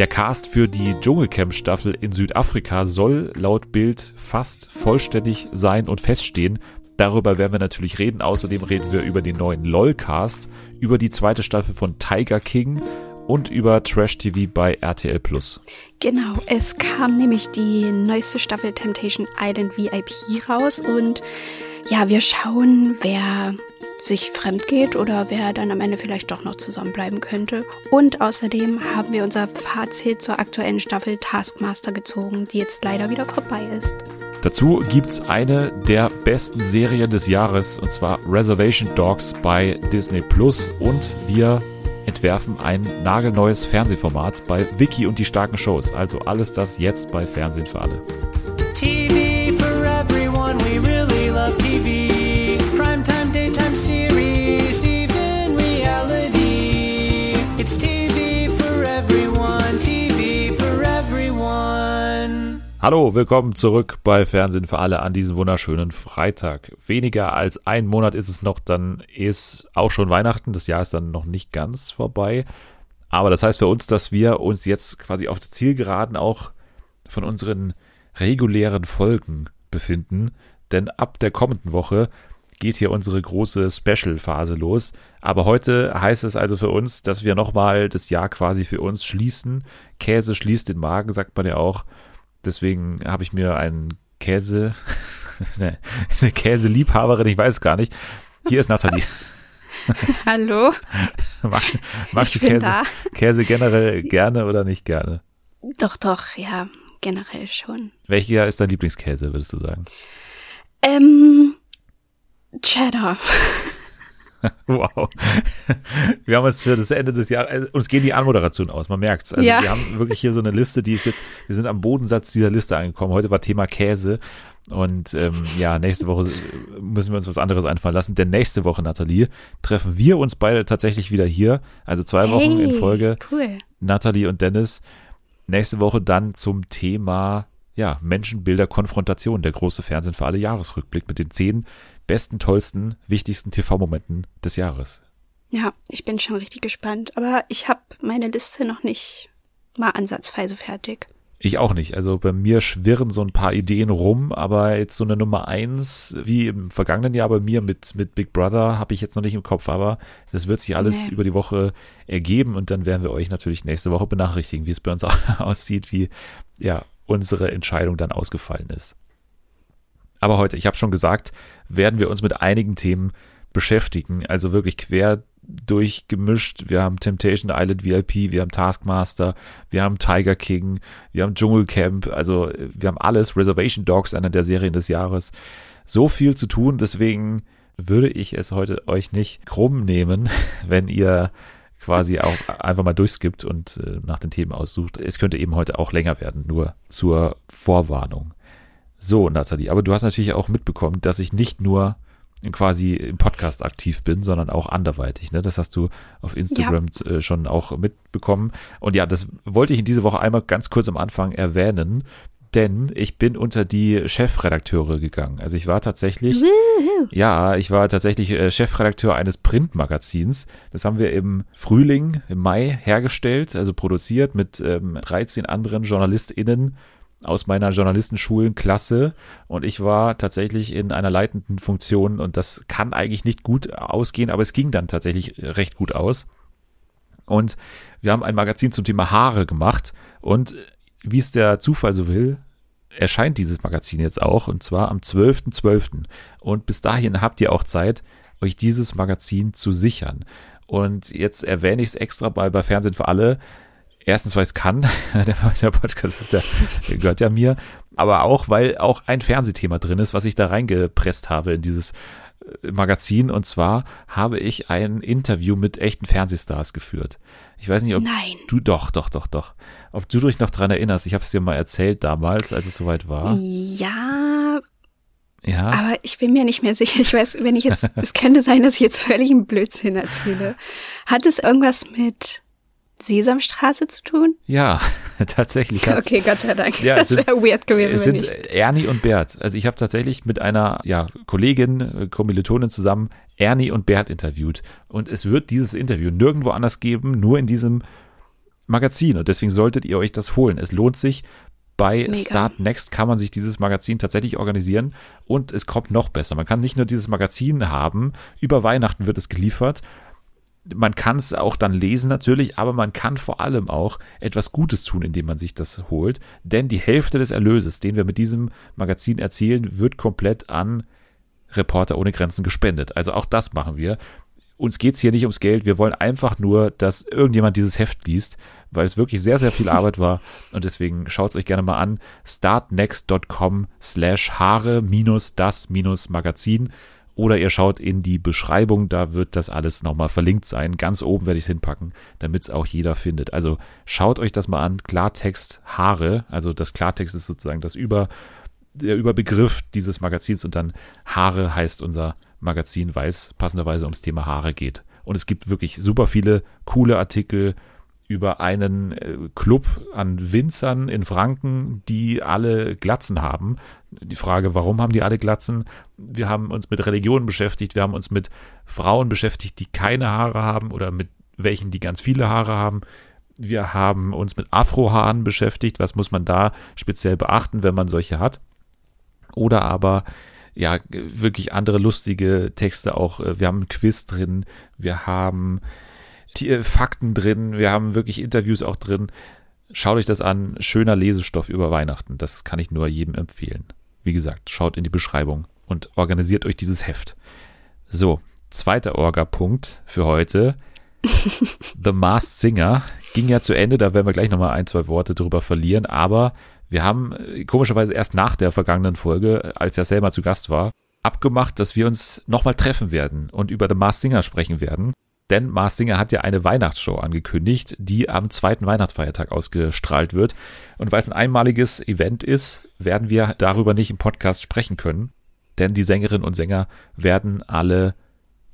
Der Cast für die Dschungelcamp-Staffel in Südafrika soll laut Bild fast vollständig sein und feststehen. Darüber werden wir natürlich reden. Außerdem reden wir über den neuen LOL-Cast, über die zweite Staffel von Tiger King und über Trash TV bei RTL Plus. Genau, es kam nämlich die neueste Staffel Temptation Island VIP raus und ja, wir schauen, wer sich fremd geht oder wer dann am Ende vielleicht doch noch zusammenbleiben könnte. Und außerdem haben wir unser Fazit zur aktuellen Staffel Taskmaster gezogen, die jetzt leider wieder vorbei ist. Dazu gibt's eine der besten Serien des Jahres und zwar Reservation Dogs bei Disney Plus und wir entwerfen ein nagelneues Fernsehformat bei Wiki und die starken Shows. Also alles das jetzt bei Fernsehen für alle. TV for everyone, we really love TV. Hallo, willkommen zurück bei Fernsehen für alle an diesem wunderschönen Freitag. Weniger als ein Monat ist es noch, dann ist auch schon Weihnachten. Das Jahr ist dann noch nicht ganz vorbei. Aber das heißt für uns, dass wir uns jetzt quasi auf der Zielgeraden auch von unseren regulären Folgen befinden. Denn ab der kommenden Woche geht hier unsere große Special-Phase los. Aber heute heißt es also für uns, dass wir nochmal das Jahr quasi für uns schließen. Käse schließt den Magen, sagt man ja auch. Deswegen habe ich mir einen Käse, eine, eine Käseliebhaberin, ich weiß gar nicht. Hier ist Nathalie. Hallo. Mag, magst ich du Käse, Käse generell gerne oder nicht gerne? Doch, doch, ja, generell schon. Welcher ist dein Lieblingskäse, würdest du sagen? Ähm, Cheddar. wow. Wir haben uns für das Ende des Jahres, äh, uns gehen die Anmoderationen aus, man merkt's. Also ja. wir haben wirklich hier so eine Liste, die ist jetzt, wir sind am Bodensatz dieser Liste angekommen. Heute war Thema Käse. Und ähm, ja, nächste Woche müssen wir uns was anderes einfallen lassen. Denn nächste Woche, Nathalie, treffen wir uns beide tatsächlich wieder hier. Also zwei hey, Wochen in Folge. Cool. Nathalie und Dennis. Nächste Woche dann zum Thema ja, Menschenbilder Konfrontation, der große Fernsehen für alle Jahresrückblick mit den zehn besten, tollsten, wichtigsten TV-Momenten des Jahres. Ja, ich bin schon richtig gespannt. Aber ich habe meine Liste noch nicht mal ansatzweise fertig. Ich auch nicht. Also bei mir schwirren so ein paar Ideen rum, aber jetzt so eine Nummer eins, wie im vergangenen Jahr bei mir mit, mit Big Brother, habe ich jetzt noch nicht im Kopf, aber das wird sich alles nee. über die Woche ergeben und dann werden wir euch natürlich nächste Woche benachrichtigen, wie es bei uns aussieht, wie ja unsere Entscheidung dann ausgefallen ist. Aber heute, ich habe schon gesagt, werden wir uns mit einigen Themen beschäftigen. Also wirklich quer durchgemischt. Wir haben Temptation Island VIP, wir haben Taskmaster, wir haben Tiger King, wir haben Dschungelcamp, also wir haben alles. Reservation Dogs, einer der Serien des Jahres. So viel zu tun, deswegen würde ich es heute euch nicht krumm nehmen, wenn ihr quasi auch einfach mal durchskippt und äh, nach den Themen aussucht. Es könnte eben heute auch länger werden, nur zur Vorwarnung. So, Nathalie, aber du hast natürlich auch mitbekommen, dass ich nicht nur quasi im Podcast aktiv bin, sondern auch anderweitig. Ne? Das hast du auf Instagram ja. Äh, schon auch mitbekommen. Und ja, das wollte ich in dieser Woche einmal ganz kurz am Anfang erwähnen, denn ich bin unter die Chefredakteure gegangen. Also ich war tatsächlich, Woohoo. ja, ich war tatsächlich äh, Chefredakteur eines Printmagazins. Das haben wir im Frühling, im Mai hergestellt, also produziert mit ähm, 13 anderen JournalistInnen aus meiner Journalistenschulenklasse und ich war tatsächlich in einer leitenden Funktion und das kann eigentlich nicht gut ausgehen, aber es ging dann tatsächlich recht gut aus. Und wir haben ein Magazin zum Thema Haare gemacht und wie es der Zufall so will, erscheint dieses Magazin jetzt auch und zwar am 12.12. .12. Und bis dahin habt ihr auch Zeit, euch dieses Magazin zu sichern. Und jetzt erwähne ich es extra bei, bei Fernsehen für alle erstens, weil es kann, der, Podcast ist ja, gehört ja mir, aber auch, weil auch ein Fernsehthema drin ist, was ich da reingepresst habe in dieses äh, Magazin. Und zwar habe ich ein Interview mit echten Fernsehstars geführt. Ich weiß nicht, ob Nein. du doch, doch, doch, doch. Ob du dich noch dran erinnerst. Ich habe es dir mal erzählt damals, als es soweit war. Ja. Ja. Aber ich bin mir nicht mehr sicher. Ich weiß, wenn ich jetzt, es könnte sein, dass ich jetzt völlig einen Blödsinn erzähle. Hat es irgendwas mit Sesamstraße zu tun? Ja, tatsächlich. Okay, Gott sei Dank. Ja, das wäre weird gewesen. Es sind Ernie und Bert. Also ich habe tatsächlich mit einer ja, Kollegin, äh, Kommilitonin zusammen Ernie und Bert interviewt. Und es wird dieses Interview nirgendwo anders geben, nur in diesem Magazin und deswegen solltet ihr euch das holen. Es lohnt sich. Bei Mega. Start Next kann man sich dieses Magazin tatsächlich organisieren und es kommt noch besser. Man kann nicht nur dieses Magazin haben, über Weihnachten wird es geliefert. Man kann es auch dann lesen natürlich, aber man kann vor allem auch etwas Gutes tun, indem man sich das holt. Denn die Hälfte des Erlöses, den wir mit diesem Magazin erzielen, wird komplett an Reporter ohne Grenzen gespendet. Also auch das machen wir. Uns geht es hier nicht ums Geld. Wir wollen einfach nur, dass irgendjemand dieses Heft liest, weil es wirklich sehr, sehr viel Arbeit war. Und deswegen schaut es euch gerne mal an. startnext.com slash Haare minus das minus Magazin. Oder ihr schaut in die Beschreibung, da wird das alles nochmal verlinkt sein. Ganz oben werde ich es hinpacken, damit es auch jeder findet. Also schaut euch das mal an. Klartext Haare, also das Klartext ist sozusagen das Über, der Überbegriff dieses Magazins und dann Haare heißt unser Magazin, weil es passenderweise ums Thema Haare geht. Und es gibt wirklich super viele coole Artikel über einen äh, Club an Winzern in Franken, die alle Glatzen haben. Die Frage, warum haben die alle Glatzen? Wir haben uns mit Religionen beschäftigt, wir haben uns mit Frauen beschäftigt, die keine Haare haben oder mit welchen, die ganz viele Haare haben. Wir haben uns mit Afrohaaren beschäftigt. Was muss man da speziell beachten, wenn man solche hat? Oder aber ja, wirklich andere lustige Texte auch. Wir haben ein Quiz drin, wir haben Fakten drin, wir haben wirklich Interviews auch drin. Schaut euch das an. Schöner Lesestoff über Weihnachten. Das kann ich nur jedem empfehlen. Wie gesagt, schaut in die Beschreibung und organisiert euch dieses Heft. So, zweiter Orga-Punkt für heute. The Masked Singer ging ja zu Ende, da werden wir gleich nochmal ein, zwei Worte drüber verlieren, aber wir haben äh, komischerweise erst nach der vergangenen Folge, als ja Selma zu Gast war, abgemacht, dass wir uns nochmal treffen werden und über The Mars Singer sprechen werden. Denn Mars Singer hat ja eine Weihnachtsshow angekündigt, die am zweiten Weihnachtsfeiertag ausgestrahlt wird. Und weil es ein einmaliges Event ist, werden wir darüber nicht im Podcast sprechen können. Denn die Sängerinnen und Sänger werden alle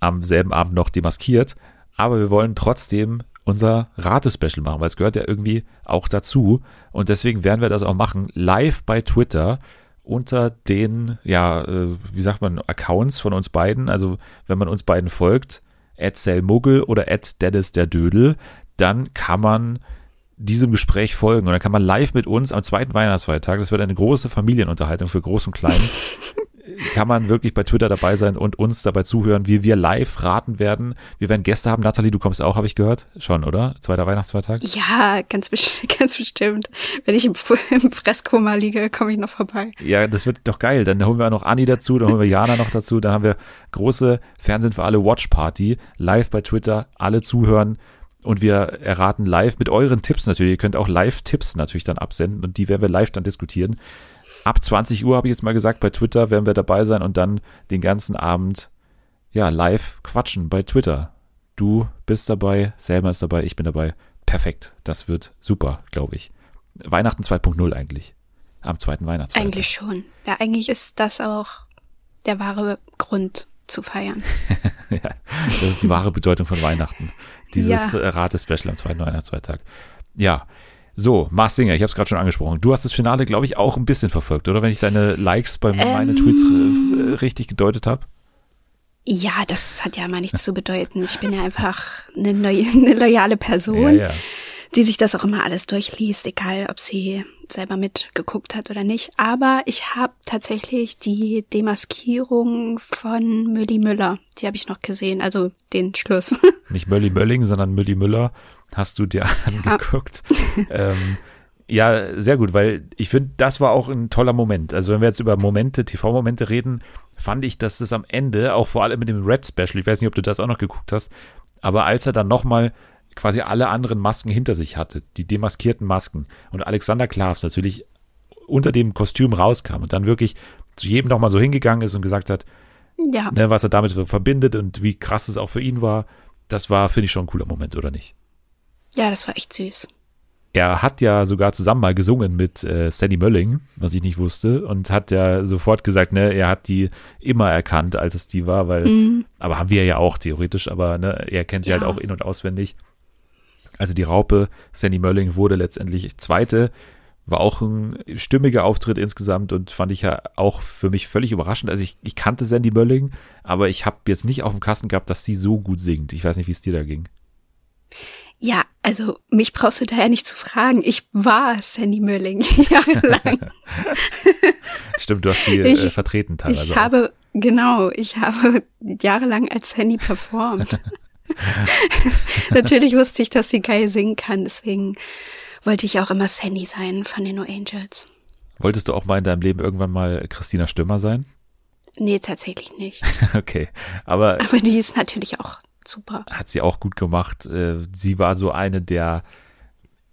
am selben Abend noch demaskiert. Aber wir wollen trotzdem unser Ratespecial machen, weil es gehört ja irgendwie auch dazu. Und deswegen werden wir das auch machen, live bei Twitter unter den, ja, äh, wie sagt man, Accounts von uns beiden. Also wenn man uns beiden folgt, Muggel oder Dennis der Dödel, dann kann man diesem Gespräch folgen. Und dann kann man live mit uns am zweiten Weihnachtsfeiertag, das wird eine große Familienunterhaltung für Groß und Klein, kann man wirklich bei Twitter dabei sein und uns dabei zuhören, wie wir live raten werden. Wir werden Gäste haben. Nathalie, du kommst auch, habe ich gehört. Schon, oder? Zweiter Weihnachtsfeiertag? Ja, ganz, ganz bestimmt. Wenn ich im, im Fresskoma liege, komme ich noch vorbei. Ja, das wird doch geil. Dann holen wir auch noch Anni dazu, dann holen wir Jana noch dazu. Dann haben wir große Fernsehen für alle Watch Party. Live bei Twitter, alle zuhören. Und wir erraten live mit euren Tipps natürlich. Ihr könnt auch Live-Tipps natürlich dann absenden und die werden wir live dann diskutieren ab 20 Uhr, habe ich jetzt mal gesagt, bei Twitter werden wir dabei sein und dann den ganzen Abend ja live quatschen bei Twitter. Du bist dabei, Selma ist dabei, ich bin dabei. Perfekt. Das wird super, glaube ich. Weihnachten 2.0 eigentlich. Am zweiten Weihnachtsfeiertag. Eigentlich schon. Ja, eigentlich ist das auch der wahre Grund zu feiern. ja, das ist die wahre Bedeutung von Weihnachten. Dieses ja. Rate-Special am zweiten Weihnachtsfeiertag. Ja, so, Mars Singer, ich habe es gerade schon angesprochen. Du hast das Finale, glaube ich, auch ein bisschen verfolgt, oder? Wenn ich deine Likes bei ähm, meinen Tweets äh, richtig gedeutet habe. Ja, das hat ja immer nichts zu bedeuten. Ich bin ja einfach eine, neue, eine loyale Person, ja, ja. die sich das auch immer alles durchliest, egal ob sie selber mitgeguckt hat oder nicht. Aber ich habe tatsächlich die Demaskierung von Mülli Müller, die habe ich noch gesehen, also den Schluss. Nicht Mölli Mölling, sondern Mülli Müller hast du dir angeguckt. Ja. ähm, ja, sehr gut, weil ich finde, das war auch ein toller Moment. Also wenn wir jetzt über Momente, TV-Momente reden, fand ich, dass es am Ende, auch vor allem mit dem Red Special, ich weiß nicht, ob du das auch noch geguckt hast, aber als er dann nochmal quasi alle anderen Masken hinter sich hatte, die demaskierten Masken und Alexander Klavs natürlich unter dem Kostüm rauskam und dann wirklich zu jedem nochmal so hingegangen ist und gesagt hat, ja. ne, was er damit verbindet und wie krass es auch für ihn war, das war, finde ich, schon ein cooler Moment, oder nicht? Ja, das war echt süß. Er hat ja sogar zusammen mal gesungen mit äh, Sandy Mölling, was ich nicht wusste, und hat ja sofort gesagt, ne, er hat die immer erkannt, als es die war, weil, mhm. aber haben wir ja auch theoretisch, aber ne, er kennt sie halt ja. halt auch in- und auswendig. Also die Raupe, Sandy Mölling wurde letztendlich Zweite, war auch ein stimmiger Auftritt insgesamt und fand ich ja auch für mich völlig überraschend. Also ich, ich kannte Sandy Mölling, aber ich habe jetzt nicht auf dem Kasten gehabt, dass sie so gut singt. Ich weiß nicht, wie es dir da ging. Ja, Also mich brauchst du da ja nicht zu fragen. Ich war Sandy Mölling jahrelang. Stimmt, du hast sie äh, ich, vertreten teilweise. Ich habe, genau, ich habe jahrelang als Sandy performt. Natürlich wusste ich, dass sie geil singen kann, deswegen wollte ich auch immer Sandy sein von den No Angels. Wolltest du auch mal in deinem Leben irgendwann mal Christina Stürmer sein? Nee, tatsächlich nicht. okay, aber. Aber die ist natürlich auch super. Hat sie auch gut gemacht. Äh, sie war so eine der,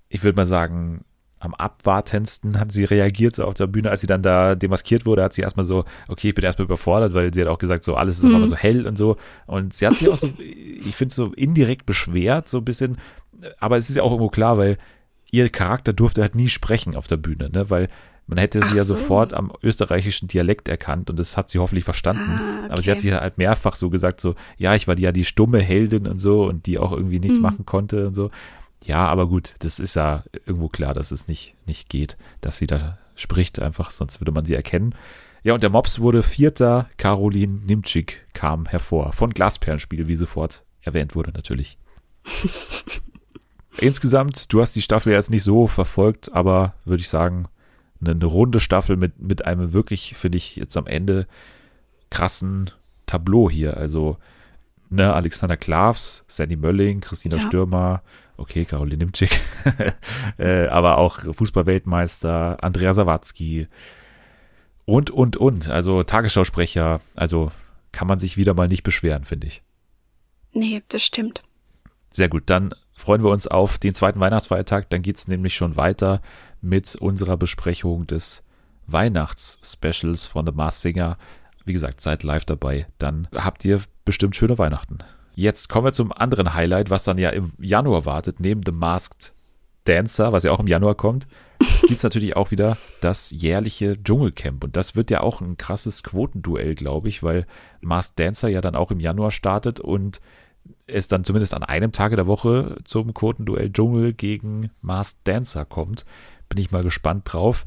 ich würde mal sagen, am abwartendsten hat sie reagiert so auf der Bühne, als sie dann da demaskiert wurde, hat sie erstmal so, okay, ich bin erstmal überfordert, weil sie hat auch gesagt, so alles ist mhm. immer so hell und so. Und sie hat sich auch so, ich finde so indirekt beschwert, so ein bisschen. Aber es ist ja auch irgendwo klar, weil ihr Charakter durfte halt nie sprechen auf der Bühne, ne? Weil man hätte sie Ach ja so. sofort am österreichischen Dialekt erkannt und das hat sie hoffentlich verstanden. Ah, okay. Aber sie hat sich halt mehrfach so gesagt, so, ja, ich war ja die stumme Heldin und so und die auch irgendwie nichts mhm. machen konnte und so. Ja, aber gut, das ist ja irgendwo klar, dass es nicht, nicht geht, dass sie da spricht einfach, sonst würde man sie erkennen. Ja, und der Mops wurde Vierter, Caroline Nimczyk kam hervor. Von Glasperlenspiel, wie sofort erwähnt wurde, natürlich. Insgesamt, du hast die Staffel jetzt nicht so verfolgt, aber würde ich sagen, eine, eine runde Staffel mit, mit einem wirklich, finde ich, jetzt am Ende krassen Tableau hier. Also, ne, Alexander Klavs, Sandy Mölling, Christina ja. Stürmer, okay, Caroline Nimczyk, äh, aber auch Fußballweltmeister, Andrea Sawatzki und, und, und. Also Tagesschausprecher, also kann man sich wieder mal nicht beschweren, finde ich. Nee, das stimmt. Sehr gut, dann freuen wir uns auf den zweiten Weihnachtsfeiertag. Dann geht es nämlich schon weiter mit unserer Besprechung des Weihnachts-Specials von The Mars Singer. Wie gesagt, seid live dabei. Dann habt ihr bestimmt schöne Weihnachten. Jetzt kommen wir zum anderen Highlight, was dann ja im Januar wartet, neben The Masked Dancer, was ja auch im Januar kommt, gibt es natürlich auch wieder das jährliche Dschungelcamp. Und das wird ja auch ein krasses Quotenduell, glaube ich, weil Masked Dancer ja dann auch im Januar startet und es dann zumindest an einem Tage der Woche zum Quotenduell Dschungel gegen Masked Dancer kommt. Bin ich mal gespannt drauf.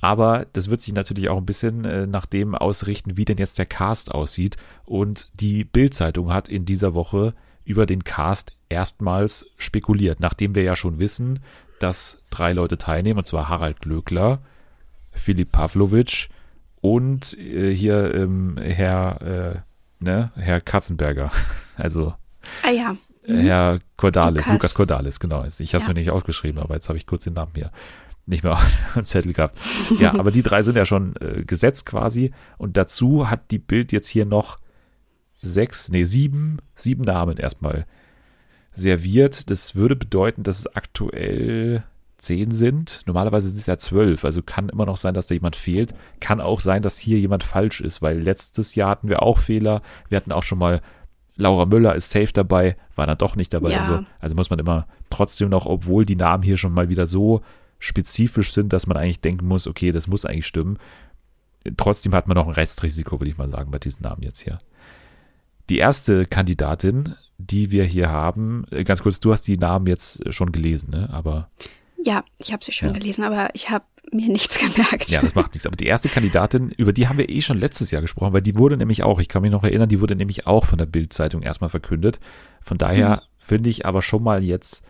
Aber das wird sich natürlich auch ein bisschen äh, nach dem ausrichten, wie denn jetzt der Cast aussieht. Und die Bild-Zeitung hat in dieser Woche über den Cast erstmals spekuliert, nachdem wir ja schon wissen, dass drei Leute teilnehmen, und zwar Harald Glöckler, Philipp Pavlovic und äh, hier ähm, Herr, äh, ne, Herr Katzenberger. Also Ah ja. Mhm. Herr Cordalis, Lukas, Lukas Cordalis, genau. Ich habe es ja. mir nicht aufgeschrieben, aber jetzt habe ich kurz den Namen hier nicht mehr auf dem Zettel gehabt. Ja, aber die drei sind ja schon äh, gesetzt quasi. Und dazu hat die Bild jetzt hier noch sechs, nee, sieben, sieben Namen erstmal serviert. Das würde bedeuten, dass es aktuell zehn sind. Normalerweise sind es ja zwölf. Also kann immer noch sein, dass da jemand fehlt. Kann auch sein, dass hier jemand falsch ist, weil letztes Jahr hatten wir auch Fehler. Wir hatten auch schon mal Laura Müller ist safe dabei, war dann doch nicht dabei. Ja. Also, also muss man immer trotzdem noch, obwohl die Namen hier schon mal wieder so spezifisch sind, dass man eigentlich denken muss, okay, das muss eigentlich stimmen. Trotzdem hat man noch ein Restrisiko, würde ich mal sagen, bei diesen Namen jetzt hier. Die erste Kandidatin, die wir hier haben, äh, ganz kurz, du hast die Namen jetzt schon gelesen, ne? Aber. Ja, ich habe sie schon ja. gelesen, aber ich habe mir nichts gemerkt. Ja, das macht nichts. Aber die erste Kandidatin, über die haben wir eh schon letztes Jahr gesprochen, weil die wurde nämlich auch, ich kann mich noch erinnern, die wurde nämlich auch von der Bild-Zeitung erstmal verkündet. Von daher mhm. finde ich aber schon mal jetzt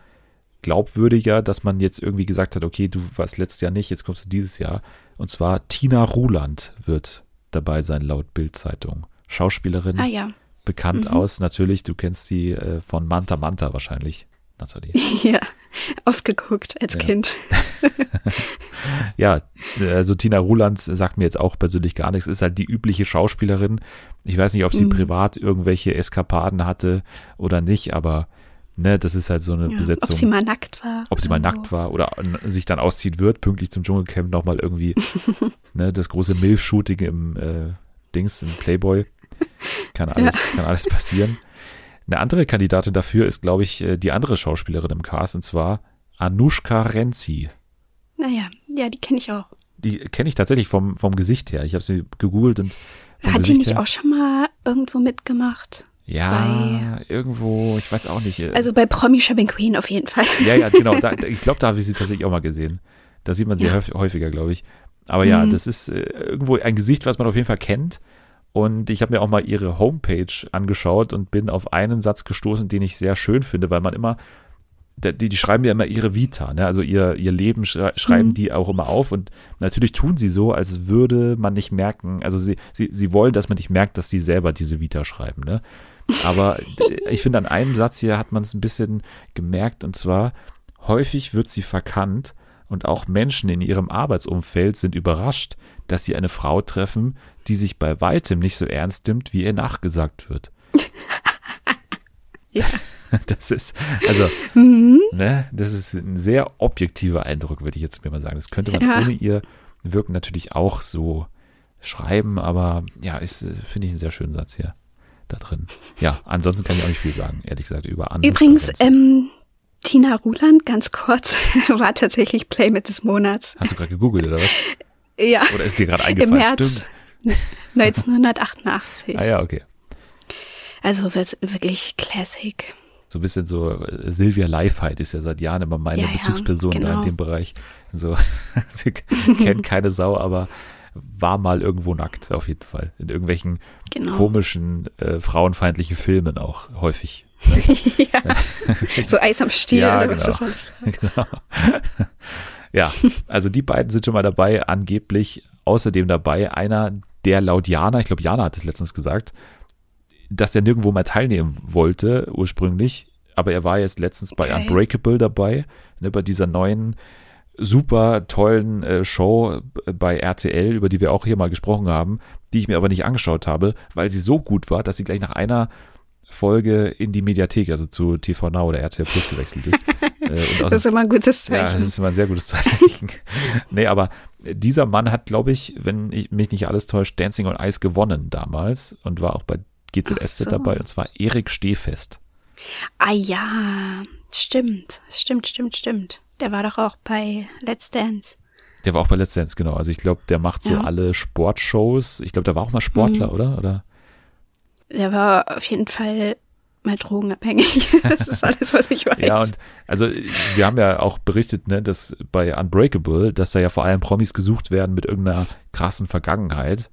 glaubwürdiger, dass man jetzt irgendwie gesagt hat, okay, du warst letztes Jahr nicht, jetzt kommst du dieses Jahr. Und zwar Tina Ruland wird dabei sein, laut Bild-Zeitung. Schauspielerin. Ah, ja. Bekannt mhm. aus, natürlich, du kennst sie äh, von Manta Manta wahrscheinlich. Nathalie. Ja, oft geguckt als ja. Kind. ja, also Tina Ruland sagt mir jetzt auch persönlich gar nichts. Ist halt die übliche Schauspielerin. Ich weiß nicht, ob sie mhm. privat irgendwelche Eskapaden hatte oder nicht, aber ne, das ist halt so eine ja, Besetzung. Ob sie mal nackt war. Ob sie mal nackt war oder sich dann ausziehen wird, pünktlich zum Dschungelcamp nochmal irgendwie ne, das große Milf-Shooting im äh, Dings, im Playboy. Kann alles, ja. kann alles passieren. Eine andere Kandidatin dafür ist, glaube ich, äh, die andere Schauspielerin im Cast, und zwar Anushka Renzi. Naja, ja, die kenne ich auch. Die kenne ich tatsächlich vom, vom Gesicht her. Ich habe sie gegoogelt und. Hat Gesicht die nicht her, auch schon mal irgendwo mitgemacht? Ja, bei, irgendwo, ich weiß auch nicht. Also bei Promi Shopping Queen auf jeden Fall. Ja, ja, genau. Da, ich glaube, da habe ich sie tatsächlich auch mal gesehen. Da sieht man sie ja. häufiger, glaube ich. Aber ja, mhm. das ist äh, irgendwo ein Gesicht, was man auf jeden Fall kennt. Und ich habe mir auch mal ihre Homepage angeschaut und bin auf einen Satz gestoßen, den ich sehr schön finde, weil man immer die, die schreiben ja immer ihre Vita, ne? also ihr, ihr Leben schreiben mhm. die auch immer auf und natürlich tun sie so, als würde man nicht merken, also sie, sie, sie wollen, dass man nicht merkt, dass sie selber diese Vita schreiben, ne? Aber ich finde, an einem Satz hier hat man es ein bisschen gemerkt und zwar, häufig wird sie verkannt und auch Menschen in ihrem Arbeitsumfeld sind überrascht, dass sie eine Frau treffen, die sich bei weitem nicht so ernst nimmt, wie ihr nachgesagt wird. ja. Das ist, also, mhm. ne, das ist ein sehr objektiver Eindruck, würde ich jetzt mir mal sagen. Das könnte man ja. ohne ihr Wirken natürlich auch so schreiben, aber ja, ist, finde ich einen sehr schönen Satz hier da drin. Ja, ansonsten kann ich auch nicht viel sagen, ehrlich gesagt, über andere. Übrigens, ähm, Tina Ruland, ganz kurz, war tatsächlich Playmate des Monats. Hast du gerade gegoogelt, oder was? Ja. Oder ist dir gerade eingefallen? Im März Stimmt. 1988. ah ja, okay. Also wirklich Classic. So ein bisschen so, äh, Silvia Leifheit ist ja seit Jahren immer meine ja, Bezugsperson ja, genau. da in genau. dem Bereich. So, sie kennt keine Sau, aber war mal irgendwo nackt, auf jeden Fall. In irgendwelchen genau. komischen, äh, frauenfeindlichen Filmen auch häufig. Ne? ja. so Eis am Stiel ja, oder genau. was das alles war. genau. Ja, also die beiden sind schon mal dabei, angeblich außerdem dabei einer, der laut Jana, ich glaube Jana hat es letztens gesagt, dass der nirgendwo mehr teilnehmen wollte ursprünglich, aber er war jetzt letztens okay. bei Unbreakable dabei, ne, bei dieser neuen super tollen äh, Show bei RTL, über die wir auch hier mal gesprochen haben, die ich mir aber nicht angeschaut habe, weil sie so gut war, dass sie gleich nach einer Folge in die Mediathek, also zu TV Now oder RTL Plus gewechselt ist. äh, das ist immer ein gutes Zeichen. Ja, das ist immer ein sehr gutes Zeichen. nee, aber dieser Mann hat, glaube ich, wenn ich mich nicht alles täuscht, Dancing on Ice gewonnen damals und war auch bei GZSZ so. dabei und zwar Erik Stehfest. Ah ja, stimmt, stimmt, stimmt, stimmt. Der war doch auch bei Let's Dance. Der war auch bei Let's Dance, genau. Also ich glaube, der macht so ja. alle Sportshows. Ich glaube, der war auch mal Sportler, mhm. oder? Oder? Der war auf jeden Fall mal drogenabhängig. das ist alles, was ich weiß. ja, und also wir haben ja auch berichtet, ne, dass bei Unbreakable, dass da ja vor allem Promis gesucht werden mit irgendeiner krassen Vergangenheit.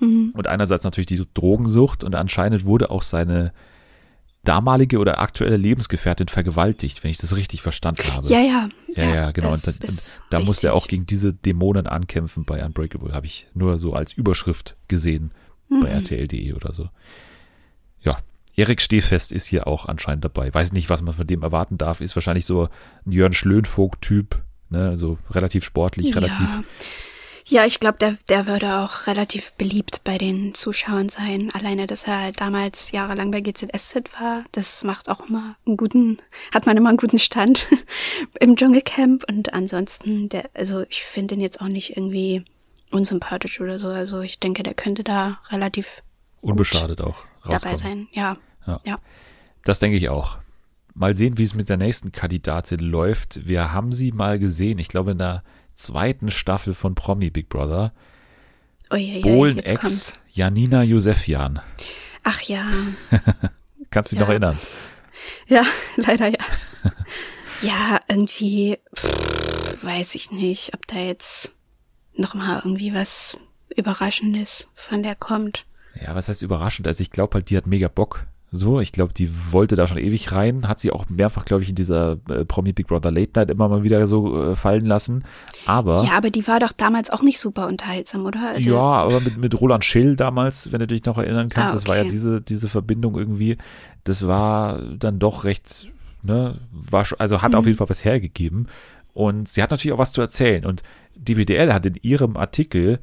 Mhm. Und einerseits natürlich die Drogensucht und anscheinend wurde auch seine damalige oder aktuelle Lebensgefährtin vergewaltigt, wenn ich das richtig verstanden habe. Ja, ja. Ja, ja, ja genau. Und da, und da musste er auch gegen diese Dämonen ankämpfen bei Unbreakable, habe ich nur so als Überschrift gesehen mhm. bei RTL.de oder so. Ja, Erik Stehfest ist hier auch anscheinend dabei. Weiß nicht, was man von dem erwarten darf. Ist wahrscheinlich so ein Jörn Schlönvogt-Typ, ne? Also relativ sportlich, relativ ja. Ja, ich glaube, der, der würde auch relativ beliebt bei den Zuschauern sein. Alleine, dass er halt damals jahrelang bei GZSZ war, das macht auch immer einen guten, hat man immer einen guten Stand im Dschungelcamp. Und ansonsten, der, also ich finde ihn jetzt auch nicht irgendwie unsympathisch oder so. Also ich denke, der könnte da relativ unbeschadet auch rauskommen. dabei sein. Ja, ja. ja. Das denke ich auch. Mal sehen, wie es mit der nächsten Kandidatin läuft. Wir haben sie mal gesehen. Ich glaube, in der zweiten Staffel von Promi Big Brother. Bohlen Ex Janina Josefian. Ach ja. Kannst du dich ja. noch erinnern? Ja, leider ja. ja, irgendwie pff, weiß ich nicht, ob da jetzt noch mal irgendwie was Überraschendes von der kommt. Ja, was heißt überraschend? Also ich glaube halt, die hat mega Bock so, ich glaube, die wollte da schon ewig rein, hat sie auch mehrfach, glaube ich, in dieser äh, Promi Big Brother Late Night immer mal wieder so äh, fallen lassen. Aber. Ja, aber die war doch damals auch nicht super unterhaltsam, oder? Also, ja, aber mit, mit Roland Schill damals, wenn du dich noch erinnern kannst, ah, okay. das war ja diese, diese Verbindung irgendwie, das war dann doch recht, ne, war schon, also hat mhm. auf jeden Fall was hergegeben. Und sie hat natürlich auch was zu erzählen. Und die WDL hat in ihrem Artikel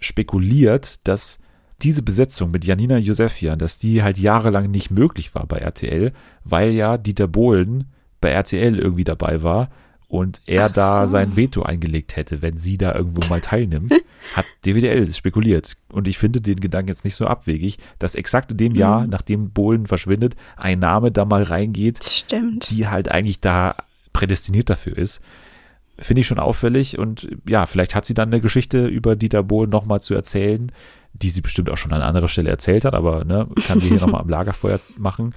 spekuliert, dass diese Besetzung mit Janina Josefian, dass die halt jahrelang nicht möglich war bei RTL, weil ja Dieter Bohlen bei RTL irgendwie dabei war und er so. da sein Veto eingelegt hätte, wenn sie da irgendwo mal teilnimmt, hat DWDL spekuliert. Und ich finde den Gedanken jetzt nicht so abwegig, dass exakt in dem Jahr, mhm. nachdem Bohlen verschwindet, ein Name da mal reingeht, Stimmt. die halt eigentlich da prädestiniert dafür ist. Finde ich schon auffällig und ja, vielleicht hat sie dann eine Geschichte über Dieter Bohlen nochmal zu erzählen, die sie bestimmt auch schon an anderer Stelle erzählt hat, aber ne, kann sie hier nochmal am Lagerfeuer machen.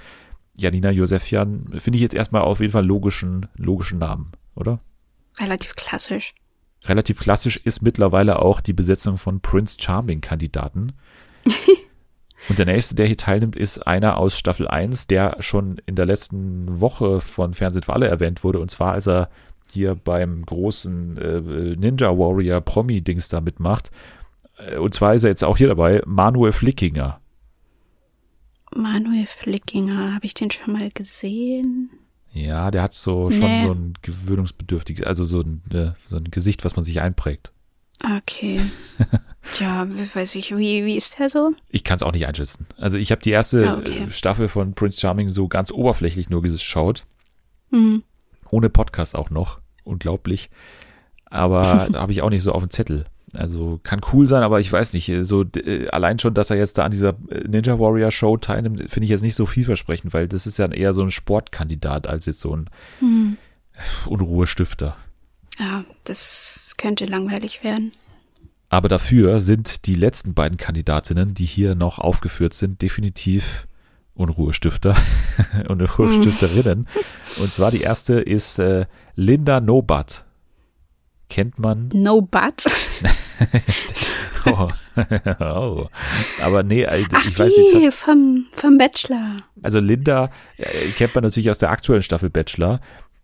Janina Josefian finde ich jetzt erstmal auf jeden Fall logischen, logischen Namen, oder? Relativ klassisch. Relativ klassisch ist mittlerweile auch die Besetzung von Prince Charming Kandidaten. Und der nächste, der hier teilnimmt, ist einer aus Staffel 1, der schon in der letzten Woche von Fernsehen für alle erwähnt wurde. Und zwar, als er hier beim großen äh, Ninja Warrior Promi-Dings da mitmacht. Äh, und zwar ist er jetzt auch hier dabei, Manuel Flickinger. Manuel Flickinger, habe ich den schon mal gesehen? Ja, der hat so schon nee. so ein gewöhnungsbedürftiges, also so ein, äh, so ein Gesicht, was man sich einprägt. Okay. ja, weiß ich, wie, wie ist der so? Ich kann es auch nicht einschätzen. Also ich habe die erste ah, okay. Staffel von Prince Charming so ganz oberflächlich nur geschaut. Mhm. Ohne Podcast auch noch. Unglaublich. Aber habe ich auch nicht so auf dem Zettel. Also kann cool sein, aber ich weiß nicht, so äh, allein schon, dass er jetzt da an dieser äh, Ninja Warrior Show teilnimmt, finde ich jetzt nicht so vielversprechend, weil das ist ja eher so ein Sportkandidat als jetzt so ein mhm. Unruhestifter. Ja, das könnte langweilig werden. Aber dafür sind die letzten beiden Kandidatinnen, die hier noch aufgeführt sind, definitiv Unruhestifter und Unruhestifterinnen. Und zwar die erste ist äh, Linda Nobat. Kennt man? Nobat? oh. oh. Aber nee, Ach, ich weiß die, jetzt. Vom, vom Bachelor. Also Linda äh, kennt man natürlich aus der aktuellen Staffel Bachelor.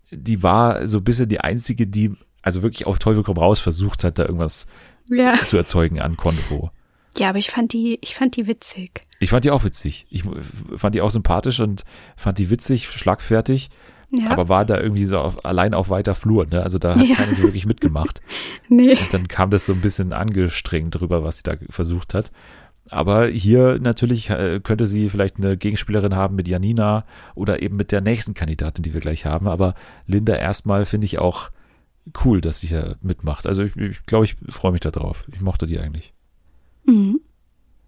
Die war so ein bisschen die einzige, die also wirklich auf Teufel komm raus versucht hat, da irgendwas ja. zu erzeugen an Konvo. Ja, aber ich fand die, ich fand die witzig. Ich fand die auch witzig. Ich fand die auch sympathisch und fand die witzig, schlagfertig. Ja. Aber war da irgendwie so auf, allein auf weiter Flur, ne? Also da hat ja. keiner so wirklich mitgemacht. nee. Und dann kam das so ein bisschen angestrengt drüber, was sie da versucht hat. Aber hier natürlich äh, könnte sie vielleicht eine Gegenspielerin haben mit Janina oder eben mit der nächsten Kandidatin, die wir gleich haben. Aber Linda erstmal finde ich auch cool, dass sie hier mitmacht. Also ich glaube, ich, glaub, ich freue mich darauf. Ich mochte die eigentlich. Mhm.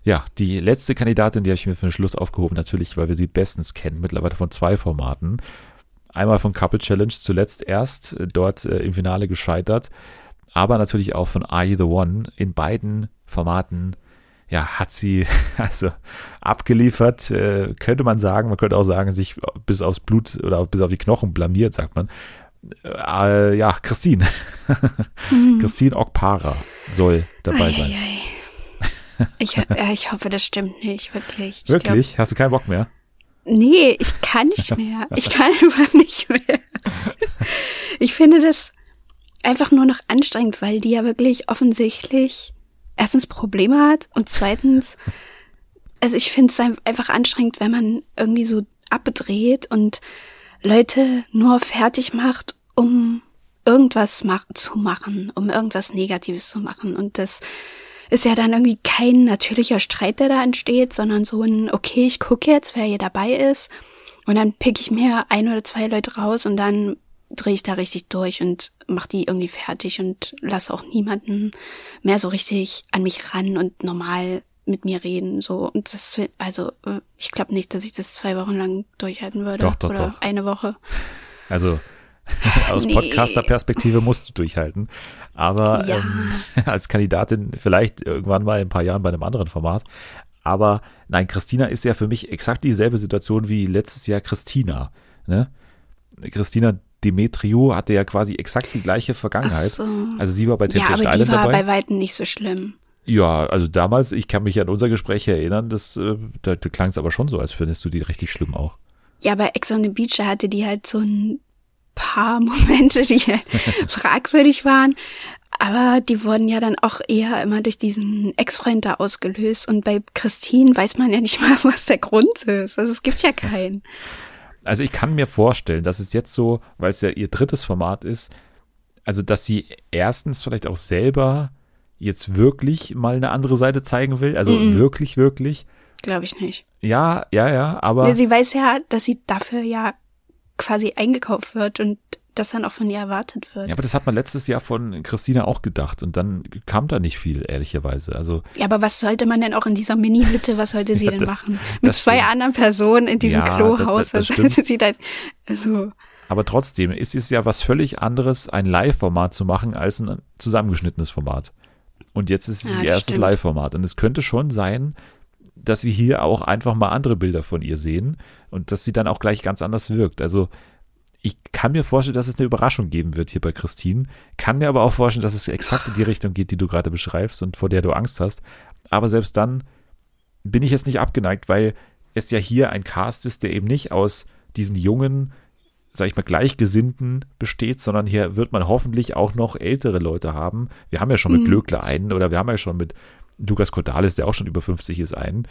Ja, die letzte Kandidatin, die habe ich mir für den Schluss aufgehoben, natürlich, weil wir sie bestens kennen, mittlerweile von zwei Formaten. Einmal von Couple Challenge, zuletzt erst äh, dort äh, im Finale gescheitert, aber natürlich auch von Are You the One. In beiden Formaten ja, hat sie also abgeliefert, äh, könnte man sagen. Man könnte auch sagen, sich bis aufs Blut oder bis auf die Knochen blamiert, sagt man. Äh, ja, Christine. Mhm. Christine Okpara soll dabei ei, sein. Ei, ei. Ich, ja, ich hoffe, das stimmt nicht, wirklich. Ich wirklich? Glaub, Hast du keinen Bock mehr? Nee, ich kann nicht mehr. Ich kann einfach nicht mehr. Ich finde das einfach nur noch anstrengend, weil die ja wirklich offensichtlich erstens Probleme hat und zweitens, also ich finde es einfach anstrengend, wenn man irgendwie so abdreht und Leute nur fertig macht, um irgendwas mach zu machen, um irgendwas Negatives zu machen. Und das ist ja dann irgendwie kein natürlicher Streit, der da entsteht, sondern so ein, okay, ich gucke jetzt, wer hier dabei ist. Und dann pick ich mir ein oder zwei Leute raus und dann drehe ich da richtig durch und mach die irgendwie fertig und lasse auch niemanden mehr so richtig an mich ran und normal mit mir reden. So und das also ich glaube nicht, dass ich das zwei Wochen lang durchhalten würde doch, doch, oder doch. eine Woche. Also aus nee. Podcaster-Perspektive musst du durchhalten. Aber ja. ähm, als Kandidatin vielleicht irgendwann mal in ein paar Jahren bei einem anderen Format. Aber nein, Christina ist ja für mich exakt dieselbe Situation wie letztes Jahr Christina. Ne? Christina Demetriou hatte ja quasi exakt die gleiche Vergangenheit. So. Also sie war bei Temptation ja, aber die war dabei. bei Weitem nicht so schlimm. Ja, also damals, ich kann mich an unser Gespräch erinnern, das, äh, da, da klang es aber schon so, als findest du die richtig schlimm auch. Ja, bei Ex on the Beach hatte die halt so ein paar Momente, die fragwürdig waren. Aber die wurden ja dann auch eher immer durch diesen Ex-Freund da ausgelöst. Und bei Christine weiß man ja nicht mal, was der Grund ist. Also es gibt ja keinen. Also ich kann mir vorstellen, dass es jetzt so, weil es ja ihr drittes Format ist, also dass sie erstens vielleicht auch selber jetzt wirklich mal eine andere Seite zeigen will. Also mm -mm. wirklich, wirklich. Glaube ich nicht. Ja, ja, ja, aber. Ja, sie weiß ja, dass sie dafür ja quasi eingekauft wird und das dann auch von ihr erwartet wird. Ja, aber das hat man letztes Jahr von Christina auch gedacht und dann kam da nicht viel, ehrlicherweise. Also ja, aber was sollte man denn auch in dieser Mini-Hütte, was sollte sie ja, denn das, machen? Mit zwei stimmt. anderen Personen in diesem ja, Klohaus, das, das, was sollte sie da, also. Aber trotzdem ist es ja was völlig anderes, ein Live-Format zu machen, als ein zusammengeschnittenes Format. Und jetzt ist es ja, ihr erstes Live-Format. Und es könnte schon sein, dass wir hier auch einfach mal andere Bilder von ihr sehen und dass sie dann auch gleich ganz anders wirkt. Also ich kann mir vorstellen, dass es eine Überraschung geben wird hier bei Christine, kann mir aber auch vorstellen, dass es exakt in die Richtung geht, die du gerade beschreibst und vor der du Angst hast. Aber selbst dann bin ich jetzt nicht abgeneigt, weil es ja hier ein Cast ist, der eben nicht aus diesen jungen, sag ich mal, Gleichgesinnten besteht, sondern hier wird man hoffentlich auch noch ältere Leute haben. Wir haben ja schon mit mhm. Glöckler einen oder wir haben ja schon mit Lukas Cordalis, der auch schon über 50 ist, einen.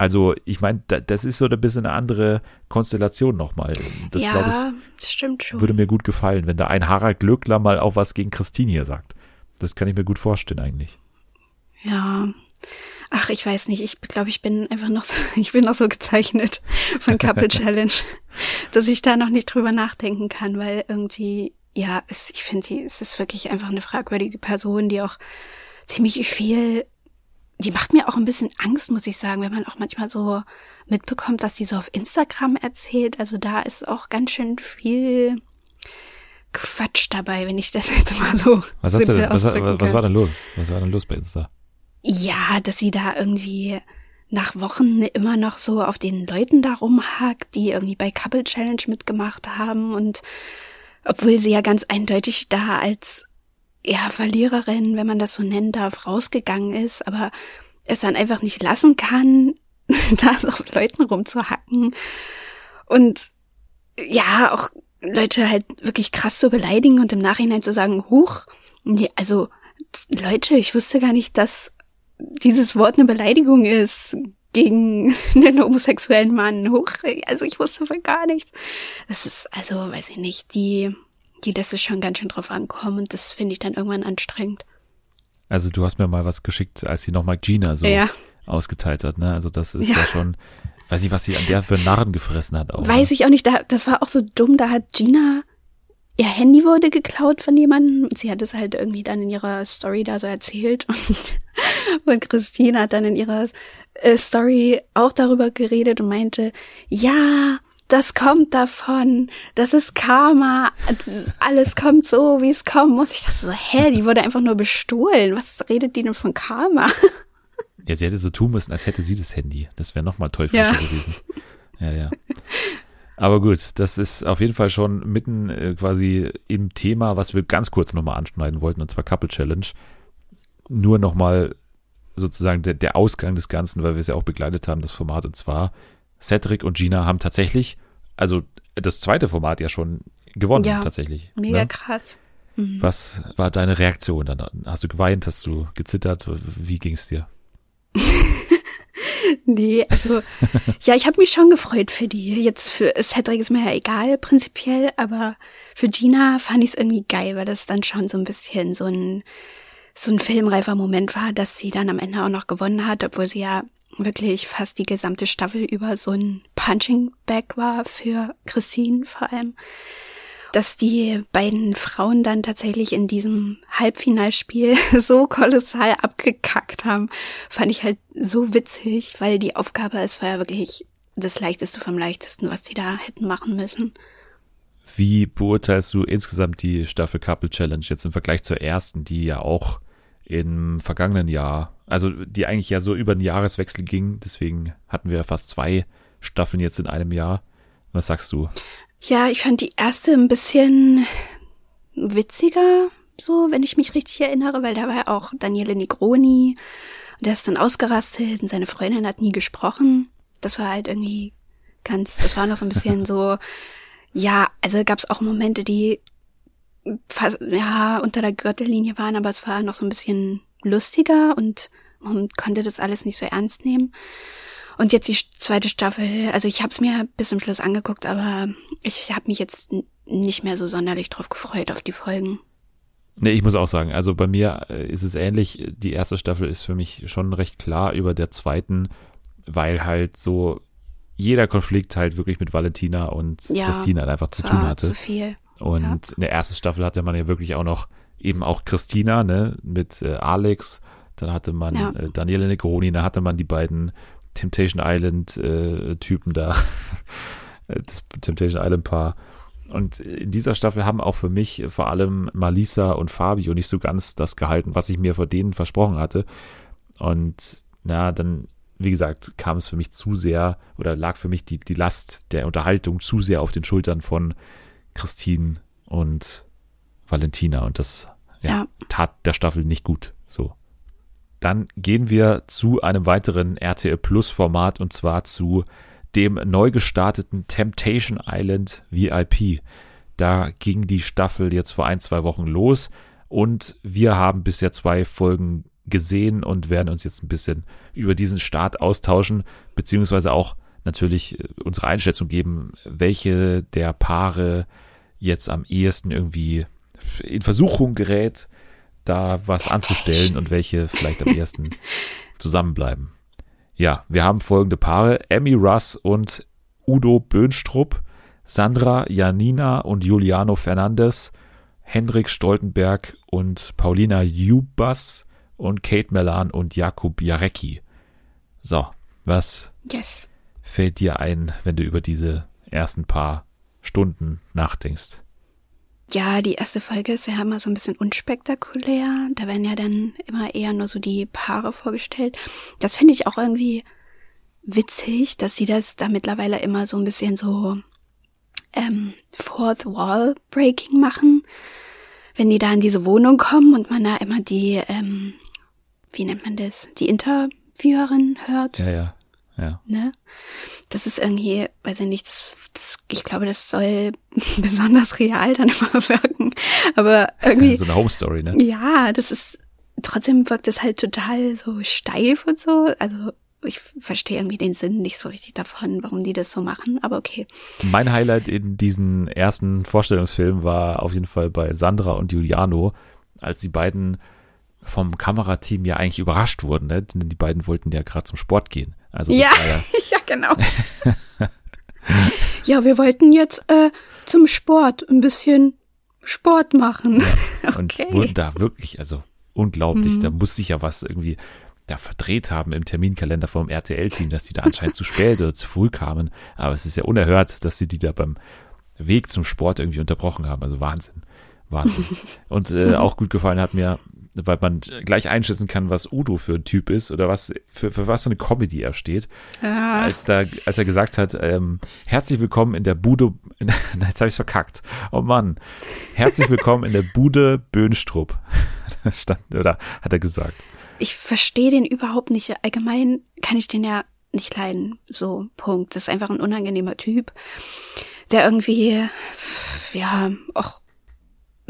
Also, ich meine, das ist so ein bisschen eine andere Konstellation nochmal. Das, ja, ich, stimmt schon. Würde mir gut gefallen, wenn da ein Harald Glöckler mal auch was gegen Christine hier sagt. Das kann ich mir gut vorstellen eigentlich. Ja. Ach, ich weiß nicht. Ich glaube, ich bin einfach noch so, ich bin noch so gezeichnet von Couple Challenge, dass ich da noch nicht drüber nachdenken kann, weil irgendwie, ja, es, ich finde, es ist wirklich einfach eine fragwürdige Person, die auch ziemlich viel, die macht mir auch ein bisschen Angst, muss ich sagen, wenn man auch manchmal so mitbekommt, was sie so auf Instagram erzählt. Also da ist auch ganz schön viel Quatsch dabei, wenn ich das jetzt mal so. Was, hast du denn, was, was war denn los? Was war denn los bei Insta? Ja, dass sie da irgendwie nach Wochen immer noch so auf den Leuten da rumhakt, die irgendwie bei Couple Challenge mitgemacht haben und obwohl sie ja ganz eindeutig da als ja Verliererin, wenn man das so nennen darf, rausgegangen ist, aber es dann einfach nicht lassen kann, da so auf Leuten rumzuhacken und ja, auch Leute halt wirklich krass zu beleidigen und im Nachhinein zu sagen, huch, nee, also Leute, ich wusste gar nicht, dass dieses Wort eine Beleidigung ist gegen einen homosexuellen Mann. Hoch, also ich wusste von gar nichts. Das ist, also, weiß ich nicht, die, die lässt es schon ganz schön drauf ankommen und das finde ich dann irgendwann anstrengend. Also du hast mir mal was geschickt, als sie nochmal Gina so ja. ausgeteilt hat, ne? Also das ist ja. ja, schon, weiß nicht, was sie an der für Narren gefressen hat auch. Weiß ne? ich auch nicht, da, das war auch so dumm, da hat Gina ihr Handy wurde geklaut von jemandem und sie hat es halt irgendwie dann in ihrer Story da so erzählt und, und Christine hat dann in ihrer äh, Story auch darüber geredet und meinte, ja, das kommt davon, das ist Karma, alles kommt so, wie es kommen muss. Ich dachte so, hä, die wurde einfach nur bestohlen. Was redet die denn von Karma? Ja, sie hätte so tun müssen, als hätte sie das Handy. Das wäre nochmal teuflischer ja. gewesen. Ja, ja. Aber gut, das ist auf jeden Fall schon mitten äh, quasi im Thema, was wir ganz kurz nochmal anschneiden wollten, und zwar Couple Challenge. Nur nochmal sozusagen der, der Ausgang des Ganzen, weil wir es ja auch begleitet haben, das Format. Und zwar Cedric und Gina haben tatsächlich, also das zweite Format ja schon gewonnen, ja, tatsächlich. Mega ne? krass. Mhm. Was war deine Reaktion dann? Hast du geweint? Hast du gezittert? Wie ging es dir? nee, also ja, ich habe mich schon gefreut für die. Jetzt für Cedric ist mir ja egal prinzipiell, aber für Gina fand ich es irgendwie geil, weil das dann schon so ein bisschen so ein so ein filmreifer Moment war, dass sie dann am Ende auch noch gewonnen hat, obwohl sie ja wirklich fast die gesamte Staffel über so ein Punching Bag war für Christine vor allem dass die beiden Frauen dann tatsächlich in diesem Halbfinalspiel so kolossal abgekackt haben, fand ich halt so witzig, weil die Aufgabe, es war ja wirklich das Leichteste vom Leichtesten, was die da hätten machen müssen. Wie beurteilst du insgesamt die Staffel Couple Challenge jetzt im Vergleich zur ersten, die ja auch im vergangenen Jahr, also die eigentlich ja so über den Jahreswechsel ging, deswegen hatten wir fast zwei Staffeln jetzt in einem Jahr. Was sagst du? Ja, ich fand die erste ein bisschen witziger, so, wenn ich mich richtig erinnere, weil da war ja auch Daniele Negroni und der ist dann ausgerastet und seine Freundin hat nie gesprochen. Das war halt irgendwie ganz, das war noch so ein bisschen so, ja, also gab es auch Momente, die fast, ja, unter der Gürtellinie waren, aber es war noch so ein bisschen lustiger und man konnte das alles nicht so ernst nehmen. Und jetzt die zweite Staffel, also ich habe es mir bis zum Schluss angeguckt, aber ich habe mich jetzt nicht mehr so sonderlich drauf gefreut auf die Folgen. Nee, ich muss auch sagen, also bei mir äh, ist es ähnlich. Die erste Staffel ist für mich schon recht klar über der zweiten, weil halt so jeder Konflikt halt wirklich mit Valentina und ja, Christina einfach zu tun hatte. Zu viel. Und ja. in der ersten Staffel hatte man ja wirklich auch noch eben auch Christina, ne, mit äh, Alex. Dann hatte man ja. äh, Daniele Negroni, da hatte man die beiden Temptation Island äh, Typen da. das Temptation Island Paar. Und in dieser Staffel haben auch für mich vor allem Malisa und Fabio nicht so ganz das gehalten, was ich mir vor denen versprochen hatte. Und na, dann, wie gesagt, kam es für mich zu sehr oder lag für mich die, die Last der Unterhaltung zu sehr auf den Schultern von Christine und Valentina. Und das ja, ja. tat der Staffel nicht gut. So. dann gehen wir zu einem weiteren RTL Plus Format und zwar zu dem neu gestarteten Temptation Island VIP. Da ging die Staffel jetzt vor ein, zwei Wochen los und wir haben bisher zwei Folgen gesehen und werden uns jetzt ein bisschen über diesen Start austauschen, beziehungsweise auch natürlich äh, unsere Einschätzung geben, welche der Paare jetzt am ehesten irgendwie in Versuchung gerät, da was anzustellen und welche vielleicht am ehesten zusammenbleiben. Ja, wir haben folgende Paare: Emmy Russ und Udo Böhnstrup, Sandra Janina und Juliano Fernandes, Hendrik Stoltenberg und Paulina Jubas und Kate Melan und Jakub Jarecki. So, was yes. fällt dir ein, wenn du über diese ersten paar Stunden nachdenkst? Ja, die erste Folge ist ja immer so ein bisschen unspektakulär. Da werden ja dann immer eher nur so die Paare vorgestellt. Das finde ich auch irgendwie witzig, dass sie das da mittlerweile immer so ein bisschen so ähm, Fourth Wall Breaking machen. Wenn die da in diese Wohnung kommen und man da immer die, ähm, wie nennt man das, die Interviewerin hört. Ja, ja. Ja. Ne? Das ist irgendwie, weiß ich nicht, das, das, ich glaube, das soll besonders real dann immer wirken. Aber irgendwie. so eine Home Story, ne? Ja, das ist, trotzdem wirkt es halt total so steif und so. Also, ich verstehe irgendwie den Sinn nicht so richtig davon, warum die das so machen, aber okay. Mein Highlight in diesen ersten Vorstellungsfilmen war auf jeden Fall bei Sandra und Giuliano, als die beiden vom Kamerateam ja eigentlich überrascht wurden, ne? Denn die beiden wollten ja gerade zum Sport gehen. Also ja, ja, genau. ja, wir wollten jetzt äh, zum Sport ein bisschen Sport machen. Ja, und okay. wurden da wirklich, also unglaublich, mhm. da muss sich ja was irgendwie da verdreht haben im Terminkalender vom RTL-Team, dass die da anscheinend zu spät oder zu früh kamen. Aber es ist ja unerhört, dass sie die da beim Weg zum Sport irgendwie unterbrochen haben. Also Wahnsinn. Wahnsinn. Und äh, auch gut gefallen hat mir weil man gleich einschätzen kann, was Udo für ein Typ ist oder was für, für was für eine Comedy er steht. Ah. Als, da, als er gesagt hat, ähm, herzlich willkommen in der Bude, in, jetzt habe ich verkackt. Oh Mann. Herzlich willkommen in der Bude Böhnstrup. Stand, oder hat er gesagt. Ich verstehe den überhaupt nicht. Allgemein kann ich den ja nicht leiden. So, Punkt. Das ist einfach ein unangenehmer Typ, der irgendwie, ja, auch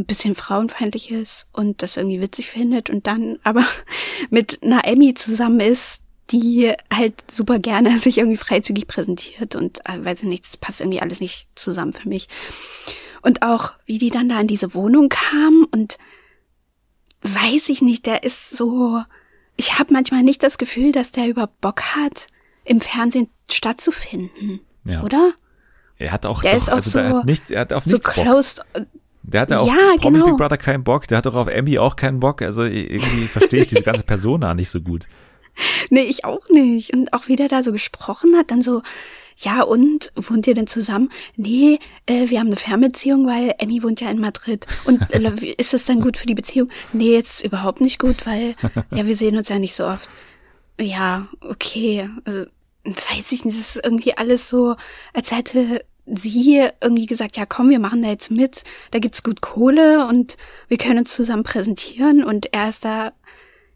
ein bisschen frauenfeindlich ist und das irgendwie witzig findet und dann aber mit einer Emmy zusammen ist, die halt super gerne sich irgendwie freizügig präsentiert und äh, weiß ich nicht, das passt irgendwie alles nicht zusammen für mich. Und auch, wie die dann da in diese Wohnung kam und weiß ich nicht, der ist so, ich habe manchmal nicht das Gefühl, dass der über Bock hat, im Fernsehen stattzufinden, ja. oder? Er hat auch, der doch, ist auch also so, nicht, er hat auf so closed, der hatte auch ja, Promi genau. Big Brother keinen Bock, der hat doch auf Emmy auch keinen Bock. Also irgendwie verstehe ich diese ganze Persona nicht so gut. Nee, ich auch nicht. Und auch wie der da so gesprochen hat, dann so, ja und, wohnt ihr denn zusammen? Nee, äh, wir haben eine Fernbeziehung, weil Emmy wohnt ja in Madrid. Und äh, ist das dann gut für die Beziehung? Nee, jetzt überhaupt nicht gut, weil, ja, wir sehen uns ja nicht so oft. Ja, okay. Also, weiß ich nicht, das ist irgendwie alles so, als hätte sie irgendwie gesagt, ja komm, wir machen da jetzt mit, da gibt's gut Kohle und wir können uns zusammen präsentieren. Und er ist da,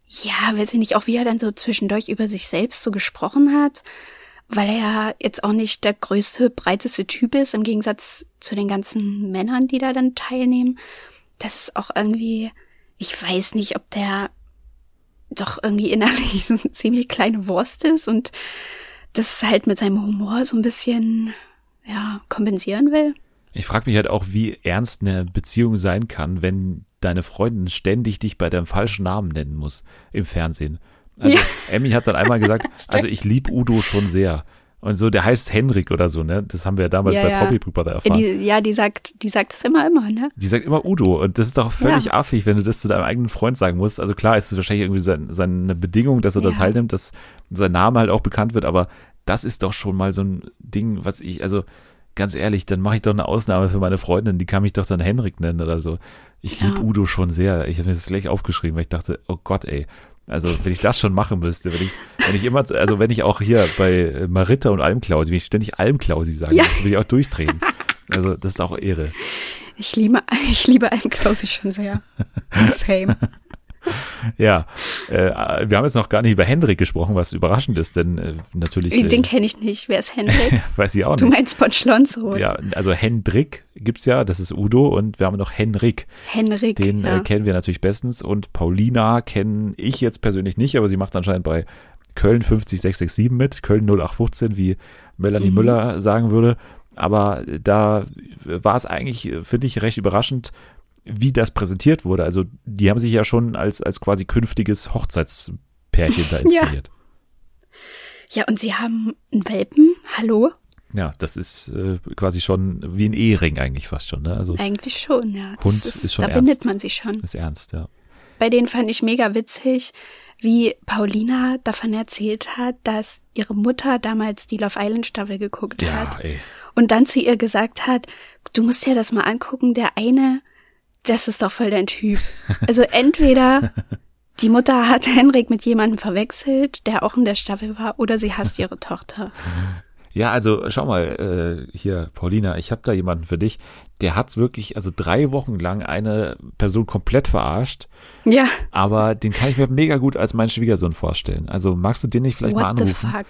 ja, weiß ich nicht, auch wie er dann so zwischendurch über sich selbst so gesprochen hat, weil er ja jetzt auch nicht der größte, breiteste Typ ist, im Gegensatz zu den ganzen Männern, die da dann teilnehmen. Das ist auch irgendwie, ich weiß nicht, ob der doch irgendwie innerlich so eine ziemlich kleine Wurst ist. Und das halt mit seinem Humor so ein bisschen ja, kompensieren will. Ich frage mich halt auch, wie ernst eine Beziehung sein kann, wenn deine Freundin ständig dich bei deinem falschen Namen nennen muss im Fernsehen. Also ja. Emmy hat dann einmal gesagt, also ich liebe Udo schon sehr. Und so, der heißt Henrik oder so, ne? Das haben wir ja damals ja, bei ja. Poppy Brother erfahren. Ja die, ja, die sagt, die sagt das immer, immer, ne? Die sagt immer Udo. Und das ist doch völlig affig, wenn du das zu deinem eigenen Freund sagen musst. Also klar ist es wahrscheinlich irgendwie sein, seine Bedingung, dass er da teilnimmt, dass sein Name halt auch bekannt wird, aber das ist doch schon mal so ein Ding, was ich, also ganz ehrlich, dann mache ich doch eine Ausnahme für meine Freundin, die kann mich doch dann Henrik nennen oder so. Ich ja. liebe Udo schon sehr. Ich habe mir das gleich aufgeschrieben, weil ich dachte, oh Gott, ey. Also, wenn ich das schon machen müsste, wenn ich, wenn ich immer, also wenn ich auch hier bei Maritta und Almklausi, wenn ich ständig Almklausi sagen ja. müsste, würde ich auch durchdrehen. Also, das ist auch Ehre. Ich liebe, ich liebe Almklausi schon sehr. Same. ja, äh, wir haben jetzt noch gar nicht über Hendrik gesprochen, was überraschend ist, denn äh, natürlich. Äh, Den kenne ich nicht. Wer ist Hendrik? weiß ich auch nicht. Du meinst Bonschlonzo. Ja, also Hendrik gibt's ja, das ist Udo und wir haben noch Henrik. Henrik. Den ja. äh, kennen wir natürlich bestens und Paulina kenne ich jetzt persönlich nicht, aber sie macht anscheinend bei Köln 50667 mit, Köln 0815, wie Melanie mhm. Müller sagen würde. Aber da war es eigentlich, finde ich, recht überraschend, wie das präsentiert wurde. Also die haben sich ja schon als, als quasi künftiges Hochzeitspärchen da inszeniert. Ja. ja, und sie haben einen Welpen. Hallo? Ja, das ist äh, quasi schon wie ein Ehering eigentlich fast schon. Ne? Also eigentlich schon, ja. Das Hund ist, ist schon da ernst. bindet man sich schon. Ist ernst, ja. Bei denen fand ich mega witzig, wie Paulina davon erzählt hat, dass ihre Mutter damals die Love Island Staffel geguckt Ja, hat ey. und dann zu ihr gesagt hat, du musst dir das mal angucken, der eine, das ist doch voll dein Typ. Also entweder die Mutter hat Henrik mit jemandem verwechselt, der auch in der Staffel war, oder sie hasst ihre Tochter. Ja, also schau mal, äh, hier, Paulina, ich habe da jemanden für dich, der hat wirklich, also drei Wochen lang eine Person komplett verarscht, Ja, aber den kann ich mir mega gut als meinen Schwiegersohn vorstellen. Also magst du den nicht vielleicht mal what the anrufen? fuck?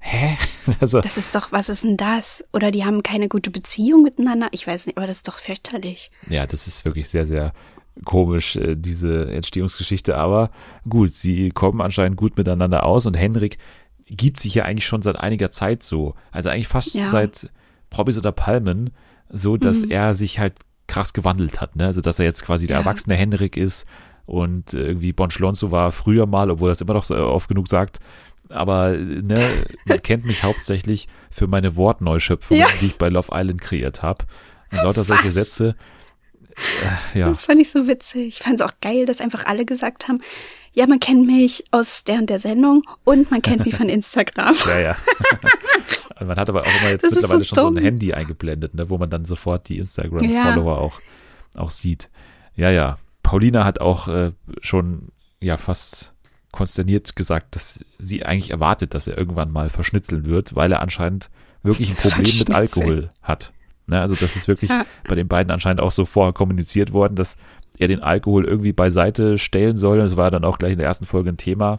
Hä? Also, Das ist doch, was ist denn das? Oder die haben keine gute Beziehung miteinander? Ich weiß nicht, aber das ist doch fürchterlich. ja, das ist wirklich sehr, sehr komisch, äh, diese Entstehungsgeschichte. Aber gut, sie kommen anscheinend gut miteinander aus und Henrik gibt sich ja eigentlich schon seit einiger Zeit so. Also eigentlich fast Ja. seit Promis oder Palmen, so dass Mhm. er sich halt krass gewandelt hat. Ne? Also dass er jetzt quasi der Ja. erwachsene Henrik ist und irgendwie Bon Schlonzo war früher mal, obwohl er es immer noch so oft genug sagt. Aber ne, man kennt mich hauptsächlich für meine Wortneuschöpfungen, Ja. die ich bei Love Island kreiert habe. Und lauter solche Was? Sätze. Äh, ja. Das fand ich so witzig. Ich fand es auch geil, dass einfach alle gesagt haben, ja, man kennt mich aus der und der Sendung und man kennt mich von Instagram. Ja, ja. Man hat aber auch immer jetzt Das mittlerweile so schon so ein dumm. Handy eingeblendet, ne, wo man dann sofort die Instagram-Follower auch, auch sieht. Ja, ja. Paulina hat auch äh, schon ja fast konsterniert gesagt, dass sie eigentlich erwartet, dass er irgendwann mal verschnitzeln wird, weil er anscheinend wirklich ein Problem mit. Alkohol hat. Ne, also das ist wirklich Ja. bei den beiden anscheinend auch so vorher kommuniziert worden, dass er den Alkohol irgendwie beiseite stellen soll. Das war dann auch gleich in der ersten Folge ein Thema,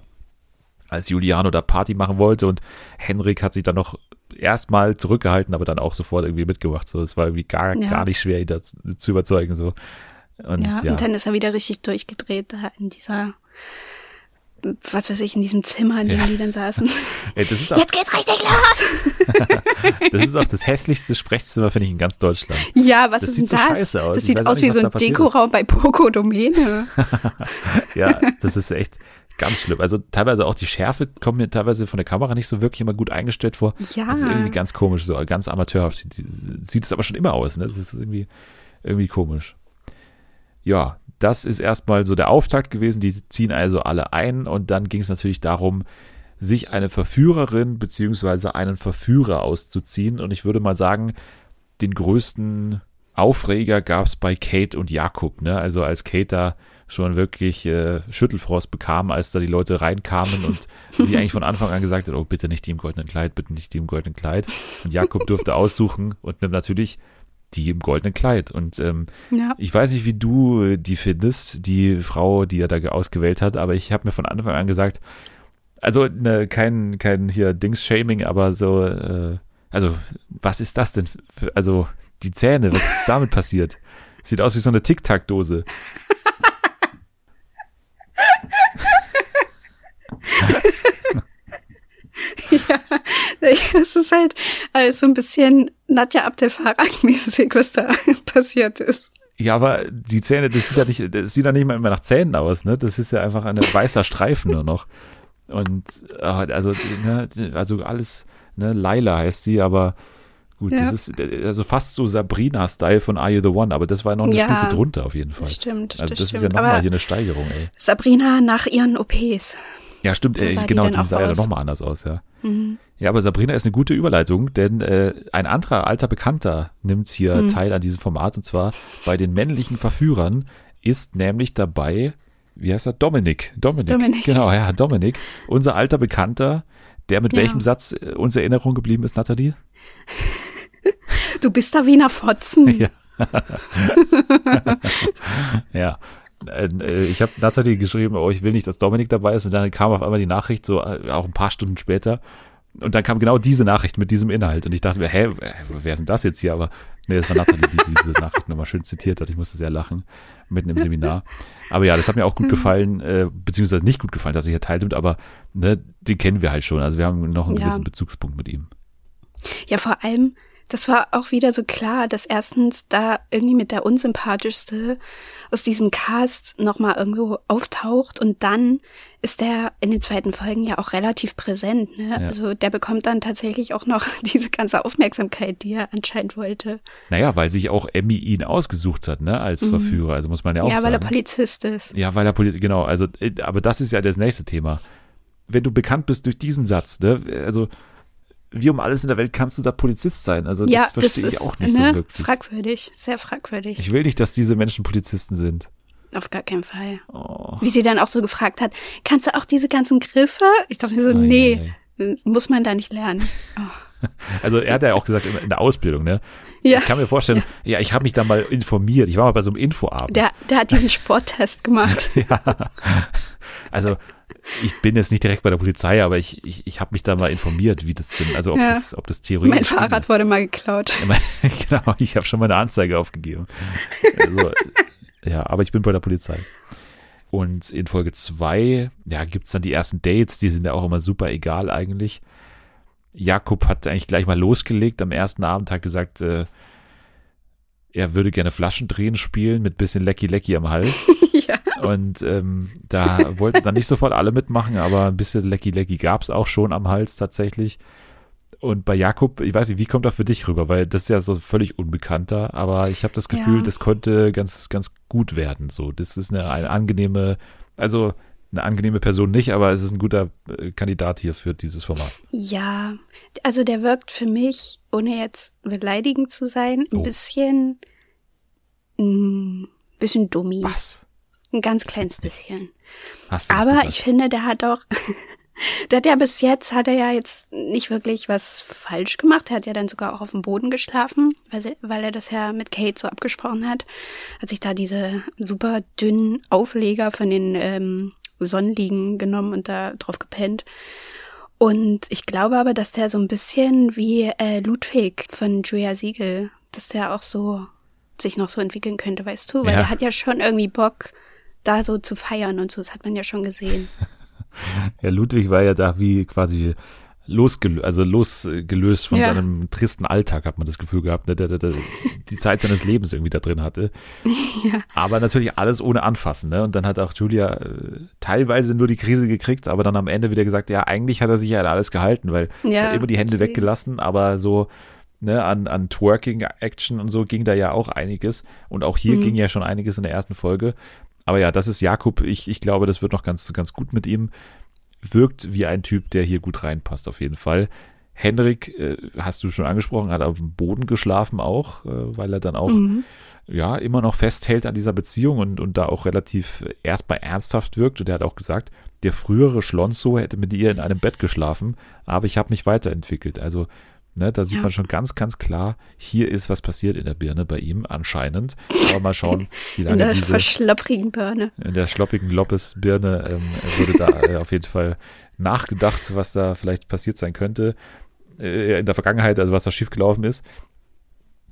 als Juliano da Party machen wollte und Henrik hat sich dann noch erstmal zurückgehalten, aber dann auch sofort irgendwie mitgemacht. So, es war irgendwie gar, Ja. gar nicht schwer, ihn da zu zu überzeugen. So. Und Ja, ja, und dann ist er wieder richtig durchgedreht da in dieser, was weiß ich, in diesem Zimmer, in dem Ja. die dann saßen. Ey, das, ist auch, Jetzt geht's richtig los! das ist auch das hässlichste Sprechzimmer, finde ich, in ganz Deutschland. Ja, was Das ist denn so das? scheiße aus. Das Ich sieht aus wie so ein. Dekoraum bei Poco Domäne. Ja, das ist echt ganz schlimm. Also teilweise auch die Schärfe kommt mir teilweise von der Kamera nicht so wirklich immer gut eingestellt vor. Ja. Das ist irgendwie ganz komisch, so ganz amateurhaft. Sieht es aber schon immer aus, ne? Das ist irgendwie, irgendwie komisch. Ja, das ist erstmal so der Auftakt gewesen. Die ziehen also alle ein und dann ging es natürlich darum, sich eine Verführerin beziehungsweise einen Verführer auszuziehen. Und ich würde mal sagen, den größten Aufreger gab es bei Kate und Jakob. Ne? Also als Kate da schon wirklich äh, Schüttelfrost bekam, als da die Leute reinkamen und sie eigentlich von Anfang an gesagt hat, oh bitte nicht die im goldenen Kleid, bitte nicht die im goldenen Kleid. Und Jakob durfte aussuchen und nimmt natürlich die im goldenen Kleid. Und ähm, Ja. ich weiß nicht, wie du äh, die findest, die Frau, die er da ge- ausgewählt hat, aber ich habe mir von Anfang an gesagt, also ne, kein, kein hier Dings-Shaming, aber so, äh, also was ist das denn? Für, also die Zähne, was ist damit passiert? Sieht aus wie so eine Tic-Tac-Dose. Es ist halt alles so ein bisschen Nadja Abdel Farag-mäßig, was da passiert ist. Ja, aber die Zähne, das sieht ja nicht, das sieht ja nicht mal immer nach Zähnen aus, ne? Das ist ja einfach ein weißer Streifen nur noch. Und äh, also, ne, also alles, ne, Laila heißt sie, aber gut, Ja. das ist äh, also fast so Sabrina-Style von Are You the One, aber das war noch eine Ja. Stufe drunter auf jeden Fall. Das stimmt. Also das, ist ja nochmal hier eine Steigerung, ey. Sabrina nach ihren OPs. Ja, stimmt, So äh, die genau, die auch sah ja nochmal anders aus, ja. Mhm. Ja, aber Sabrina ist eine gute Überleitung, denn äh, ein anderer alter Bekannter nimmt hier Mhm. teil an diesem Format und zwar bei den männlichen Verführern ist nämlich dabei, wie heißt er? Dominik. Dominik. Dominik. Genau, ja, Dominik. Unser alter Bekannter, der mit Ja. welchem Satz äh, uns in Erinnerung geblieben ist, Nathalie? Du bist da Wiener Fotzen. Ja. Ja. Äh, äh, ich habe Nathalie geschrieben, oh, ich will nicht, dass Dominik dabei ist. Und dann kam auf einmal die Nachricht, so äh, auch ein paar Stunden später. Und dann kam genau diese Nachricht mit diesem Inhalt. Und ich dachte mir, hä, wer ist denn das jetzt hier? Aber nee, das war Nathalie, die diese Nachricht nochmal schön zitiert hat. Ich musste sehr lachen, mitten im Seminar. Aber ja, das hat mir auch gut mhm. gefallen, äh, beziehungsweise nicht gut gefallen, dass er hier teilnimmt, aber ne, den kennen wir halt schon. Also wir haben noch einen ja. gewissen Bezugspunkt mit ihm. Ja, vor allem, das war auch wieder so klar, dass erstens da irgendwie mit der unsympathischste aus diesem Cast nochmal irgendwo auftaucht und dann ist der in den zweiten Folgen ja auch relativ präsent. Ne? Ja. Also der bekommt dann tatsächlich auch noch diese ganze Aufmerksamkeit, die er anscheinend wollte. Naja, weil sich auch Emmy ihn ausgesucht hat, ne, als mhm. Verführer. Also muss man ja auch ja, sagen. Ja, weil er Polizist ist. Ja, weil er Polizist, genau. Also, äh, aber das ist ja das nächste Thema. Wenn du bekannt bist durch diesen Satz, ne, also wie um alles in der Welt kannst du da Polizist sein? Also das ja, verstehe das ich auch nicht ne, so wirklich. Fragwürdig, sehr fragwürdig. Ich will nicht, dass diese Menschen Polizisten sind. Auf gar keinen Fall. Oh. Wie sie dann auch so gefragt hat, kannst du auch diese ganzen Griffe? Ich dachte mir so, Nein, nee, nein. muss man da nicht lernen. Oh. Also er hat ja auch gesagt, in der Ausbildung, ne? Ja. Ich kann mir vorstellen, ja, ja ich habe mich da mal informiert. Ich war mal bei so einem Infoabend. Der, der hat diesen Sporttest gemacht. ja. Also ich bin jetzt nicht direkt bei der Polizei, aber ich, ich, ich habe mich da mal informiert, wie das denn, also ob ja. das, ob das theoretisch. Mein Fahrrad wurde mal geklaut. genau, ich habe schon mal eine Anzeige aufgegeben. Also, ja, aber ich bin bei der Polizei. Und in Folge zwei, ja, gibt's dann die ersten Dates, die sind ja auch immer super egal eigentlich. Jakob hat eigentlich gleich mal losgelegt am ersten Abend, hat gesagt, äh, er würde gerne Flaschendrehen spielen mit bisschen Lecky Lecky am Hals. ja. Und ähm, da wollten dann nicht sofort alle mitmachen, aber ein bisschen Lecky Lecky gab's auch schon am Hals tatsächlich. Und bei Jakob, ich weiß nicht, wie kommt er für dich rüber? Weil das ist ja so völlig unbekannter, aber ich habe das Gefühl, ja. das könnte ganz, ganz gut werden. So, das ist eine, eine angenehme, also eine angenehme Person nicht, aber es ist ein guter äh, Kandidat hier für dieses Format. Ja, also der wirkt für mich, ohne jetzt beleidigend zu sein, ein oh. bisschen, ein mm, bisschen dummi. Was? Ein ganz kleines bisschen. Hast du aber ich finde, der hat doch, der hat ja bis jetzt, hat er ja jetzt nicht wirklich was falsch gemacht. Er hat ja dann sogar auch auf dem Boden geschlafen, weil, weil er das ja mit Kate so abgesprochen hat. Hat sich da diese super dünnen Aufleger von den ähm, Sonnenliegen genommen und da drauf gepennt. Und ich glaube aber, dass der so ein bisschen wie äh, Ludwig von Julia Siegel, dass der auch so sich noch so entwickeln könnte, weißt du? Weil ja. er hat ja schon irgendwie Bock, da so zu feiern und so. Das hat man ja schon gesehen. ja, Ludwig war ja da wie quasi losgelöst, also losgelöst von ja. seinem tristen Alltag, hat man das Gefühl gehabt, ne, der, der, der die Zeit seines Lebens irgendwie da drin hatte. Ja. Aber natürlich alles ohne Anfassen. Ne? Und dann hat auch Julia äh, teilweise nur die Krise gekriegt, aber dann am Ende wieder gesagt, ja, eigentlich hat er sich ja alles gehalten, weil ja, er hat immer die Hände okay. weggelassen, aber so ne, an, an Twerking-Action und so ging da ja auch einiges. Und auch hier mhm. ging ja schon einiges in der ersten Folge. Aber ja, das ist Jakob. Ich, ich glaube, das wird noch ganz, ganz gut mit ihm wirkt wie ein Typ, der hier gut reinpasst, auf jeden Fall. Henrik, äh, hast du schon angesprochen, hat auf dem Boden geschlafen auch, äh, weil er dann auch mhm. ja immer noch festhält an dieser Beziehung und, und da auch relativ erstmal ernsthaft wirkt. Und er hat auch gesagt, der frühere Schlonzo hätte mit ihr in einem Bett geschlafen, aber ich habe mich weiterentwickelt. Also Ne, da sieht ja. man schon ganz, ganz klar, hier ist was passiert in der Birne bei ihm anscheinend. Aber mal schauen, wie lange in der diese... verschlopprigen Birne. In der schloppigen Loppes-Birne ähm, wurde da äh, auf jeden Fall nachgedacht, was da vielleicht passiert sein könnte äh, in der Vergangenheit, also was da schiefgelaufen ist.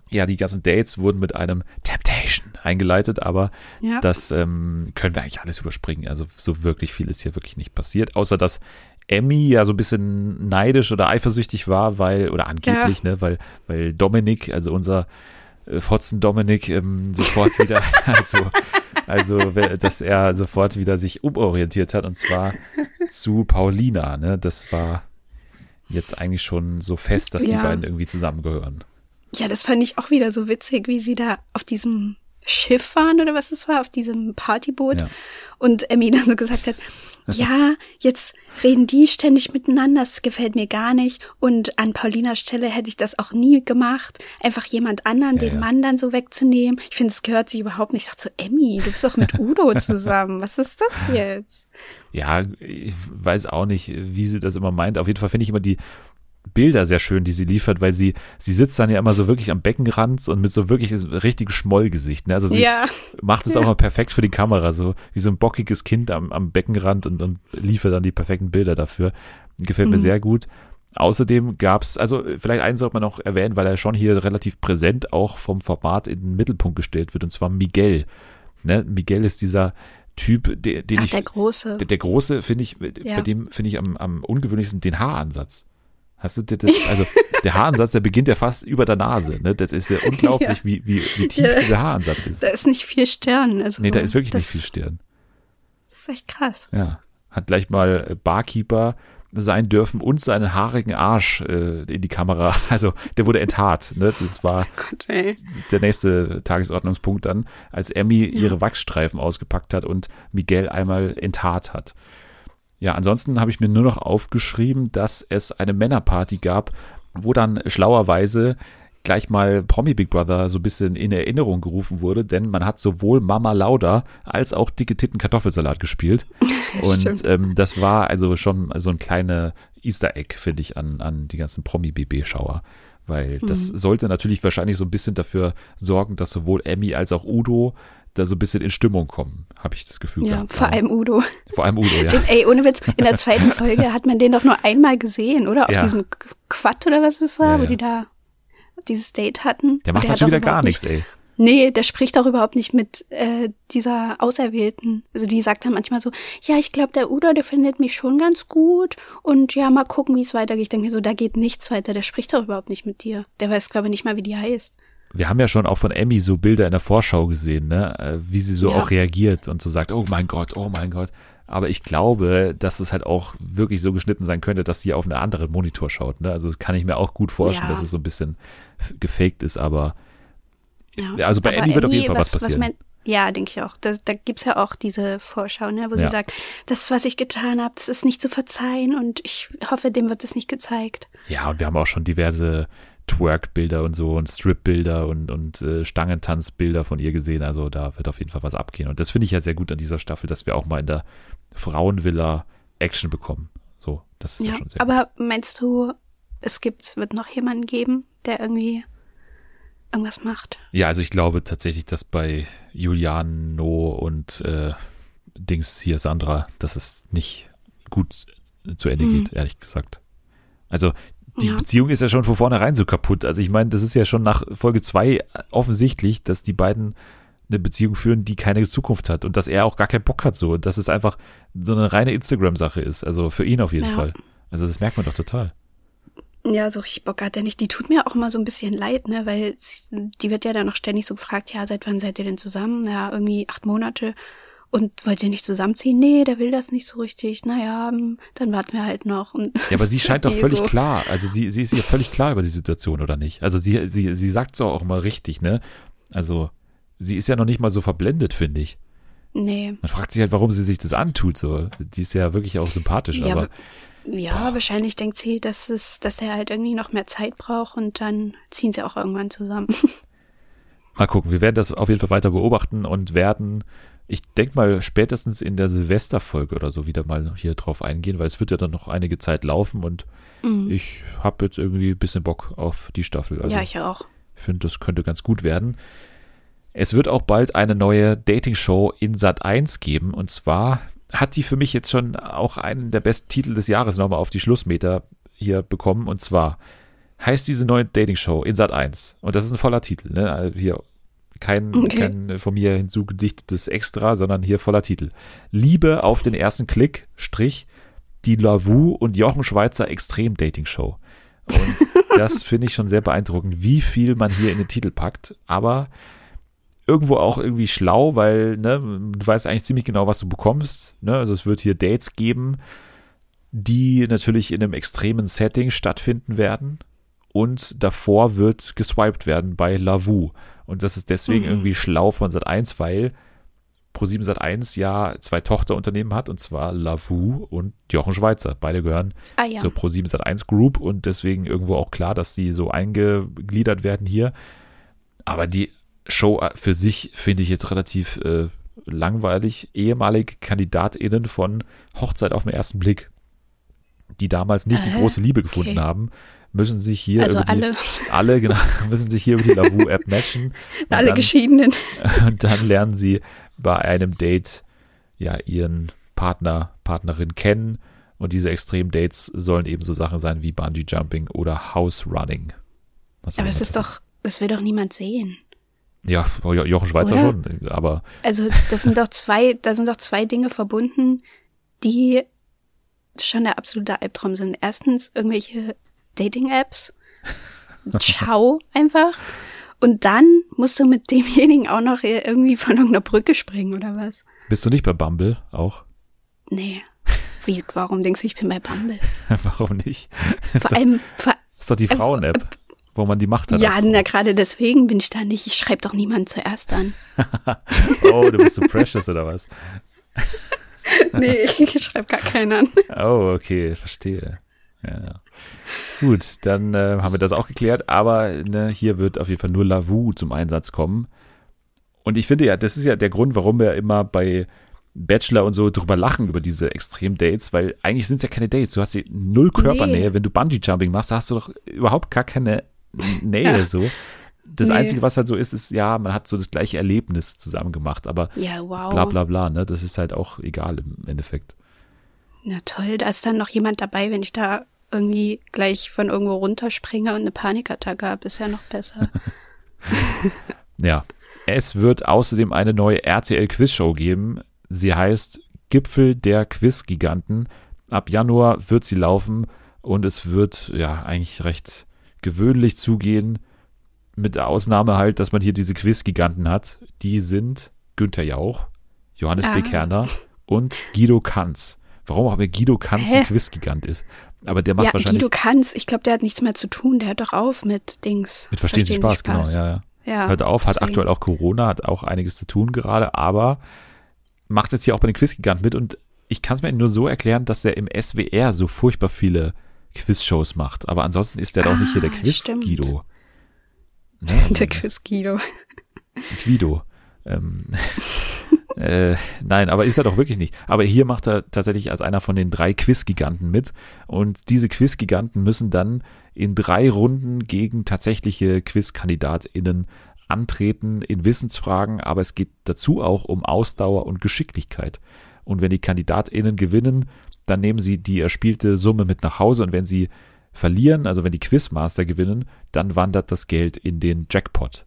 Ja, die ganzen Dates wurden mit einem Temptation eingeleitet, aber ja. das ähm, können wir eigentlich alles überspringen. Also so wirklich viel ist hier wirklich nicht passiert, außer dass Emmy ja so ein bisschen neidisch oder eifersüchtig war, weil, oder angeblich, ja. ne, weil, weil Dominik, also unser äh, Fotzen Dominik, ähm, sofort wieder, also, also, dass er sofort wieder sich umorientiert hat und zwar zu Paulina, ne, das war jetzt eigentlich schon so fest, dass ja. die beiden irgendwie zusammengehören. Ja, das fand ich auch wieder so witzig, wie sie da auf diesem Schiff waren oder was es war, auf diesem Partyboot ja. und Emmy dann so gesagt hat, ja, jetzt reden die ständig miteinander, das gefällt mir gar nicht. Und an Paulinas Stelle hätte ich das auch nie gemacht, einfach jemand anderen, ja, den ja. Mann dann so wegzunehmen. Ich finde, es gehört sich überhaupt nicht. Ich dachte so, Emmy, du bist doch mit Udo zusammen. Was ist das jetzt? Ja, ich weiß auch nicht, wie sie das immer meint. Auf jeden Fall finde ich immer die Bilder sehr schön, die sie liefert, weil sie, sie sitzt dann ja immer so wirklich am Beckenrand und mit so wirklich richtigen Schmollgesicht. Ne? Also sie Ja. macht es auch mal perfekt für die Kamera, so wie so ein bockiges Kind am, am Beckenrand und, und liefert dann die perfekten Bilder dafür. Gefällt mir Mhm. sehr gut. Außerdem gab es, also vielleicht eins sollte man noch erwähnen, weil er schon hier relativ präsent auch vom Format in den Mittelpunkt gestellt wird, und zwar Miguel. Ne? Miguel ist dieser Typ, der, den Ach, ich, der Große. der, der große, finde ich, Ja. bei dem finde ich am, am ungewöhnlichsten den Haaransatz. Hast du dir das, also der Haaransatz, der beginnt ja fast über der Nase, ne? Das ist ja unglaublich, Ja. wie, wie, wie tief Ja. dieser Haaransatz ist. Da ist nicht viel Stirn. Also Nee, da ist wirklich nicht viel Stirn. Das ist echt krass. Ja. Hat gleich mal äh, Barkeeper sein dürfen und seinen haarigen Arsch äh, in die Kamera. Also der wurde enthaart. Ne? Das war Gott, ey. der nächste Tagesordnungspunkt dann, als Emmy ihre Wachsstreifen ausgepackt hat und Miguel einmal enthaart hat. Ja, ansonsten habe ich mir nur noch aufgeschrieben, dass es eine Männerparty gab, wo dann schlauerweise gleich mal Promi Big Brother so ein bisschen in Erinnerung gerufen wurde, denn man hat sowohl Mama Lauda als auch dicke Titten Kartoffelsalat gespielt. Und ähm, das war also schon so ein kleiner Easter Egg, finde ich, an, an die ganzen Promi-BB-Schauer. Weil das Mhm. sollte natürlich wahrscheinlich so ein bisschen dafür sorgen, dass sowohl Emmy als auch Udo da so ein bisschen in Stimmung kommen, habe ich das Gefühl Ja, gehabt. vor allem Udo. vor allem Udo, ja. Den, ey, ohne Witz, in der zweiten Folge hat man den doch nur einmal gesehen, oder? Auf Ja. diesem Qu- Quad oder was das war, Ja, wo die da dieses Date hatten. Der macht halt hat schon wieder gar nichts, nicht, ey. Nee, der spricht auch überhaupt nicht mit äh, dieser Auserwählten. Also die sagt dann manchmal so, ja, ich glaube, der Udo, der findet mich schon ganz gut und ja, mal gucken, wie es weitergeht. Ich denke mir so, da geht nichts weiter, der spricht doch überhaupt nicht mit dir. Der weiß, glaube ich, nicht mal, wie die heißt. Wir haben ja schon auch von Emmy so Bilder in der Vorschau gesehen, ne? äh, wie sie so Ja. auch reagiert und so sagt, oh mein Gott, oh mein Gott. Aber ich glaube, dass es halt auch wirklich so geschnitten sein könnte, dass sie auf einen anderen Monitor schaut. Ne? Also das kann ich mir auch gut vorstellen, Ja. dass es so ein bisschen gefaked ist, aber Ja. Also bei Aber Annie wird auf jeden Fall was passieren. mein, ja, denke ich auch. Da, da gibt's ja auch diese Vorschau, ne, wo sie sagt, das, was ich getan habe, das ist nicht zu verzeihen und ich hoffe, dem wird es nicht gezeigt. ja, und wir haben auch schon diverse Twerk-Bilder und so und Strip-Bilder und, und äh, Stangentanz-Bilder von ihr gesehen. Also da wird auf jeden Fall was abgehen. Und das finde ich ja sehr gut an dieser Staffel, dass wir auch mal in der Frauenvilla Action bekommen. So, das ist ja, Ja, schon sehr gut. aber meinst du, es gibt, wird noch jemanden geben, der irgendwie irgendwas macht? Ja, also ich glaube tatsächlich, dass bei Juliano und äh, Dings hier Sandra, dass es nicht gut zu Ende Mhm. geht, ehrlich gesagt. Also die Ja. Beziehung ist ja schon von vornherein so kaputt. Also ich meine, das ist ja schon nach Folge zwei offensichtlich, dass die beiden eine Beziehung führen, die keine Zukunft hat und dass er auch gar keinen Bock hat so und dass es einfach so eine reine Instagram-Sache ist. Also für ihn auf jeden Ja. Fall. Also das merkt man doch total. Ja, so richtig Bock hat er nicht. Die tut mir auch immer so ein bisschen leid, ne, weil sie, die wird ja dann noch ständig so gefragt, ja, seit wann seid ihr denn zusammen? Ja, irgendwie acht Monate. Und wollt ihr nicht zusammenziehen? Nee, der will das nicht so richtig. Naja, hm, dann warten wir halt noch. Und Ja, aber sie scheint doch irgendwie völlig so. klar. Also sie, sie ist ja völlig klar über die Situation, oder nicht? Also sie, sie, sie sagt es auch mal richtig, ne? Also sie ist ja noch nicht mal so verblendet, finde ich. Nee. Man fragt sich halt, warum sie sich das antut. So, die ist ja wirklich auch sympathisch, Ja, aber Ja, wahrscheinlich denkt sie, dass es, dass er halt irgendwie noch mehr Zeit braucht und dann ziehen sie auch irgendwann zusammen. mal gucken. Wir werden das auf jeden Fall weiter beobachten und werden, ich denke mal, spätestens in der Silvesterfolge oder so wieder mal hier drauf eingehen, weil es wird ja dann noch einige Zeit laufen und Mhm. ich habe jetzt irgendwie ein bisschen Bock auf die Staffel. Also ja, ich auch. Ich finde, das könnte ganz gut werden. Es wird auch bald eine neue Dating-Show in Sat 1 geben. Und zwar hat die für mich jetzt schon auch einen der besten Titel des Jahres nochmal auf die Schlussmeter hier bekommen. Und zwar heißt diese neue Dating-Show in Sat 1. Und das ist ein voller Titel. Ne? Also hier kein, Okay. kein von mir hinzugedichtetes Extra, sondern hier voller Titel. Liebe auf den ersten Klick, Strich, die Lavu und Jochen Schweizer Extrem-Dating-Show. Und das finde ich schon sehr beeindruckend, wie viel man hier in den Titel packt. Aber irgendwo auch irgendwie schlau, weil ne, du weißt eigentlich ziemlich genau, was du bekommst. Ne? Also es wird hier Dates geben, die natürlich in einem extremen Setting stattfinden werden. Und davor wird geswiped werden bei Lavu. Und das ist deswegen Mhm. irgendwie schlau von Sat1, weil Pro7 Sat1 ja zwei Tochterunternehmen hat, und zwar Lavu und Jochen Schweizer. Beide gehören Ah ja. zur Pro7 Sat1 Group und deswegen irgendwo auch klar, dass sie so eingegliedert werden hier. Aber die Show für sich finde ich jetzt relativ äh, langweilig. Ehemalige KandidatInnen von Hochzeit auf den ersten Blick, die damals nicht die Äh, große Liebe gefunden okay. haben, müssen sich hier also über alle. Die, alle genau, müssen sich hier über die Lavu-App matchen. alle dann, Geschiedenen. Und dann lernen sie bei einem Date ja ihren Partner, Partnerin kennen. Und diese Extrem-Dates sollen eben so Sachen sein wie Bungee-Jumping oder House-Running. Aber es ist doch, das will doch niemand sehen. Ja, Jochen Schweizer Oder? schon, aber. Also, das sind doch zwei, da sind doch zwei Dinge verbunden, die schon der absolute Albtraum sind. Erstens irgendwelche Dating-Apps. Ciao einfach. Und dann musst du mit demjenigen auch noch irgendwie von irgendeiner Brücke springen oder was? Bist du nicht bei Bumble auch? Nee. Wie, warum denkst du, ich bin bei Bumble? warum nicht? Vor allem, vor, ist doch die Frauen-App, wo man die Macht hat. Ja, na, gerade deswegen bin ich da nicht. Ich schreibe doch niemanden zuerst an. oh, du bist so precious oder was? nee, ich schreibe gar keinen an. Oh, okay, verstehe. Ja. Gut, dann äh, haben wir das auch geklärt, aber ne, hier wird auf jeden Fall nur Lavu zum Einsatz kommen. Und ich finde ja, das ist ja der Grund, warum wir immer bei Bachelor und so drüber lachen über diese Extrem-Dates, weil eigentlich sind es ja keine Dates. Du hast die null Körpernähe. Nee. Wenn du Bungee-Jumping machst, hast du doch überhaupt gar keine Nähe ja. so. Das nee. Einzige, was halt so ist, ist, ja, man hat so das gleiche Erlebnis zusammen gemacht, aber ja, wow. bla bla bla, ne? Das ist halt auch egal im Endeffekt. Na toll, da ist dann noch jemand dabei, wenn ich da irgendwie gleich von irgendwo runterspringe und eine Panikattacke habe, ist ja noch besser. ja. Es wird außerdem eine neue RTL-Quizshow geben. Sie heißt Gipfel der Quizgiganten. Ab Januar wird sie laufen und es wird ja eigentlich recht gewöhnlich zugehen. Mit der Ausnahme halt, dass man hier diese Quizgiganten hat. Die sind Günther Jauch, Johannes ah. Bekerner und Guido Kanz. Warum auch immer Guido Kanz Hä? ein Quizgigant ist. Aber der macht ja, wahrscheinlich. Guido Kanz, ich glaube, der hat nichts mehr zu tun. Der hört doch auf mit Dings. Mit Verstehen, Verstehen Sie Spaß, Spaß, genau, ja, ja. ja hört auf, deswegen. hat aktuell auch Corona, hat auch einiges zu tun gerade, aber macht jetzt hier auch bei den Quizgiganten mit und ich kann es mir nur so erklären, dass er im SWR so furchtbar viele Quizshows macht. Aber ansonsten ist er ah, doch nicht hier der ah, Quiz-Guido. Ne? Der Quiz-Guido. Guido. Ähm, äh, nein, aber ist er doch wirklich nicht. Aber hier macht er tatsächlich als einer von den drei Quiz-Giganten mit. Und diese Quiz-Giganten müssen dann in drei Runden gegen tatsächliche Quiz-KandidatInnen antreten in Wissensfragen, aber es geht dazu auch um Ausdauer und Geschicklichkeit. Und wenn die KandidatInnen gewinnen, dann nehmen sie die erspielte Summe mit nach Hause und wenn sie verlieren, also wenn die Quizmaster gewinnen, dann wandert das Geld in den Jackpot.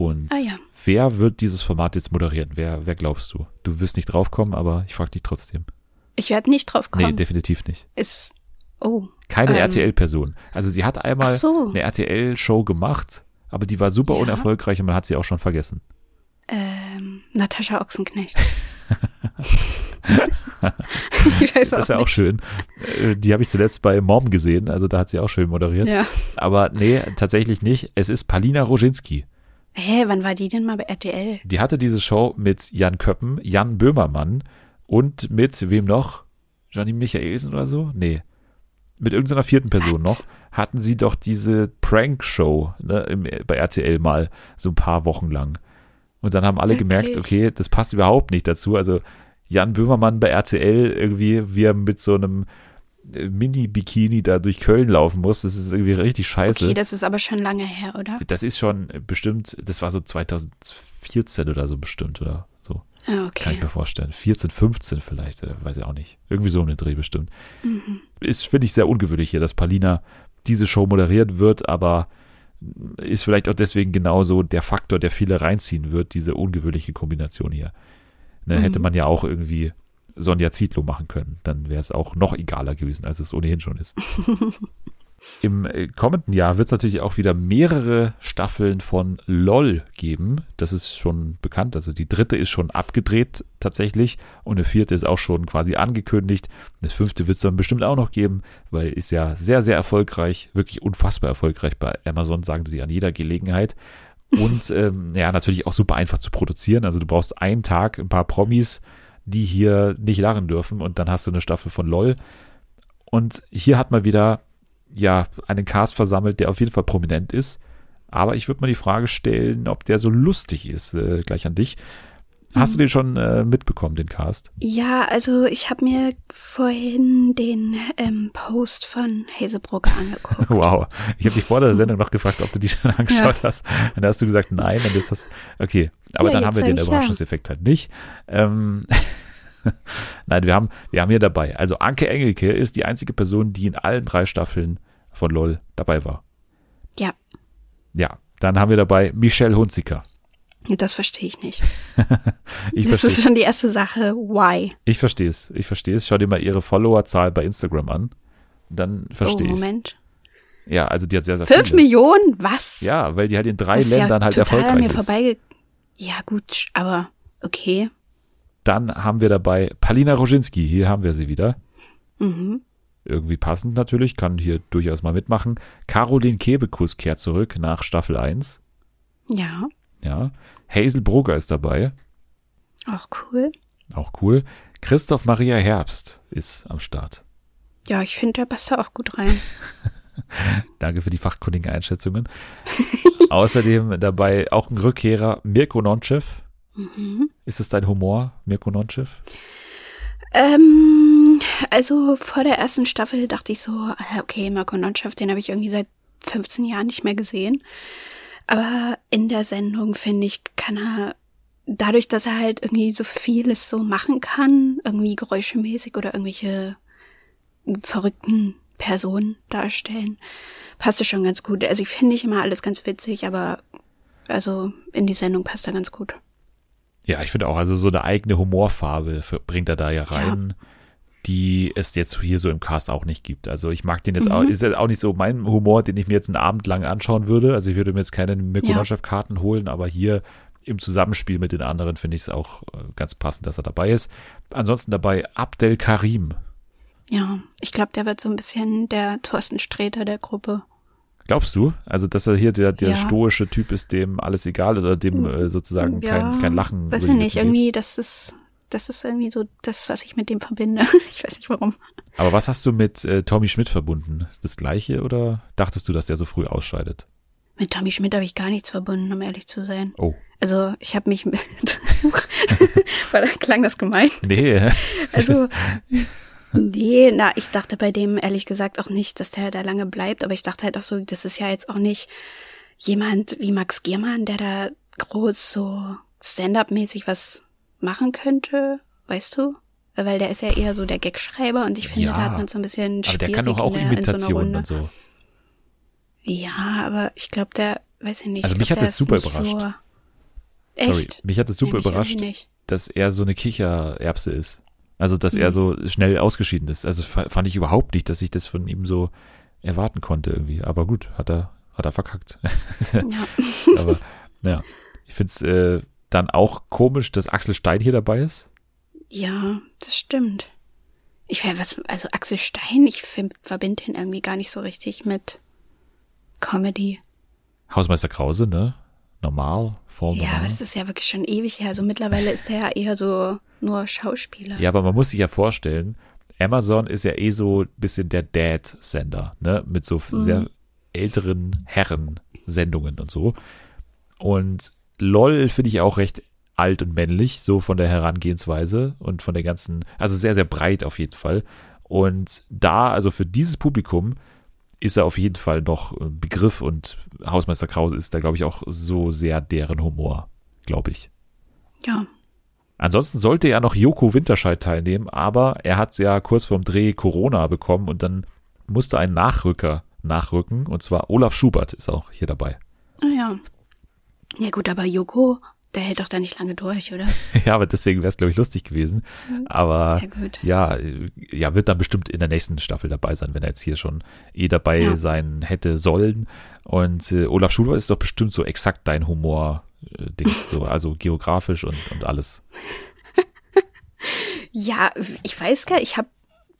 Und ah, ja. wer wird dieses Format jetzt moderieren? Wer, wer glaubst du? Du wirst nicht draufkommen, aber ich frage dich trotzdem. Ich werde nicht draufkommen. Nee, definitiv nicht. Ist, oh. Keine ähm, RTL-Person. Also sie hat einmal so. eine RTL-Show gemacht, aber die war super ja. unerfolgreich und man hat sie auch schon vergessen. Ähm, Natascha Ochsenknecht. das wäre auch schön. Äh, die habe ich zuletzt bei Mom gesehen, also da hat sie auch schön moderiert. Ja. Aber nee, tatsächlich nicht. Es ist Palina Roginski. Hä, wann war die denn mal bei RTL? Die hatte diese Show mit Jan Köppen, Jan Böhmermann und mit wem noch? Janine Michaelsen oder so? Nee. Mit irgendeiner vierten Person What? noch hatten sie doch diese Prank-Show ne, bei RTL mal so ein paar Wochen lang. Und dann haben alle Wirklich? gemerkt, okay, das passt überhaupt nicht dazu. Also Jan Böhmermann bei RTL irgendwie, wie er mit so einem Mini-Bikini da durch Köln laufen muss, das ist irgendwie richtig scheiße. Okay, das ist aber schon lange her, oder? Das ist schon bestimmt, das war so 2014 oder so bestimmt, oder so. Ah, okay. Kann ich mir vorstellen. 14, 15 vielleicht, äh, weiß ich auch nicht. Irgendwie so eine Dreh bestimmt. Mhm. Ist, finde ich, sehr ungewöhnlich hier, dass Palina diese Show moderiert wird, aber ist vielleicht auch deswegen genauso der Faktor, der viele reinziehen wird, diese ungewöhnliche Kombination hier. Ne, mhm. Hätte man ja auch irgendwie Sonja Zietlow machen können. Dann wäre es auch noch egaler gewesen, als es ohnehin schon ist. Im äh, kommenden Jahr wird es natürlich auch wieder mehrere Staffeln von LOL geben. Das ist schon bekannt. Also die dritte ist schon abgedreht tatsächlich und eine vierte ist auch schon quasi angekündigt. Das fünfte wird es dann bestimmt auch noch geben, weil ist ja sehr, sehr erfolgreich, wirklich unfassbar erfolgreich bei Amazon, sagen sie an jeder Gelegenheit. Und ähm, ja, natürlich auch super einfach zu produzieren. Also du brauchst einen Tag, ein paar Promis, die hier nicht lachen dürfen und dann hast du eine Staffel von LOL. Und hier hat man wieder ja einen Cast versammelt, der auf jeden Fall prominent ist. Aber ich würde mal die Frage stellen, ob der so lustig ist, äh, gleich an dich. Hast du den schon äh, mitbekommen, den Cast? Ja, also ich habe mir vorhin den ähm, Post von Hazelbrugger angeguckt. wow. Ich habe dich vor der Sendung noch gefragt, ob du die schon angeschaut ja. hast. Und da hast du gesagt, nein. Und jetzt hast okay. Aber ja, dann haben wir den Überraschungseffekt ja. halt nicht. Ähm, nein, wir haben, wir haben hier dabei. Also Anke Engelke ist die einzige Person, die in allen drei Staffeln von LOL dabei war. Ja. Ja. Dann haben wir dabei Michelle Hunziker. Das verstehe ich nicht. ich das ist schon die erste Sache. Why? Ich verstehe es. Ich verstehe es. Schau dir mal ihre Followerzahl bei Instagram an. Dann verstehe ich. Oh, Moment. Ja, also die hat sehr, sehr Fünf viele. Millionen? Was? Ja, weil die halt in drei das Ländern ja halt total erfolgreich an mir ist. Vorbei ja, gut, aber okay. Dann haben wir dabei Palina Roginski. Hier haben wir sie wieder. Mhm. Irgendwie passend natürlich, kann hier durchaus mal mitmachen. Caroline Kebekus kehrt zurück nach Staffel 1. Ja. Ja. Hazel Brugger ist dabei. Auch cool. Auch cool. Christoph Maria Herbst ist am Start. Ja, ich finde, der passt da auch gut rein. Danke für die fachkundigen Einschätzungen. Außerdem dabei auch ein Rückkehrer, Mirko Nonchev. Mhm. Ist es dein Humor, Mirko Nonchev? Ähm, also vor der ersten Staffel dachte ich so, ah, okay, Mirko Nonchev, den habe ich irgendwie seit 15 Jahren nicht mehr gesehen. Aber in der Sendung, finde ich, kann er dadurch, dass er halt irgendwie so vieles so machen kann, irgendwie geräuschemäßig oder irgendwelche verrückten Personen darstellen, passt es schon ganz gut. Also ich finde nicht immer alles ganz witzig, aber also in die Sendung passt er ganz gut. Ja, ich finde auch, also so eine eigene Humorfarbe bringt er da ja rein. Ja die es jetzt hier so im Cast auch nicht gibt. Also ich mag den jetzt mhm. auch, ist jetzt auch nicht so mein Humor, den ich mir jetzt einen Abend lang anschauen würde. Also ich würde mir jetzt keine Mikonoschew-Karten holen, aber hier im Zusammenspiel mit den anderen finde ich es auch äh, ganz passend, dass er dabei ist. Ansonsten dabei Abdel Karim. Ja, ich glaube, der wird so ein bisschen der Thorsten Sträter der Gruppe. Glaubst du? Also, dass er hier der, der ja. stoische Typ ist, dem alles egal ist oder dem äh, sozusagen ja, kein, kein Lachen. Weiß ich nicht, irgendwie, das ist das ist irgendwie so das, was ich mit dem verbinde. ich weiß nicht warum. Aber was hast du mit äh, Tommy Schmidt verbunden? Das gleiche oder dachtest du, dass der so früh ausscheidet? Mit Tommy Schmidt habe ich gar nichts verbunden, um ehrlich zu sein. Oh. Also ich habe mich mit War, klang das gemein? Nee. also nee, na, ich dachte bei dem ehrlich gesagt auch nicht, dass der da lange bleibt, aber ich dachte halt auch so, das ist ja jetzt auch nicht jemand wie Max Giermann, der da groß so Stand-up-mäßig was machen könnte, weißt du? Weil der ist ja eher so der Gagschreiber und ich finde, ja, da hat man so ein bisschen Aber der kann doch auch Imitationen so und so. Ja, aber ich glaube, der, weiß ich nicht. Also ich mich glaub, hat das super überrascht. So Sorry, mich hat das super nee, überrascht, dass er so eine Kichererbse ist. Also, dass mhm. er so schnell ausgeschieden ist. Also fand ich überhaupt nicht, dass ich das von ihm so erwarten konnte irgendwie. Aber gut, hat er, hat er verkackt. Ja. Aber, ja. Ich finde es äh, dann auch komisch, dass Axel Stein hier dabei ist? Ja, das stimmt. Ich was, also Axel Stein, ich verbinde ihn irgendwie gar nicht so richtig mit Comedy. Hausmeister Krause, ne? Normal, voll normal. Ja, aber das ist ja wirklich schon ewig her. Also mittlerweile ist er ja eher so nur Schauspieler. Ja, aber man muss sich ja vorstellen, Amazon ist ja eh so ein bisschen der Dad-Sender, ne? Mit so mhm. sehr älteren Herren-Sendungen und so. Und LOL finde ich auch recht alt und männlich, so von der Herangehensweise und von der ganzen, also sehr, sehr breit auf jeden Fall. Und da, also für dieses Publikum, ist er auf jeden Fall noch ein Begriff und Hausmeister Krause ist da, glaube ich, auch so sehr deren Humor, glaube ich. Ja. Ansonsten sollte ja noch Joko Winterscheid teilnehmen, aber er hat ja kurz vorm Dreh Corona bekommen und dann musste ein Nachrücker nachrücken und zwar Olaf Schubert ist auch hier dabei. Ah ja. Ja gut, aber Joko, der hält doch da nicht lange durch, oder? ja, aber deswegen wäre es, glaube ich, lustig gewesen. Mhm. Aber ja, ja, wird dann bestimmt in der nächsten Staffel dabei sein, wenn er jetzt hier schon eh dabei ja. sein hätte sollen. Und äh, Olaf Schubert ist doch bestimmt so exakt dein Humor, äh, Ding, so, also geografisch und, und alles. ja, ich weiß gar, ich habe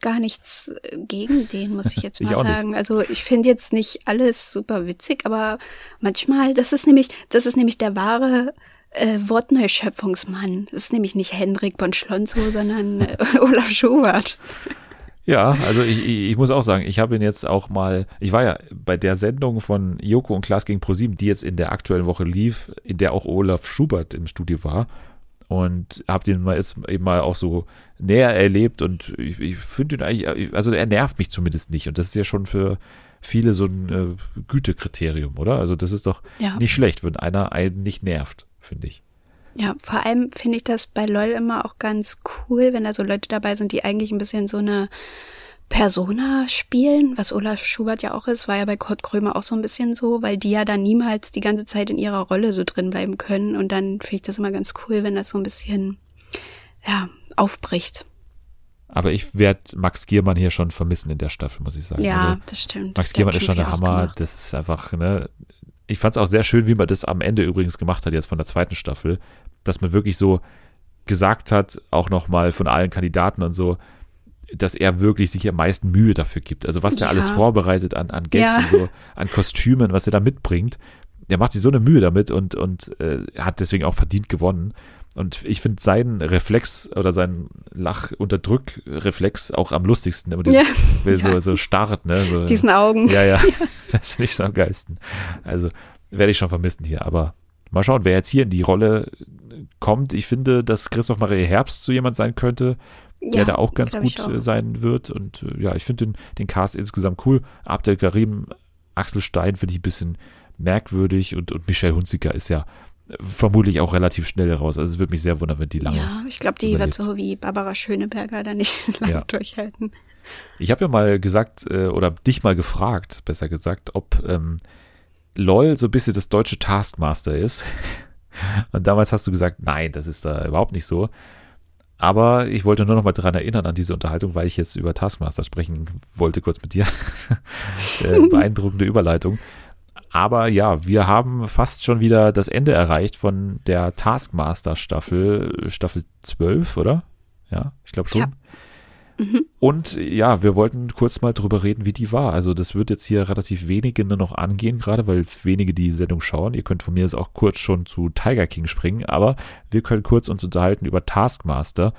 gar nichts äh, gegen den, muss ich jetzt mal ich sagen. Also ich finde jetzt nicht alles super witzig, aber manchmal, das ist nämlich, das ist nämlich der wahre äh, Wortneuschöpfungsmann. Das ist nämlich nicht Hendrik von Schlonzo, sondern äh, Olaf Schubert. Ja, also ich, ich, ich muss auch sagen, ich habe ihn jetzt auch mal, ich war ja bei der Sendung von Joko und Klaas gegen ProSieben, die jetzt in der aktuellen Woche lief, in der auch Olaf Schubert im Studio war. Und habe den mal jetzt eben mal auch so näher erlebt und ich, ich finde ihn eigentlich, also er nervt mich zumindest nicht und das ist ja schon für viele so ein äh, Gütekriterium, oder? Also das ist doch ja. nicht schlecht, wenn einer einen nicht nervt, finde ich. Ja, vor allem finde ich das bei LOL immer auch ganz cool, wenn da so Leute dabei sind, die eigentlich ein bisschen so eine Persona spielen, was Olaf Schubert ja auch ist, war ja bei Kurt Krömer auch so ein bisschen so, weil die ja dann niemals die ganze Zeit in ihrer Rolle so drin bleiben können. Und dann finde ich das immer ganz cool, wenn das so ein bisschen, ja, aufbricht. Aber ich werde Max Giermann hier schon vermissen in der Staffel, muss ich sagen. Ja, also, das stimmt. Max Giermann ist schon der Hammer. Ausgemacht. Das ist einfach, ne. Ich fand es auch sehr schön, wie man das am Ende übrigens gemacht hat, jetzt von der zweiten Staffel, dass man wirklich so gesagt hat, auch nochmal von allen Kandidaten und so, dass er wirklich sich am meisten Mühe dafür gibt. Also was ja. er alles vorbereitet an, an Gags ja. und so, an Kostümen, was er da mitbringt. Der macht sich so eine Mühe damit und, und äh, hat deswegen auch verdient gewonnen. Und ich finde seinen Reflex oder seinen Lach-Unterdrück-Reflex auch am lustigsten. Immer ja. ja. so, so starrt, ne? So, Diesen Augen. Ja, ja. Das finde ich so am geilsten. Also werde ich schon vermissen hier. Aber mal schauen, wer jetzt hier in die Rolle kommt. Ich finde, dass Christoph Maria Herbst so jemand sein könnte, der ja, da auch ganz gut auch. Äh, sein wird. Und äh, ja, ich finde den, den Cast insgesamt cool. Abdel Karim, Axel Stein finde ich ein bisschen merkwürdig und, und Michelle Hunziker ist ja vermutlich auch relativ schnell raus. Also es würde mich sehr wundern, wenn die lange. Ja, ich glaube, die überlebt. wird so wie Barbara Schöneberger da nicht lange ja. durchhalten. Ich habe ja mal gesagt, äh, oder dich mal gefragt, besser gesagt, ob ähm, LOL so ein bisschen das deutsche Taskmaster ist. Und damals hast du gesagt, nein, das ist da überhaupt nicht so. Aber ich wollte nur noch mal daran erinnern an diese Unterhaltung, weil ich jetzt über Taskmaster sprechen wollte, kurz mit dir. äh, beeindruckende Überleitung. Aber ja, wir haben fast schon wieder das Ende erreicht von der Taskmaster Staffel, Staffel 12, oder? Ja, ich glaube schon. Ja. Mhm. Und ja, wir wollten kurz mal drüber reden, wie die war. Also das wird jetzt hier relativ wenige nur noch angehen, gerade weil wenige die Sendung schauen. Ihr könnt von mir jetzt auch kurz schon zu Tiger King springen, aber wir können kurz uns unterhalten über Taskmaster.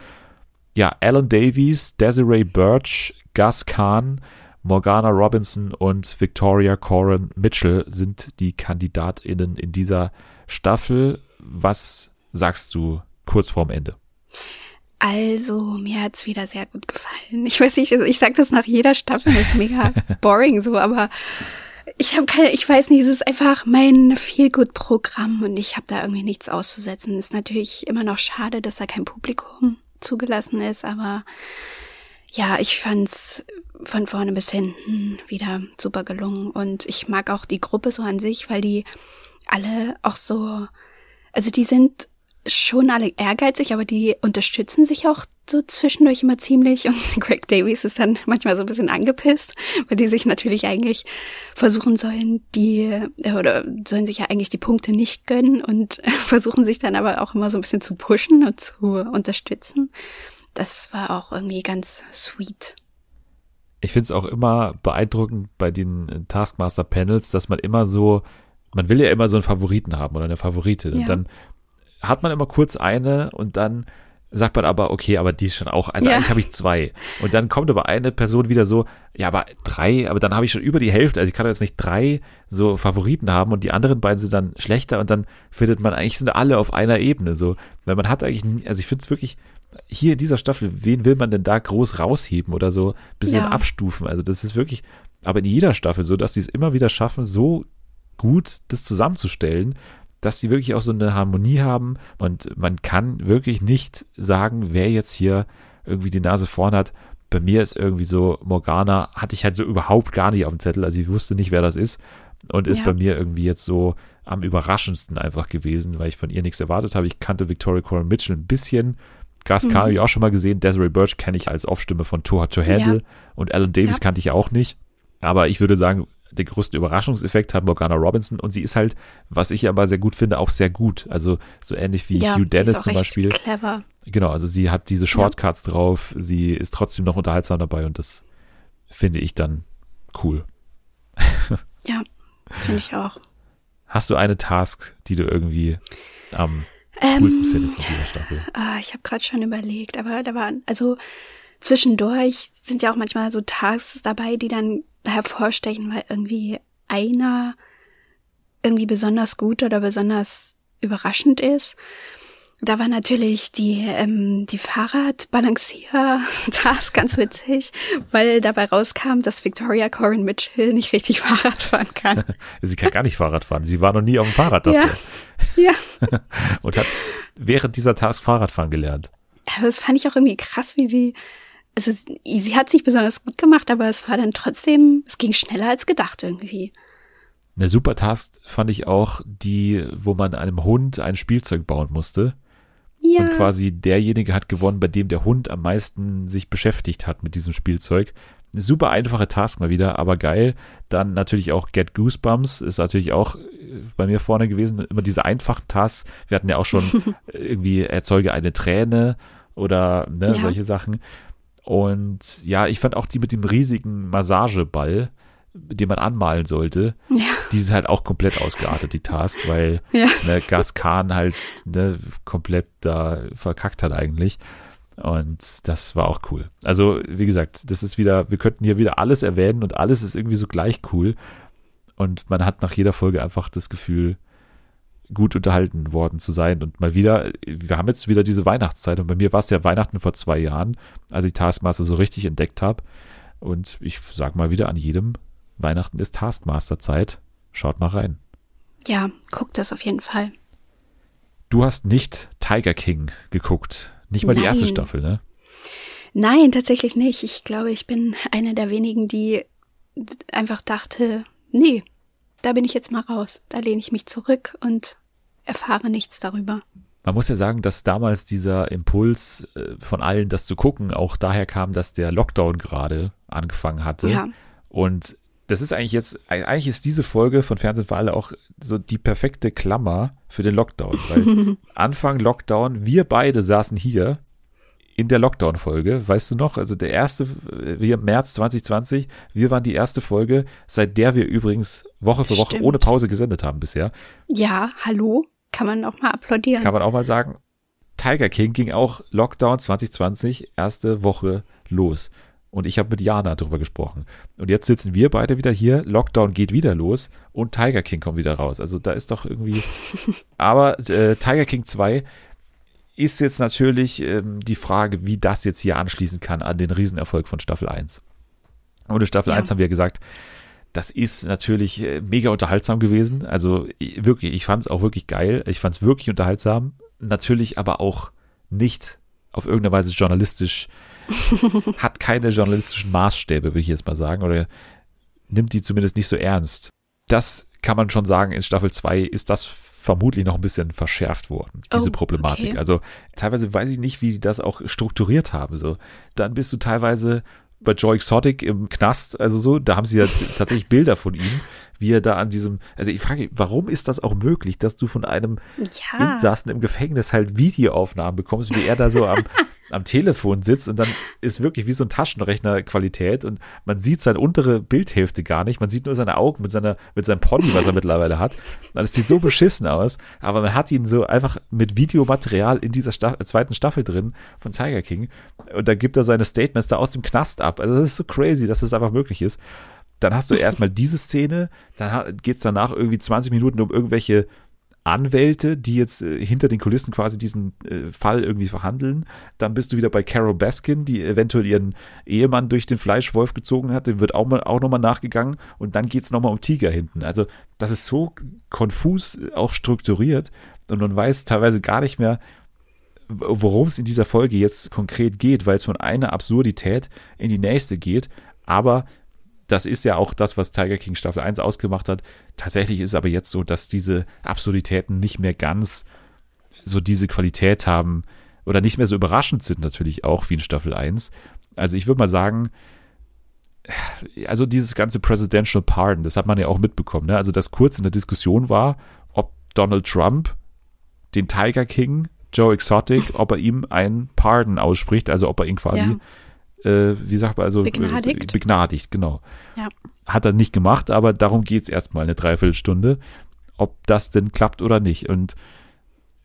Ja, Alan Davies, Desiree Birch, Gus Kahn, Morgana Robinson und Victoria Corin Mitchell sind die KandidatInnen in dieser Staffel. Was sagst du kurz vorm Ende? Also, mir hat's wieder sehr gut gefallen. Ich weiß nicht, ich sag das nach jeder Staffel, das ist mega boring so, aber ich habe keine, ich weiß nicht, es ist einfach mein Feel-Good-Programm und ich habe da irgendwie nichts auszusetzen. Ist natürlich immer noch schade, dass da kein Publikum zugelassen ist, aber ja, ich fand's von vorne bis hinten wieder super gelungen und ich mag auch die Gruppe so an sich, weil die alle auch so, also die sind schon alle ehrgeizig, aber die unterstützen sich auch so zwischendurch immer ziemlich. Und Greg Davies ist dann manchmal so ein bisschen angepisst, weil die sich natürlich eigentlich versuchen sollen, die, äh, oder sollen sich ja eigentlich die Punkte nicht gönnen und versuchen sich dann aber auch immer so ein bisschen zu pushen und zu unterstützen. Das war auch irgendwie ganz sweet. Ich finde es auch immer beeindruckend bei den Taskmaster-Panels, dass man immer so, man will ja immer so einen Favoriten haben oder eine Favoritin. Ja. Und dann hat man immer kurz eine und dann sagt man aber, okay, aber die ist schon auch, also ja. eigentlich habe ich zwei. Und dann kommt aber eine Person wieder so, ja, aber drei, aber dann habe ich schon über die Hälfte, also ich kann jetzt nicht drei so Favoriten haben und die anderen beiden sind dann schlechter und dann findet man eigentlich sind alle auf einer Ebene so, weil man hat eigentlich, also ich finde es wirklich, hier in dieser Staffel, wen will man denn da groß rausheben oder so bisschen ja. abstufen? Also das ist wirklich, aber in jeder Staffel so, dass sie es immer wieder schaffen, so gut das zusammenzustellen, dass sie wirklich auch so eine Harmonie haben und man kann wirklich nicht sagen, wer jetzt hier irgendwie die Nase vorn hat. Bei mir ist irgendwie so, Morgana hatte ich halt so überhaupt gar nicht auf dem Zettel, also ich wusste nicht, wer das ist und ist ja. bei mir irgendwie jetzt so am überraschendsten einfach gewesen, weil ich von ihr nichts erwartet habe. Ich kannte Victoria Coren Mitchell ein bisschen, Gus mhm. habe ich auch schon mal gesehen, Desiree Birch kenne ich als Aufstimme von Too Hot to Handle ja. und Alan Davis ja. kannte ich auch nicht, aber ich würde sagen, den größten Überraschungseffekt hat Morgana Robinson und sie ist halt, was ich aber sehr gut finde, auch sehr gut. Also so ähnlich wie ja, Hugh Dennis zum Beispiel. Clever. Genau, also sie hat diese Shortcuts ja. drauf, sie ist trotzdem noch unterhaltsam dabei und das finde ich dann cool. ja, finde ich auch. Hast du eine Task, die du irgendwie am ähm, coolsten findest in dieser Staffel? Ah, ich habe gerade schon überlegt, aber da war, also zwischendurch sind ja auch manchmal so Tasks dabei, die dann hervorstechen, weil irgendwie einer irgendwie besonders gut oder besonders überraschend ist. Da war natürlich die, ähm, die Fahrradbalancier-Task ganz witzig, weil dabei rauskam, dass Victoria Corin Mitchell nicht richtig Fahrrad fahren kann. sie kann gar nicht Fahrrad fahren. Sie war noch nie auf dem Fahrrad dafür. Ja. ja. Und hat während dieser Task Fahrradfahren gelernt. Aber das fand ich auch irgendwie krass, wie sie, also sie hat sich besonders gut gemacht, aber es war dann trotzdem, es ging schneller als gedacht irgendwie. Eine super Task fand ich auch die, wo man einem Hund ein Spielzeug bauen musste. Ja. Und quasi derjenige hat gewonnen, bei dem der Hund am meisten sich beschäftigt hat mit diesem Spielzeug. Eine super einfache Task mal wieder, aber geil. Dann natürlich auch Get Goosebumps ist natürlich auch äh, bei mir vorne gewesen. Immer diese einfachen Tasks. Wir hatten ja auch schon irgendwie erzeuge eine Träne oder ne, ja. solche Sachen. Und ja, ich fand auch die mit dem riesigen Massageball den man anmalen sollte, ja. die ist halt auch komplett ausgeartet, die Task, weil ja. ne, Gas Khan halt ne, komplett da verkackt hat eigentlich. Und das war auch cool. Also, wie gesagt, das ist wieder, wir könnten hier wieder alles erwähnen und alles ist irgendwie so gleich cool. Und man hat nach jeder Folge einfach das Gefühl, gut unterhalten worden zu sein. Und mal wieder, wir haben jetzt wieder diese Weihnachtszeit und bei mir war es ja Weihnachten vor zwei Jahren, als ich Taskmaster so richtig entdeckt habe. Und ich sag mal wieder an jedem, Weihnachten ist Taskmaster-Zeit. Schaut mal rein. Ja, guckt das auf jeden Fall. Du hast nicht Tiger King geguckt. Nicht mal Nein. die erste Staffel, ne? Nein, tatsächlich nicht. Ich glaube, ich bin einer der wenigen, die einfach dachte, nee, da bin ich jetzt mal raus. Da lehne ich mich zurück und erfahre nichts darüber. Man muss ja sagen, dass damals dieser Impuls äh, von allen, das zu gucken, auch daher kam, dass der Lockdown gerade angefangen hatte. Ja. Und das ist eigentlich jetzt, eigentlich ist diese Folge von Fernsehen für alle auch so die perfekte Klammer für den Lockdown, weil Anfang Lockdown, wir beide saßen hier in der Lockdown-Folge, weißt du noch, also der erste, wir im März 2020, wir waren die erste Folge, seit der wir übrigens Woche für Woche Stimmt. ohne Pause gesendet haben bisher. Ja, hallo, kann man auch mal applaudieren. Kann man auch mal sagen, Tiger King ging auch Lockdown 2020, erste Woche los. Und ich habe mit Jana darüber gesprochen. Und jetzt sitzen wir beide wieder hier. Lockdown geht wieder los und Tiger King kommt wieder raus. Also da ist doch irgendwie. Aber äh, Tiger King 2 ist jetzt natürlich ähm, die Frage, wie das jetzt hier anschließen kann an den Riesenerfolg von Staffel 1. Und in Staffel ja. 1 haben wir gesagt, das ist natürlich äh, mega unterhaltsam gewesen. Also wirklich, ich fand es auch wirklich geil. Ich fand es wirklich unterhaltsam. Natürlich aber auch nicht auf irgendeine Weise journalistisch hat keine journalistischen Maßstäbe, will ich jetzt mal sagen, oder nimmt die zumindest nicht so ernst. Das kann man schon sagen, in Staffel 2 ist das vermutlich noch ein bisschen verschärft worden, diese oh, Problematik. Okay. Also teilweise weiß ich nicht, wie die das auch strukturiert haben. So, dann bist du teilweise bei Joy Exotic im Knast, also so, da haben sie ja tatsächlich Bilder von ihm, wie er da an diesem, also ich frage, warum ist das auch möglich, dass du von einem ja. Insassen im Gefängnis halt Videoaufnahmen bekommst, wie er da so am, am Telefon sitzt und dann ist wirklich wie so ein Taschenrechner-Qualität und man sieht seine untere Bildhälfte gar nicht. Man sieht nur seine Augen mit seiner, mit seinem Pony, was er mittlerweile hat. Es sieht so beschissen aus, aber man hat ihn so einfach mit Videomaterial in dieser Staff zweiten Staffel drin von Tiger King. Und da gibt er seine Statements da aus dem Knast ab. Also das ist so crazy, dass das einfach möglich ist. Dann hast du erstmal diese Szene, dann geht es danach irgendwie 20 Minuten um irgendwelche Anwälte, die jetzt äh, hinter den Kulissen quasi diesen äh, Fall irgendwie verhandeln. Dann bist du wieder bei Carol Baskin, die eventuell ihren Ehemann durch den Fleischwolf gezogen hat. Dem wird auch, auch nochmal nachgegangen. Und dann geht es nochmal um Tiger hinten. Also das ist so konfus auch strukturiert. Und man weiß teilweise gar nicht mehr, worum es in dieser Folge jetzt konkret geht, weil es von einer Absurdität in die nächste geht. Aber das ist ja auch das, was Tiger King Staffel 1 ausgemacht hat. Tatsächlich ist es aber jetzt so, dass diese Absurditäten nicht mehr ganz so diese Qualität haben oder nicht mehr so überraschend sind natürlich auch wie in Staffel 1. Also ich würde mal sagen, also dieses ganze Presidential Pardon, das hat man ja auch mitbekommen. Ne? Also dass kurz in der Diskussion war, ob Donald Trump den Tiger King, Joe Exotic, ob er ihm einen Pardon ausspricht, also ob er ihn quasi ja äh, wie sagt man, also begnadigt, äh, begnadigt genau. Ja. Hat er nicht gemacht, aber darum geht es erstmal eine Dreiviertelstunde, ob das denn klappt oder nicht. Und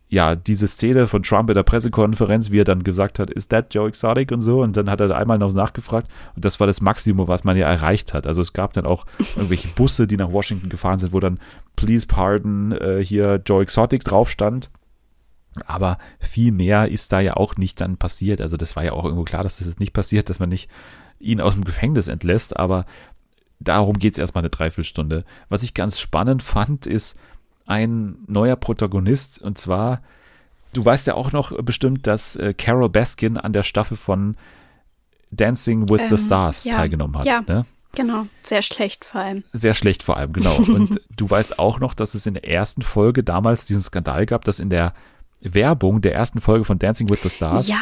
ja, diese Szene von Trump in der Pressekonferenz, wie er dann gesagt hat, ist that Joe Exotic und so, und dann hat er da einmal noch nachgefragt und das war das Maximum, was man ja erreicht hat. Also es gab dann auch irgendwelche Busse, die nach Washington gefahren sind, wo dann Please Pardon äh, hier Joe Exotic drauf stand. Aber viel mehr ist da ja auch nicht dann passiert. Also das war ja auch irgendwo klar, dass das jetzt nicht passiert, dass man nicht ihn aus dem Gefängnis entlässt, aber darum geht es erstmal eine Dreiviertelstunde. Was ich ganz spannend fand, ist ein neuer Protagonist und zwar, du weißt ja auch noch bestimmt, dass äh, Carol Baskin an der Staffel von Dancing with ähm, the Stars ja, teilgenommen hat. Ja. Ne? Genau, sehr schlecht vor allem. Sehr schlecht vor allem, genau. Und du weißt auch noch, dass es in der ersten Folge damals diesen Skandal gab, dass in der Werbung der ersten Folge von Dancing with the Stars, ja.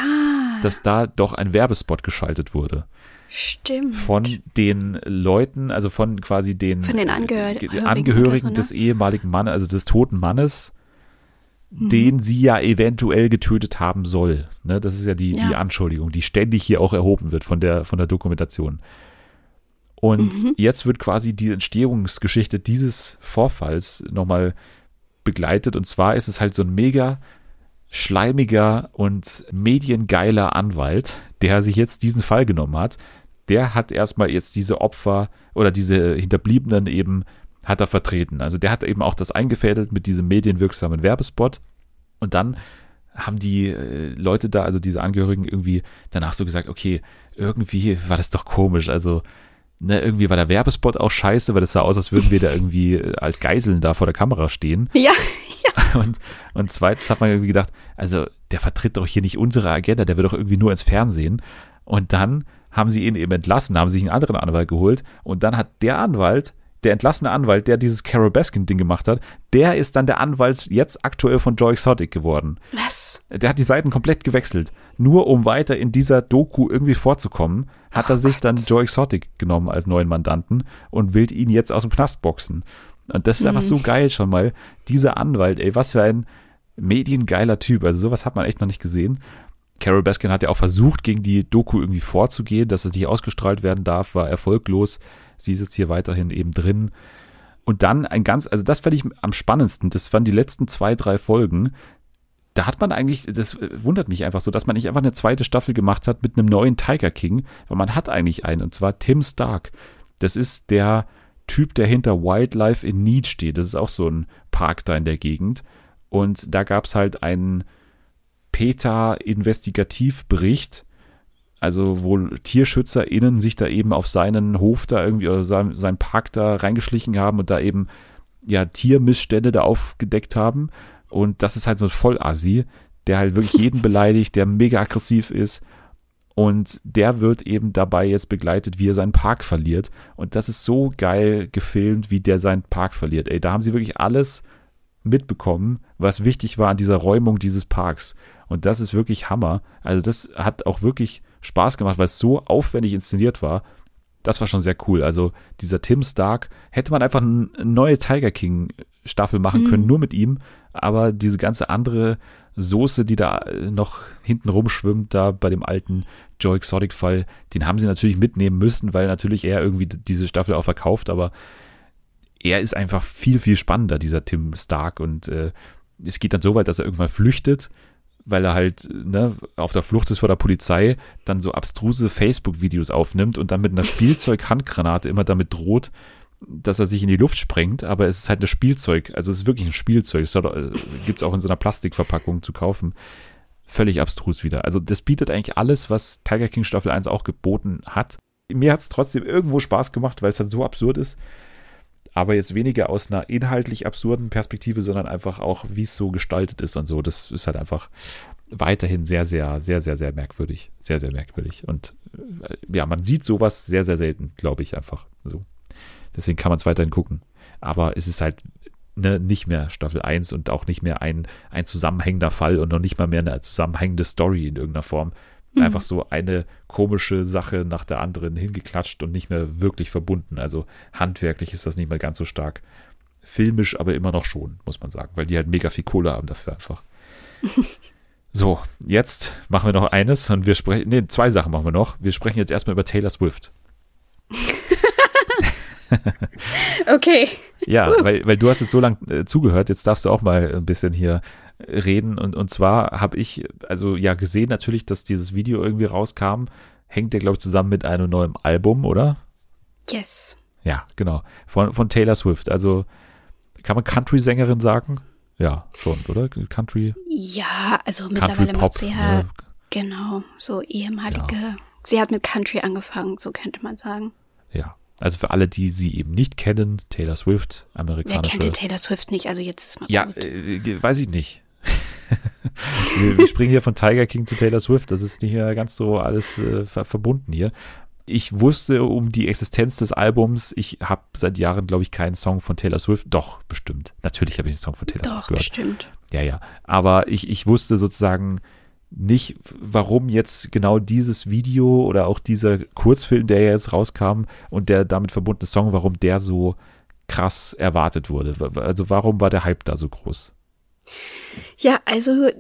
dass da doch ein Werbespot geschaltet wurde. Stimmt. Von den Leuten, also von quasi den, von den Angehörigen, Angehörigen so, ne? des ehemaligen Mannes, also des toten Mannes, mhm. den sie ja eventuell getötet haben soll. Ne, das ist ja die, ja. die Anschuldigung, die ständig hier auch erhoben wird von der, von der Dokumentation. Und mhm. jetzt wird quasi die Entstehungsgeschichte dieses Vorfalls nochmal begleitet. Und zwar ist es halt so ein mega schleimiger und mediengeiler Anwalt, der sich jetzt diesen Fall genommen hat. Der hat erstmal jetzt diese Opfer oder diese Hinterbliebenen eben hat er vertreten. Also der hat eben auch das eingefädelt mit diesem medienwirksamen Werbespot. Und dann haben die äh, Leute da, also diese Angehörigen irgendwie danach so gesagt, okay, irgendwie war das doch komisch. Also ne, irgendwie war der Werbespot auch scheiße, weil das sah aus, als würden wir da irgendwie äh, als Geiseln da vor der Kamera stehen. Ja, ja. Und, und zweitens hat man irgendwie gedacht, also der vertritt doch hier nicht unsere Agenda, der wird doch irgendwie nur ins Fernsehen. Und dann haben sie ihn eben entlassen, haben sich einen anderen Anwalt geholt und dann hat der Anwalt der entlassene Anwalt, der dieses Carol Baskin-Ding gemacht hat, der ist dann der Anwalt jetzt aktuell von Joe Exotic geworden. Was? Der hat die Seiten komplett gewechselt. Nur um weiter in dieser Doku irgendwie vorzukommen, hat oh er sich Gott. dann Joe Exotic genommen als neuen Mandanten und will ihn jetzt aus dem Knast boxen. Und das ist mhm. einfach so geil schon mal. Dieser Anwalt, ey, was für ein mediengeiler Typ. Also sowas hat man echt noch nicht gesehen. Carol Baskin hat ja auch versucht, gegen die Doku irgendwie vorzugehen, dass es nicht ausgestrahlt werden darf, war erfolglos. Sie sitzt hier weiterhin eben drin. Und dann ein ganz, also das fand ich am spannendsten. Das waren die letzten zwei, drei Folgen. Da hat man eigentlich, das wundert mich einfach so, dass man nicht einfach eine zweite Staffel gemacht hat mit einem neuen Tiger King, weil man hat eigentlich einen, und zwar Tim Stark. Das ist der Typ, der hinter Wildlife in Need steht. Das ist auch so ein Park da in der Gegend. Und da gab es halt einen PETA-Investigativbericht, also wo TierschützerInnen sich da eben auf seinen Hof da irgendwie oder sein, seinen Park da reingeschlichen haben und da eben ja Tiermissstände da aufgedeckt haben. Und das ist halt so ein Vollasi, der halt wirklich jeden beleidigt, der mega aggressiv ist. Und der wird eben dabei jetzt begleitet, wie er seinen Park verliert. Und das ist so geil gefilmt, wie der seinen Park verliert. Ey, da haben sie wirklich alles mitbekommen, was wichtig war an dieser Räumung dieses Parks. Und das ist wirklich Hammer. Also das hat auch wirklich Spaß gemacht, weil es so aufwendig inszeniert war. Das war schon sehr cool. Also dieser Tim Stark hätte man einfach eine neue Tiger King Staffel machen mhm. können, nur mit ihm. Aber diese ganze andere Soße, die da noch hinten rumschwimmt, da bei dem alten Joe Exotic Fall, den haben sie natürlich mitnehmen müssen, weil natürlich er irgendwie diese Staffel auch verkauft. Aber er ist einfach viel, viel spannender, dieser Tim Stark. Und äh, es geht dann so weit, dass er irgendwann flüchtet weil er halt ne, auf der Flucht ist vor der Polizei, dann so abstruse Facebook-Videos aufnimmt und dann mit einer Spielzeug-Handgranate immer damit droht, dass er sich in die Luft sprengt, aber es ist halt ein Spielzeug, also es ist wirklich ein Spielzeug, es äh, gibt es auch in so einer Plastikverpackung zu kaufen. Völlig abstrus wieder. Also das bietet eigentlich alles, was Tiger King Staffel 1 auch geboten hat. Mir hat es trotzdem irgendwo Spaß gemacht, weil es halt so absurd ist aber jetzt weniger aus einer inhaltlich absurden Perspektive, sondern einfach auch, wie es so gestaltet ist und so. Das ist halt einfach weiterhin sehr, sehr, sehr, sehr, sehr merkwürdig. Sehr, sehr merkwürdig. Und äh, ja, man sieht sowas sehr, sehr selten, glaube ich einfach. So. Deswegen kann man es weiterhin gucken. Aber es ist halt ne, nicht mehr Staffel 1 und auch nicht mehr ein, ein zusammenhängender Fall und noch nicht mal mehr eine zusammenhängende Story in irgendeiner Form, Mhm. Einfach so eine komische Sache nach der anderen hingeklatscht und nicht mehr wirklich verbunden. Also handwerklich ist das nicht mehr ganz so stark. Filmisch aber immer noch schon, muss man sagen, weil die halt mega viel Kohle haben dafür einfach. so, jetzt machen wir noch eines und wir sprechen, nee, zwei Sachen machen wir noch. Wir sprechen jetzt erstmal über Taylor Swift. okay. Ja, uh. weil, weil du hast jetzt so lange äh, zugehört, jetzt darfst du auch mal ein bisschen hier reden. Und, und zwar habe ich, also ja, gesehen natürlich, dass dieses Video irgendwie rauskam. Hängt der, glaube ich, zusammen mit einem neuen Album, oder? Yes. Ja, genau. Von, von Taylor Swift. Also kann man Country-Sängerin sagen? Ja, schon, oder? Country? Ja, also mittlerweile macht sie ja, ne? genau, so ehemalige. Ja. Sie hat mit Country angefangen, so könnte man sagen. Ja, also für alle, die sie eben nicht kennen, Taylor Swift, amerikanische. Wer kennt denn Taylor Swift nicht? Also jetzt ist mal Ja, äh, weiß ich nicht. wir, wir, springen hier von Tiger King zu Taylor Swift. Das ist nicht mehr ganz so alles äh, ver verbunden hier. Ich wusste um die Existenz des Albums. Ich habe seit Jahren, glaube ich, keinen Song von Taylor Swift. Doch, bestimmt. Natürlich habe ich einen Song von Taylor Doch, Swift gehört. Bestimmt. Ja, ja. Aber ich, ich wusste sozusagen nicht, warum jetzt genau dieses Video oder auch dieser Kurzfilm, der jetzt rauskam und der damit verbundene Song, warum der so krass erwartet wurde. Also warum war der Hype da so groß? Ja, also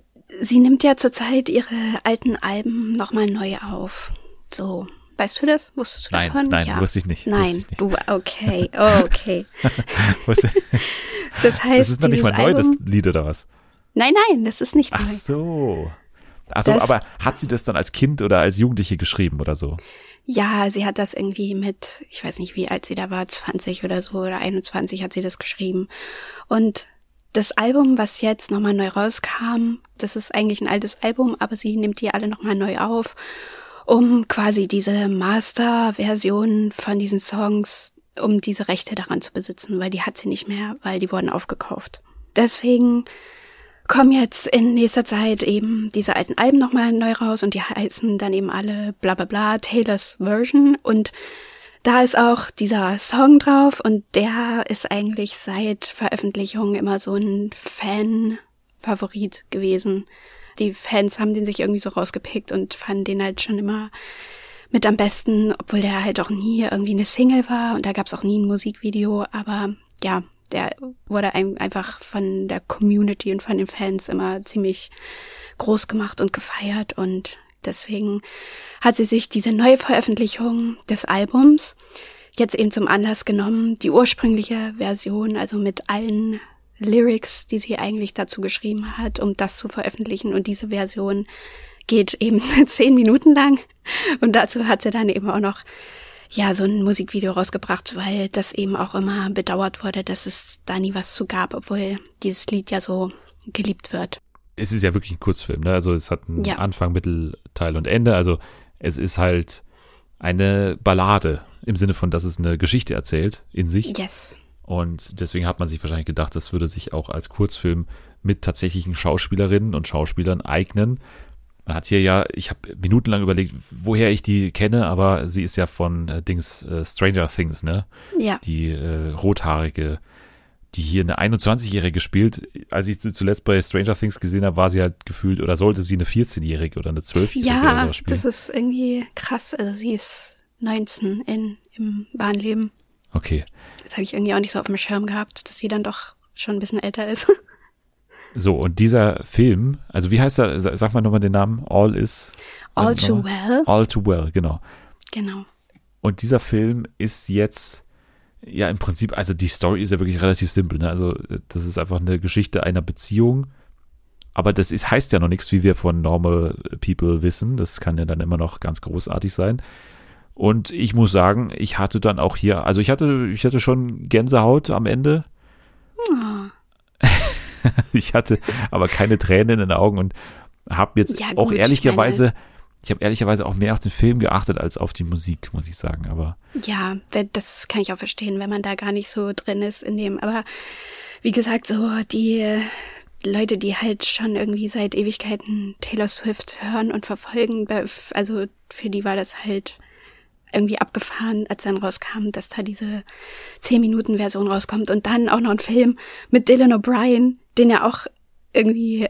sie nimmt ja zurzeit ihre alten Alben nochmal neu auf. So, weißt du das? Wusstest du nein, davon? Nein, ja. wusste ich nicht. Nein, ich nicht. du, okay, okay. das heißt, das ist noch nicht mal neu, das Lied oder was? Nein, nein, das ist nicht Ach neu. Ach so. Also, aber hat sie das dann als Kind oder als Jugendliche geschrieben oder so? Ja, sie hat das irgendwie mit, ich weiß nicht, wie alt sie da war, 20 oder so oder 21 hat sie das geschrieben. Und das Album, was jetzt nochmal neu rauskam, das ist eigentlich ein altes Album, aber sie nimmt die alle nochmal neu auf, um quasi diese Master-Version von diesen Songs, um diese Rechte daran zu besitzen, weil die hat sie nicht mehr, weil die wurden aufgekauft. Deswegen kommen jetzt in nächster Zeit eben diese alten Alben nochmal neu raus und die heißen dann eben alle bla bla bla Taylor's Version. Und da ist auch dieser Song drauf und der ist eigentlich seit Veröffentlichung immer so ein Fan-Favorit gewesen. Die Fans haben den sich irgendwie so rausgepickt und fanden den halt schon immer mit am besten, obwohl der halt auch nie irgendwie eine Single war. Und da gab es auch nie ein Musikvideo, aber ja, der wurde einfach von der Community und von den Fans immer ziemlich groß gemacht und gefeiert und deswegen hat sie sich diese neue Veröffentlichung des Albums jetzt eben zum Anlass genommen, die ursprüngliche Version, also mit allen Lyrics, die sie eigentlich dazu geschrieben hat, um das zu veröffentlichen. Und diese Version geht eben zehn Minuten lang. Und dazu hat sie dann eben auch noch ja, so ein Musikvideo rausgebracht, weil das eben auch immer bedauert wurde, dass es da nie was zu gab, obwohl dieses Lied ja so geliebt wird. Es ist ja wirklich ein Kurzfilm, ne? Also es hat einen ja. Anfang, Mittel, Teil und Ende. Also es ist halt eine Ballade im Sinne von, dass es eine Geschichte erzählt in sich. Yes. Und deswegen hat man sich wahrscheinlich gedacht, das würde sich auch als Kurzfilm mit tatsächlichen Schauspielerinnen und Schauspielern eignen. Man hat hier ja, ich habe minutenlang überlegt, woher ich die kenne, aber sie ist ja von äh, Dings äh, Stranger Things, ne? Ja. Die äh, rothaarige, die hier eine 21-Jährige spielt. Als ich zuletzt bei Stranger Things gesehen habe, war sie halt gefühlt oder sollte sie eine 14-Jährige oder eine 12-Jährige ja, spielen. Ja, das ist irgendwie krass. Also sie ist 19 in, im Bahnleben. Okay. Das habe ich irgendwie auch nicht so auf dem Schirm gehabt, dass sie dann doch schon ein bisschen älter ist. So, und dieser Film, also wie heißt er, sag mal nochmal den Namen, All is. All Too Well. All Too Well, genau. Genau. Und dieser Film ist jetzt, ja, im Prinzip, also die Story ist ja wirklich relativ simpel, ne? Also, das ist einfach eine Geschichte einer Beziehung. Aber das ist, heißt ja noch nichts, wie wir von Normal People wissen. Das kann ja dann immer noch ganz großartig sein. Und ich muss sagen, ich hatte dann auch hier, also ich hatte, ich hatte schon Gänsehaut am Ende. Ich hatte aber keine Tränen in den Augen und habe jetzt ja, gut, auch ehrlicherweise, ich, ich habe ehrlicherweise auch mehr auf den Film geachtet als auf die Musik, muss ich sagen. Aber ja, das kann ich auch verstehen, wenn man da gar nicht so drin ist in dem. Aber wie gesagt, so die Leute, die halt schon irgendwie seit Ewigkeiten Taylor Swift hören und verfolgen, also für die war das halt irgendwie abgefahren, als dann rauskam, dass da diese 10-Minuten-Version rauskommt und dann auch noch ein Film mit Dylan O'Brien, den ja auch irgendwie,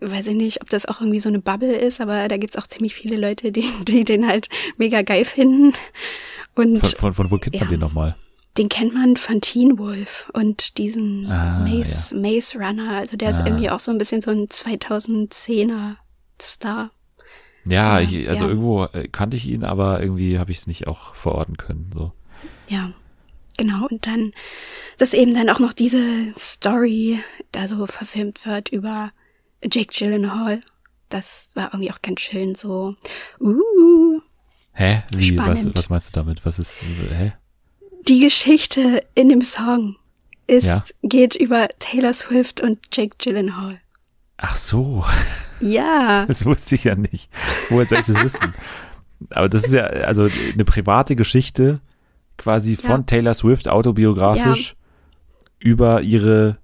weiß ich nicht, ob das auch irgendwie so eine Bubble ist, aber da gibt's auch ziemlich viele Leute, die, die den halt mega geil finden. Und, von, von, von wo kennt ja, man den nochmal? Den kennt man von Teen Wolf und diesen ah, Maze, ja. Maze Runner. Also der ah. ist irgendwie auch so ein bisschen so ein 2010er Star. Ja, ich, also ja. irgendwo äh, kannte ich ihn, aber irgendwie habe ich es nicht auch verorten können. So. Ja, genau. Und dann, dass eben dann auch noch diese Story da so verfilmt wird über Jake Gyllenhaal. Das war irgendwie auch ganz schön so. Uh, hä? Wie? Was, was meinst du damit? Was ist? Hä? Die Geschichte in dem Song. ist, ja? geht über Taylor Swift und Jake Gyllenhaal. Ach so. Ja. Das wusste ich ja nicht. Woher soll ich das wissen? Aber das ist ja also eine private Geschichte quasi von ja. Taylor Swift autobiografisch ja. über ihre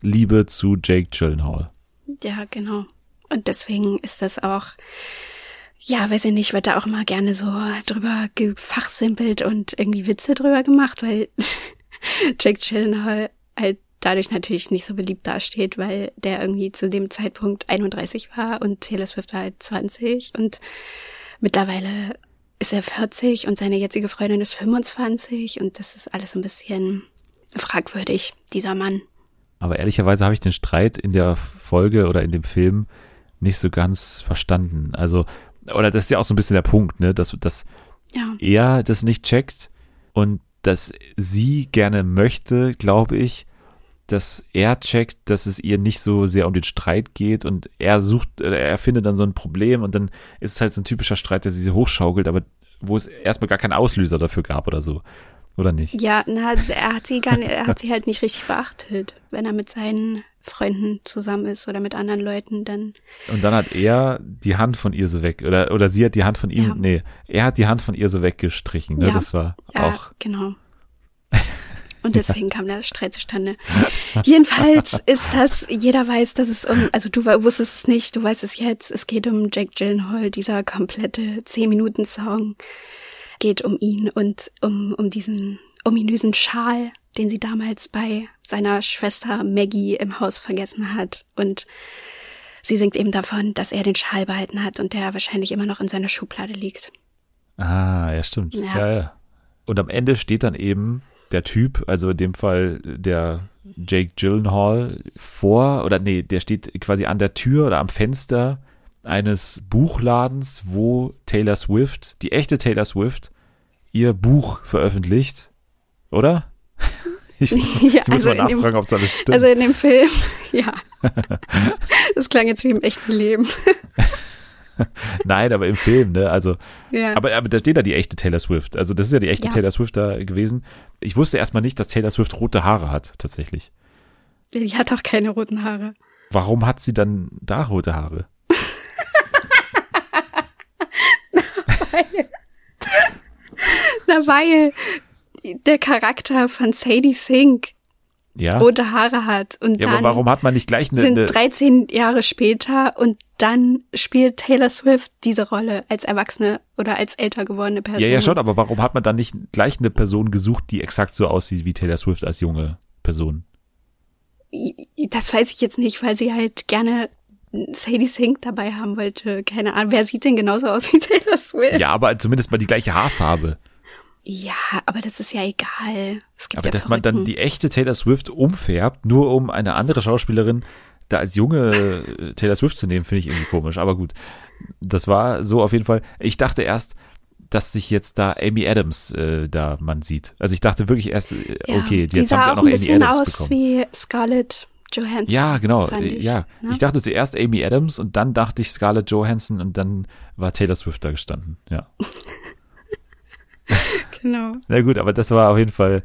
Liebe zu Jake Gyllenhaal. Ja, genau. Und deswegen ist das auch, ja, weiß ich nicht, wird da auch mal gerne so drüber gefachsimpelt und irgendwie Witze drüber gemacht, weil Jake Gyllenhaal halt dadurch natürlich nicht so beliebt dasteht, weil der irgendwie zu dem Zeitpunkt 31 war und Taylor Swift war halt 20 und mittlerweile ist er 40 und seine jetzige Freundin ist 25 und das ist alles ein bisschen fragwürdig, dieser Mann. Aber ehrlicherweise habe ich den Streit in der Folge oder in dem Film nicht so ganz verstanden. Also, oder das ist ja auch so ein bisschen der Punkt, ne, dass, dass ja. er das nicht checkt und dass sie gerne möchte, glaube ich, dass er checkt, dass es ihr nicht so sehr um den Streit geht und er sucht, er findet dann so ein Problem und dann ist es halt so ein typischer Streit, der sie hochschaukelt, aber wo es erstmal gar keinen Auslöser dafür gab oder so. Oder nicht? Ja, na, er hat sie gar nicht, er hat sie halt nicht richtig beachtet, wenn er mit seinen Freunden zusammen ist oder mit anderen Leuten, dann. Und dann hat er die Hand von ihr so weg, oder, oder sie hat die Hand von ihm, ja. nee, er hat die Hand von ihr so weggestrichen, ne? Ja. Das war ja, auch. Genau. Und deswegen kam der Streit zustande. Jedenfalls ist das, jeder weiß, dass es um, also du wusstest es nicht, du weißt es jetzt, es geht um Jack Gyllenhaal, dieser komplette 10-Minuten-Song geht um ihn und um, um diesen ominösen Schal, den sie damals bei seiner Schwester Maggie im Haus vergessen hat. Und sie singt eben davon, dass er den Schal behalten hat und der wahrscheinlich immer noch in seiner Schublade liegt. Ah, ja, stimmt. Ja, ja. ja. Und am Ende steht dann eben der Typ, also in dem Fall der Jake Gyllenhaal, vor, oder nee, der steht quasi an der Tür oder am Fenster eines Buchladens, wo Taylor Swift, die echte Taylor Swift, ihr Buch veröffentlicht, oder? Ich, ich ja, muss also mal nachfragen, ob es alles stimmt. Also in dem Film, ja. Das klang jetzt wie im echten Leben. Nein, aber im Film, ne? Also, ja. aber, aber da steht da die echte Taylor Swift. Also, das ist ja die echte ja. Taylor Swift da gewesen. Ich wusste erstmal nicht, dass Taylor Swift rote Haare hat, tatsächlich. Die hat auch keine roten Haare. Warum hat sie dann da rote Haare? Na, weil, na, weil der Charakter von Sadie Sink ja. rote Haare hat. Und ja, dann aber warum hat man nicht gleich eine, sind 13 Jahre später und dann spielt Taylor Swift diese Rolle als erwachsene oder als älter gewordene Person. Ja, ja, schon, aber warum hat man dann nicht gleich eine Person gesucht, die exakt so aussieht wie Taylor Swift als junge Person? Das weiß ich jetzt nicht, weil sie halt gerne Sadie Sink dabei haben wollte. Keine Ahnung, wer sieht denn genauso aus wie Taylor Swift? Ja, aber zumindest mal die gleiche Haarfarbe. Ja, aber das ist ja egal. aber ja dass man dann die echte Taylor Swift umfärbt, nur um eine andere Schauspielerin da als junge äh, Taylor Swift zu nehmen, finde ich irgendwie komisch. Aber gut, das war so auf jeden Fall. Ich dachte erst, dass sich jetzt da Amy Adams äh, da man sieht. Also ich dachte wirklich erst, äh, ja, okay, jetzt haben sie auch noch Amy Adams aus bekommen. wie Scarlett Johansson. Ja, genau. Ich, ja, ne? ich dachte zuerst Amy Adams und dann dachte ich Scarlett Johansson und dann war Taylor Swift da gestanden. Ja. genau. Na gut, aber das war auf jeden Fall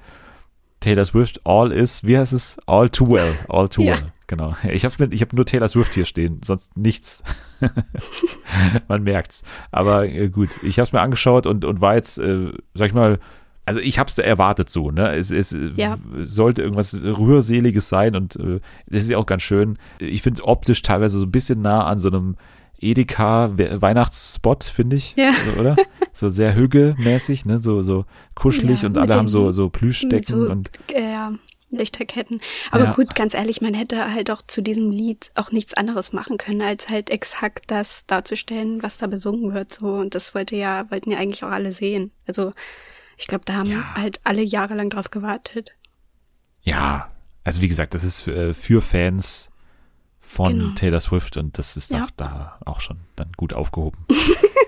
Taylor Swift. All is, wie heißt es? All too well. All too ja. well. Genau. Ich habe ich hab nur Taylor Swift hier stehen, sonst nichts. Man merkt's. Aber äh, gut, ich habe es mir angeschaut und, und war jetzt, äh, sag ich mal, also ich habe es erwartet so, ne? Es, es ja. sollte irgendwas rührseliges sein und äh, das ist ja auch ganz schön. Ich finde es optisch teilweise so ein bisschen nah an so einem Edeka Weihnachtsspot, finde ich, ja. so, oder? So sehr hügelmäßig, ne? So so kuschelig ja, und alle haben so so Plüschdecken so, und äh. Lichterketten. Aber ja. gut, ganz ehrlich, man hätte halt auch zu diesem Lied auch nichts anderes machen können, als halt exakt das darzustellen, was da besungen wird. So und das wollte ja wollten ja eigentlich auch alle sehen. Also ich glaube, da haben ja. halt alle jahrelang drauf gewartet. Ja, also wie gesagt, das ist für, äh, für Fans von genau. Taylor Swift und das ist ja. doch da auch schon dann gut aufgehoben.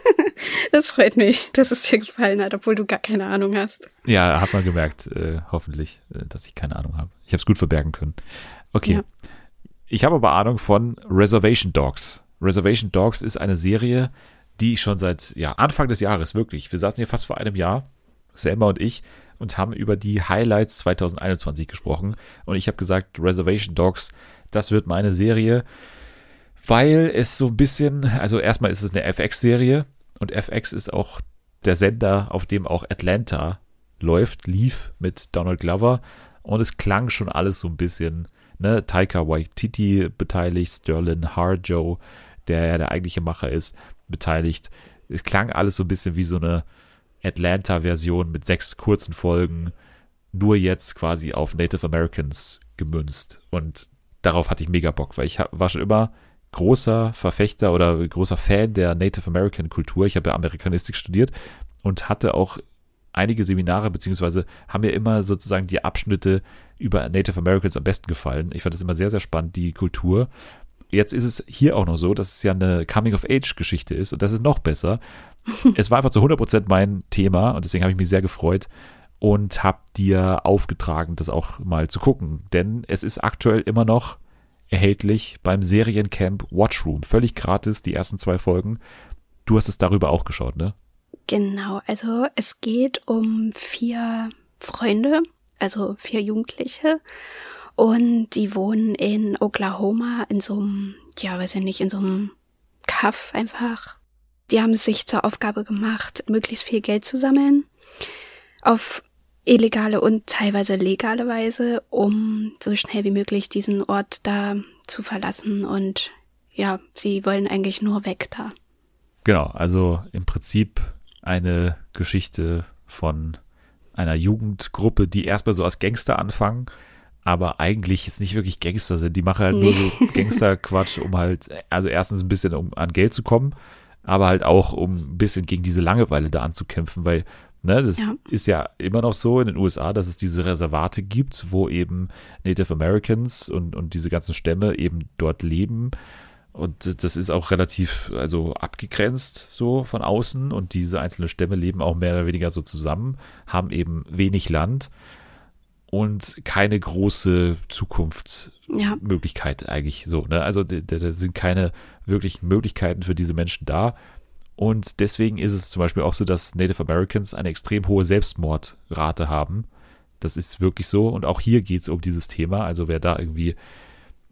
das freut mich, dass es dir gefallen hat, obwohl du gar keine Ahnung hast. Ja, hat man gemerkt, äh, hoffentlich, äh, dass ich keine Ahnung habe. Ich habe es gut verbergen können. Okay. Ja. Ich habe aber Ahnung von Reservation Dogs. Reservation Dogs ist eine Serie, die ich schon seit ja, Anfang des Jahres wirklich, wir saßen hier fast vor einem Jahr, Selma und ich, und haben über die Highlights 2021 gesprochen. Und ich habe gesagt, Reservation Dogs, das wird meine Serie, weil es so ein bisschen, also erstmal ist es eine FX-Serie und FX ist auch der Sender, auf dem auch Atlanta läuft, lief mit Donald Glover. Und es klang schon alles so ein bisschen, ne, Taika Waititi beteiligt, Sterling Harjo, der ja der eigentliche Macher ist, beteiligt. Es klang alles so ein bisschen wie so eine Atlanta-Version mit sechs kurzen Folgen, nur jetzt quasi auf Native Americans gemünzt. Und darauf hatte ich mega Bock, weil ich war schon immer großer Verfechter oder großer Fan der Native American Kultur. Ich habe ja Amerikanistik studiert und hatte auch einige Seminare, beziehungsweise haben mir immer sozusagen die Abschnitte über Native Americans am besten gefallen. Ich fand das immer sehr, sehr spannend, die Kultur. Jetzt ist es hier auch noch so, dass es ja eine Coming-of-Age-Geschichte ist und das ist noch besser. es war einfach zu 100% mein Thema und deswegen habe ich mich sehr gefreut und habe dir aufgetragen, das auch mal zu gucken. Denn es ist aktuell immer noch erhältlich beim Seriencamp Watchroom. Völlig gratis, die ersten zwei Folgen. Du hast es darüber auch geschaut, ne? Genau, also es geht um vier Freunde, also vier Jugendliche. Und die wohnen in Oklahoma in so einem, ja, weiß ich nicht, in so einem Kaff einfach. Die haben es sich zur Aufgabe gemacht, möglichst viel Geld zu sammeln. Auf illegale und teilweise legale Weise, um so schnell wie möglich diesen Ort da zu verlassen. Und ja, sie wollen eigentlich nur weg da. Genau, also im Prinzip eine Geschichte von einer Jugendgruppe, die erstmal so als Gangster anfangen, aber eigentlich jetzt nicht wirklich Gangster sind. Die machen halt nee. nur so Gangsterquatsch, um halt, also erstens ein bisschen um an Geld zu kommen, aber halt auch um ein bisschen gegen diese Langeweile da anzukämpfen, weil Ne, das ja. ist ja immer noch so in den USA, dass es diese Reservate gibt, wo eben Native Americans und, und diese ganzen Stämme eben dort leben. Und das ist auch relativ also abgegrenzt so von außen. Und diese einzelnen Stämme leben auch mehr oder weniger so zusammen, haben eben wenig Land und keine große Zukunftsmöglichkeit ja. eigentlich so. Ne? Also da sind keine wirklichen Möglichkeiten für diese Menschen da. Und deswegen ist es zum Beispiel auch so, dass Native Americans eine extrem hohe Selbstmordrate haben. Das ist wirklich so. Und auch hier geht es um dieses Thema. Also wer da irgendwie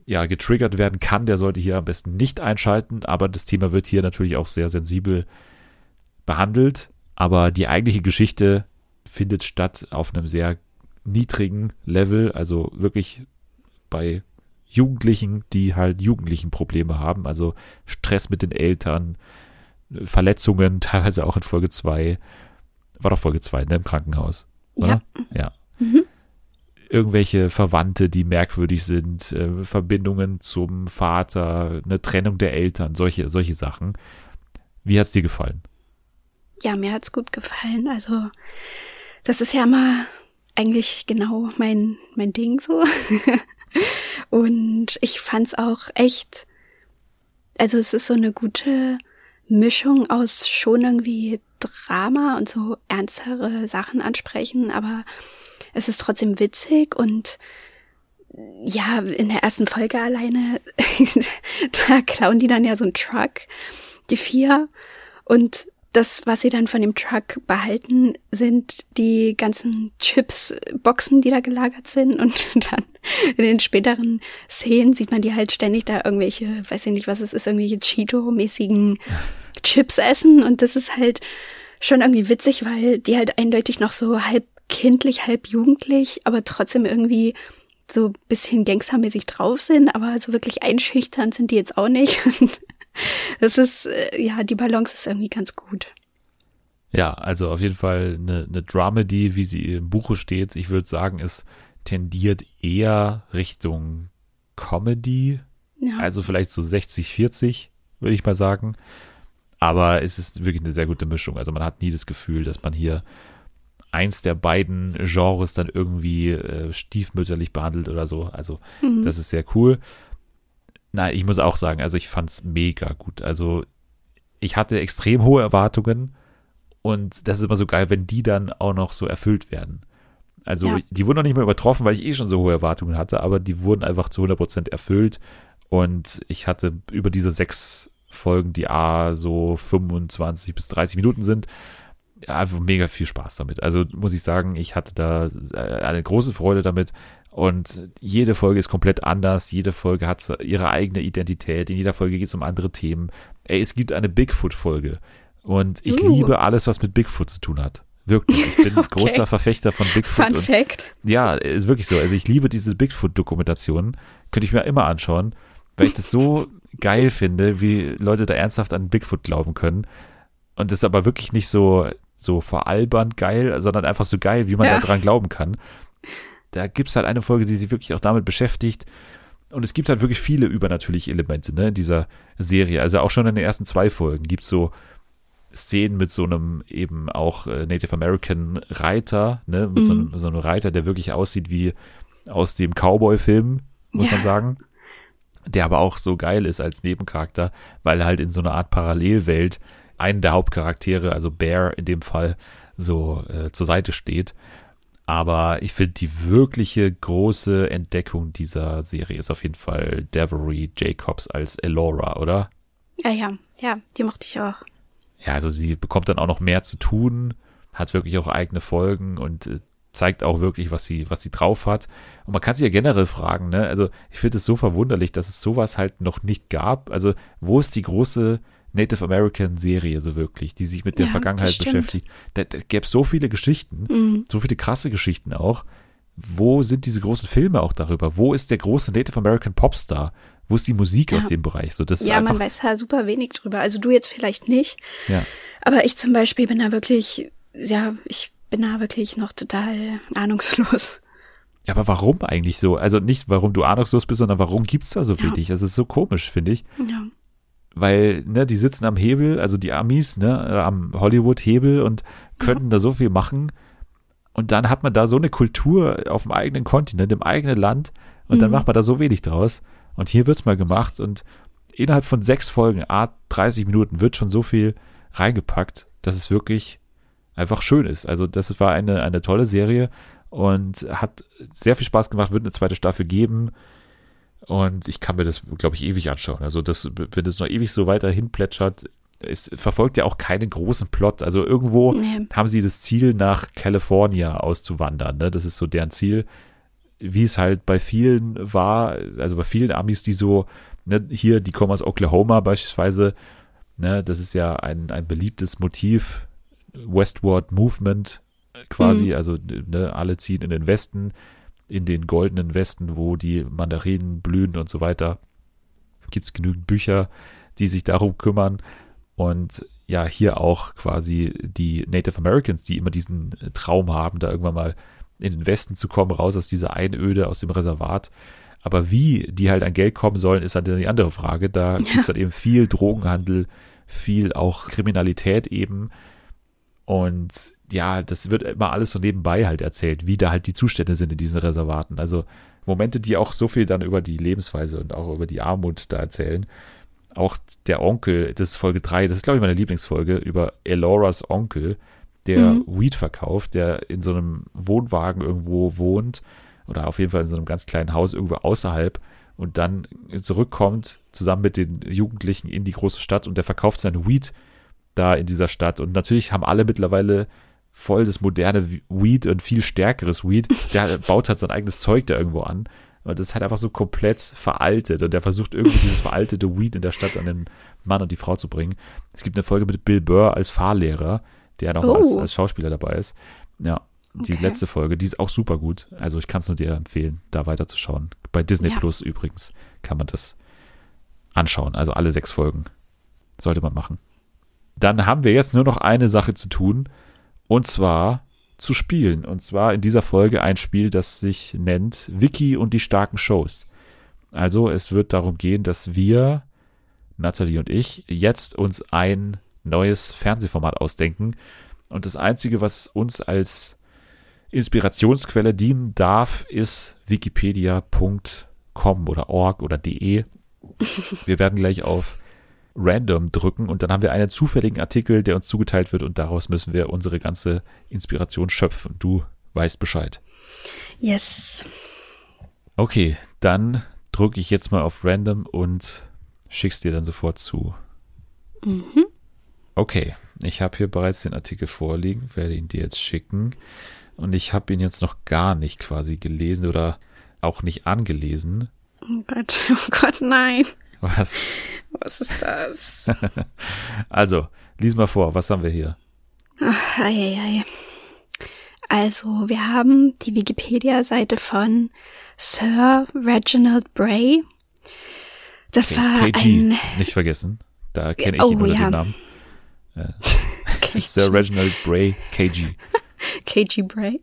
ja, getriggert werden kann, der sollte hier am besten nicht einschalten. Aber das Thema wird hier natürlich auch sehr sensibel behandelt. Aber die eigentliche Geschichte findet statt auf einem sehr niedrigen Level, also wirklich bei Jugendlichen, die halt jugendlichen Probleme haben, also Stress mit den Eltern, Verletzungen, teilweise auch in Folge 2. War doch Folge 2, ne, im Krankenhaus. Oder? Ja. ja. Mhm. Irgendwelche Verwandte, die merkwürdig sind, äh, Verbindungen zum Vater, eine Trennung der Eltern, solche, solche Sachen. Wie hat's dir gefallen? Ja, mir hat's gut gefallen. Also, das ist ja immer eigentlich genau mein, mein Ding so. Und ich fand's auch echt, also es ist so eine gute Mischung aus schon irgendwie Drama und so ernstere Sachen ansprechen, aber es ist trotzdem witzig und ja, in der ersten Folge alleine, da klauen die dann ja so einen Truck, die vier, und das, was sie dann von dem Truck behalten, sind die ganzen Chips-Boxen, die da gelagert sind. Und dann in den späteren Szenen sieht man die halt ständig da irgendwelche, weiß ich nicht, was es ist, irgendwelche Cheeto-mäßigen Chips essen. Und das ist halt schon irgendwie witzig, weil die halt eindeutig noch so halb kindlich, halb jugendlich, aber trotzdem irgendwie so bisschen gangstermäßig drauf sind, aber so wirklich einschüchternd sind die jetzt auch nicht. das ist, äh, ja, die Balance ist irgendwie ganz gut. Ja, also auf jeden Fall eine, eine Dramedy, wie sie im Buche steht. Ich würde sagen, es tendiert eher Richtung Comedy. Ja. Also vielleicht so 60, 40, würde ich mal sagen. Aber es ist wirklich eine sehr gute Mischung. Also man hat nie das Gefühl, dass man hier eins der beiden Genres dann irgendwie äh, stiefmütterlich behandelt oder so. Also mhm. das ist sehr cool. Nein, ich muss auch sagen, also ich fand's mega gut. Also ich hatte extrem hohe Erwartungen und das ist immer so geil, wenn die dann auch noch so erfüllt werden. Also ja. die wurden noch nicht mehr übertroffen, weil ich eh schon so hohe Erwartungen hatte, aber die wurden einfach zu 100% erfüllt und ich hatte über diese sechs Folgen, die A so 25 bis 30 Minuten sind, einfach mega viel Spaß damit. Also muss ich sagen, ich hatte da äh, eine große Freude damit. Und jede Folge ist komplett anders. Jede Folge hat ihre eigene Identität. In jeder Folge geht es um andere Themen. Ey, es gibt eine Bigfoot-Folge. Und ich uh. liebe alles, was mit Bigfoot zu tun hat. Wirklich. Ich bin okay. großer Verfechter von Bigfoot. Fun und, Fact. Ja, ist wirklich so. Also ich liebe diese Bigfoot-Dokumentationen. Könnte ich mir immer anschauen, weil ich das so geil finde, wie Leute da ernsthaft an Bigfoot glauben können. Und das ist aber wirklich nicht so, so veralbernd geil, sondern einfach so geil, wie man ja. daran glauben kann. Da gibt es halt eine Folge, die sich wirklich auch damit beschäftigt. Und es gibt halt wirklich viele übernatürliche Elemente ne, in dieser Serie. Also auch schon in den ersten zwei Folgen gibt es so Szenen mit so einem eben auch äh, Native American Reiter, ne, mit mhm. so, einem, so, einem, Reiter, der wirklich aussieht wie aus dem Cowboy-Film, muss ja. man sagen. Der aber auch so geil ist als Nebencharakter, weil halt in so einer Art Parallelwelt einen der Hauptcharaktere, also Bear in dem Fall, so äh, zur Seite steht. Aber ich finde, die wirkliche große Entdeckung dieser Serie ist auf jeden Fall Devery Jacobs als Elora, oder? Ja, ja, ja, die mochte ich auch. Ja, also sie bekommt dann auch noch mehr zu tun, hat wirklich auch eigene Folgen und äh, zeigt auch wirklich, was sie, was sie drauf hat. Und man kann sich ja generell fragen, ne? Also ich finde es so verwunderlich, dass es sowas halt noch nicht gab. Also wo ist die große Native American Serie so wirklich, die sich mit der ja, Vergangenheit beschäftigt. Da, da gäbe es so viele Geschichten, mhm. so viele krasse Geschichten auch. Wo sind diese großen Filme auch darüber? Wo ist der große Native American Popstar? Wo ist die Musik ja. aus dem Bereich? So, das ja, man weiß ja super wenig drüber. Also du jetzt vielleicht nicht. Ja. Aber ich zum Beispiel bin da wirklich, ja, ich bin da wirklich noch total ahnungslos. Ja, aber warum eigentlich so? Also nicht, warum du ahnungslos bist, sondern warum gibt es da so wenig? Ja. Das ist so komisch, finde ich. Ja weil ne, die sitzen am Hebel, also die Amis, ne, am Hollywood-Hebel und könnten mhm. da so viel machen. Und dann hat man da so eine Kultur auf dem eigenen Kontinent, im eigenen Land und mhm. dann macht man da so wenig draus. Und hier wird's mal gemacht und innerhalb von sechs Folgen, a 30 Minuten, wird schon so viel reingepackt, dass es wirklich einfach schön ist. Also das war eine, eine tolle Serie und hat sehr viel Spaß gemacht, wird eine zweite Staffel geben. Und ich kann mir das, glaube ich, ewig anschauen. Also, das, wenn es noch ewig so weiterhin plätschert, es verfolgt ja auch keinen großen Plot. Also irgendwo nee. haben sie das Ziel, nach California auszuwandern. Ne? Das ist so deren Ziel. Wie es halt bei vielen war, also bei vielen Amis, die so, ne, hier, die kommen aus Oklahoma beispielsweise, ne, das ist ja ein, ein beliebtes Motiv, Westward Movement quasi, mhm. also ne, alle ziehen in den Westen in den goldenen Westen, wo die Mandarinen blühen und so weiter. Gibt es genügend Bücher, die sich darum kümmern. Und ja, hier auch quasi die Native Americans, die immer diesen Traum haben, da irgendwann mal in den Westen zu kommen, raus aus dieser Einöde, aus dem Reservat. Aber wie die halt an Geld kommen sollen, ist dann die andere Frage. Da ja. gibt es dann eben viel Drogenhandel, viel auch Kriminalität eben. Und ja, das wird immer alles so nebenbei halt erzählt, wie da halt die Zustände sind in diesen Reservaten. Also Momente, die auch so viel dann über die Lebensweise und auch über die Armut da erzählen. Auch der Onkel, das ist Folge 3, das ist glaube ich meine Lieblingsfolge, über Eloras Onkel, der mhm. Weed verkauft, der in so einem Wohnwagen irgendwo wohnt oder auf jeden Fall in so einem ganz kleinen Haus irgendwo außerhalb und dann zurückkommt zusammen mit den Jugendlichen in die große Stadt und der verkauft seine Weed da in dieser Stadt. Und natürlich haben alle mittlerweile voll das moderne Weed und viel stärkeres Weed. Der baut halt sein eigenes Zeug da irgendwo an. Und das ist halt einfach so komplett veraltet. Und der versucht irgendwie dieses veraltete Weed in der Stadt an den Mann und die Frau zu bringen. Es gibt eine Folge mit Bill Burr als Fahrlehrer, der noch oh. als, als, Schauspieler dabei ist. Ja, die okay. letzte Folge, die ist auch super gut. Also ich kann es nur dir empfehlen, da weiterzuschauen. Bei Disney ja. Plus übrigens kann man das anschauen. Also alle sechs Folgen sollte man machen. Dann haben wir jetzt nur noch eine Sache zu tun. Und zwar zu spielen. Und zwar in dieser Folge ein Spiel, das sich nennt Wiki und die starken Shows. Also es wird darum gehen, dass wir, Natalie und ich, jetzt uns ein neues Fernsehformat ausdenken. Und das Einzige, was uns als Inspirationsquelle dienen darf, ist wikipedia.com oder org oder de. Wir werden gleich auf random drücken und dann haben wir einen zufälligen Artikel, der uns zugeteilt wird und daraus müssen wir unsere ganze Inspiration schöpfen. Du weißt Bescheid. Yes. Okay, dann drücke ich jetzt mal auf random und schick's dir dann sofort zu. Mhm. Okay, ich habe hier bereits den Artikel vorliegen, werde ihn dir jetzt schicken. Und ich habe ihn jetzt noch gar nicht quasi gelesen oder auch nicht angelesen. Oh Gott, oh Gott, nein. Was? Was ist das? also, lies mal vor, was haben wir hier? Ach, ei, ei, ei. Also, wir haben die Wikipedia-Seite von Sir Reginald Bray. Das Okay, war KG, ein nicht vergessen. Da kenne ich Oh, ihn unter ja. dem Namen. Äh, Sir Reginald Bray, KG. KG Bray.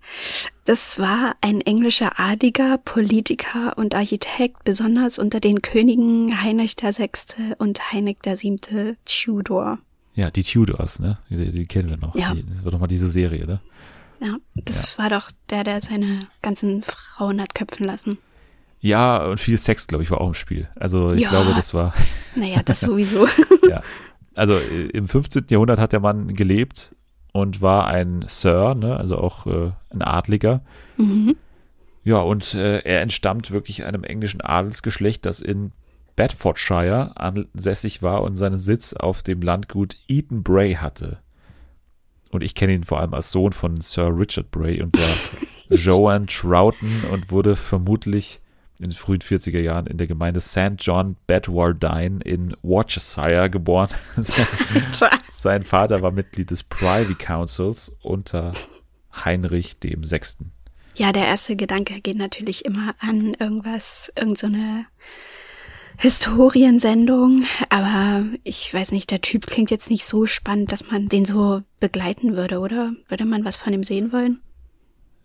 Das war ein englischer Adliger, Politiker und Architekt, besonders unter den Königen Heinrich VI. und Heinrich VII. Tudor. Ja, die Tudors, ne? Die, die kennen wir noch. Ja. Die, das war doch mal diese Serie, ne? Ja, das war doch der, der seine ganzen Frauen hat köpfen lassen. Ja, und viel Sex, glaube ich, war auch im Spiel. Also ich Ja. glaube, das war, Naja, das sowieso. ja. Also im 15. Jahrhundert hat der Mann gelebt und war ein Sir, ne? Also auch äh, ein Adliger. mhm. Ja, und äh, er entstammt wirklich einem englischen Adelsgeschlecht, das in Bedfordshire ansässig war und seinen Sitz auf dem Landgut Eaton Bray hatte. Und ich kenne ihn vor allem als Sohn von Sir Richard Bray und der Joanne Troughton und wurde vermutlich in den frühen 40er Jahren in der Gemeinde St. John Bedwardine in Worcestershire geboren. Sein Vater war Mitglied des Privy Councils unter Heinrich dem Sechsten. Ja, der erste Gedanke geht natürlich immer an irgendwas, irgend so Historiensendung, aber ich weiß nicht, der Typ klingt jetzt nicht so spannend, dass man den so begleiten würde, oder? Würde man was von ihm sehen wollen?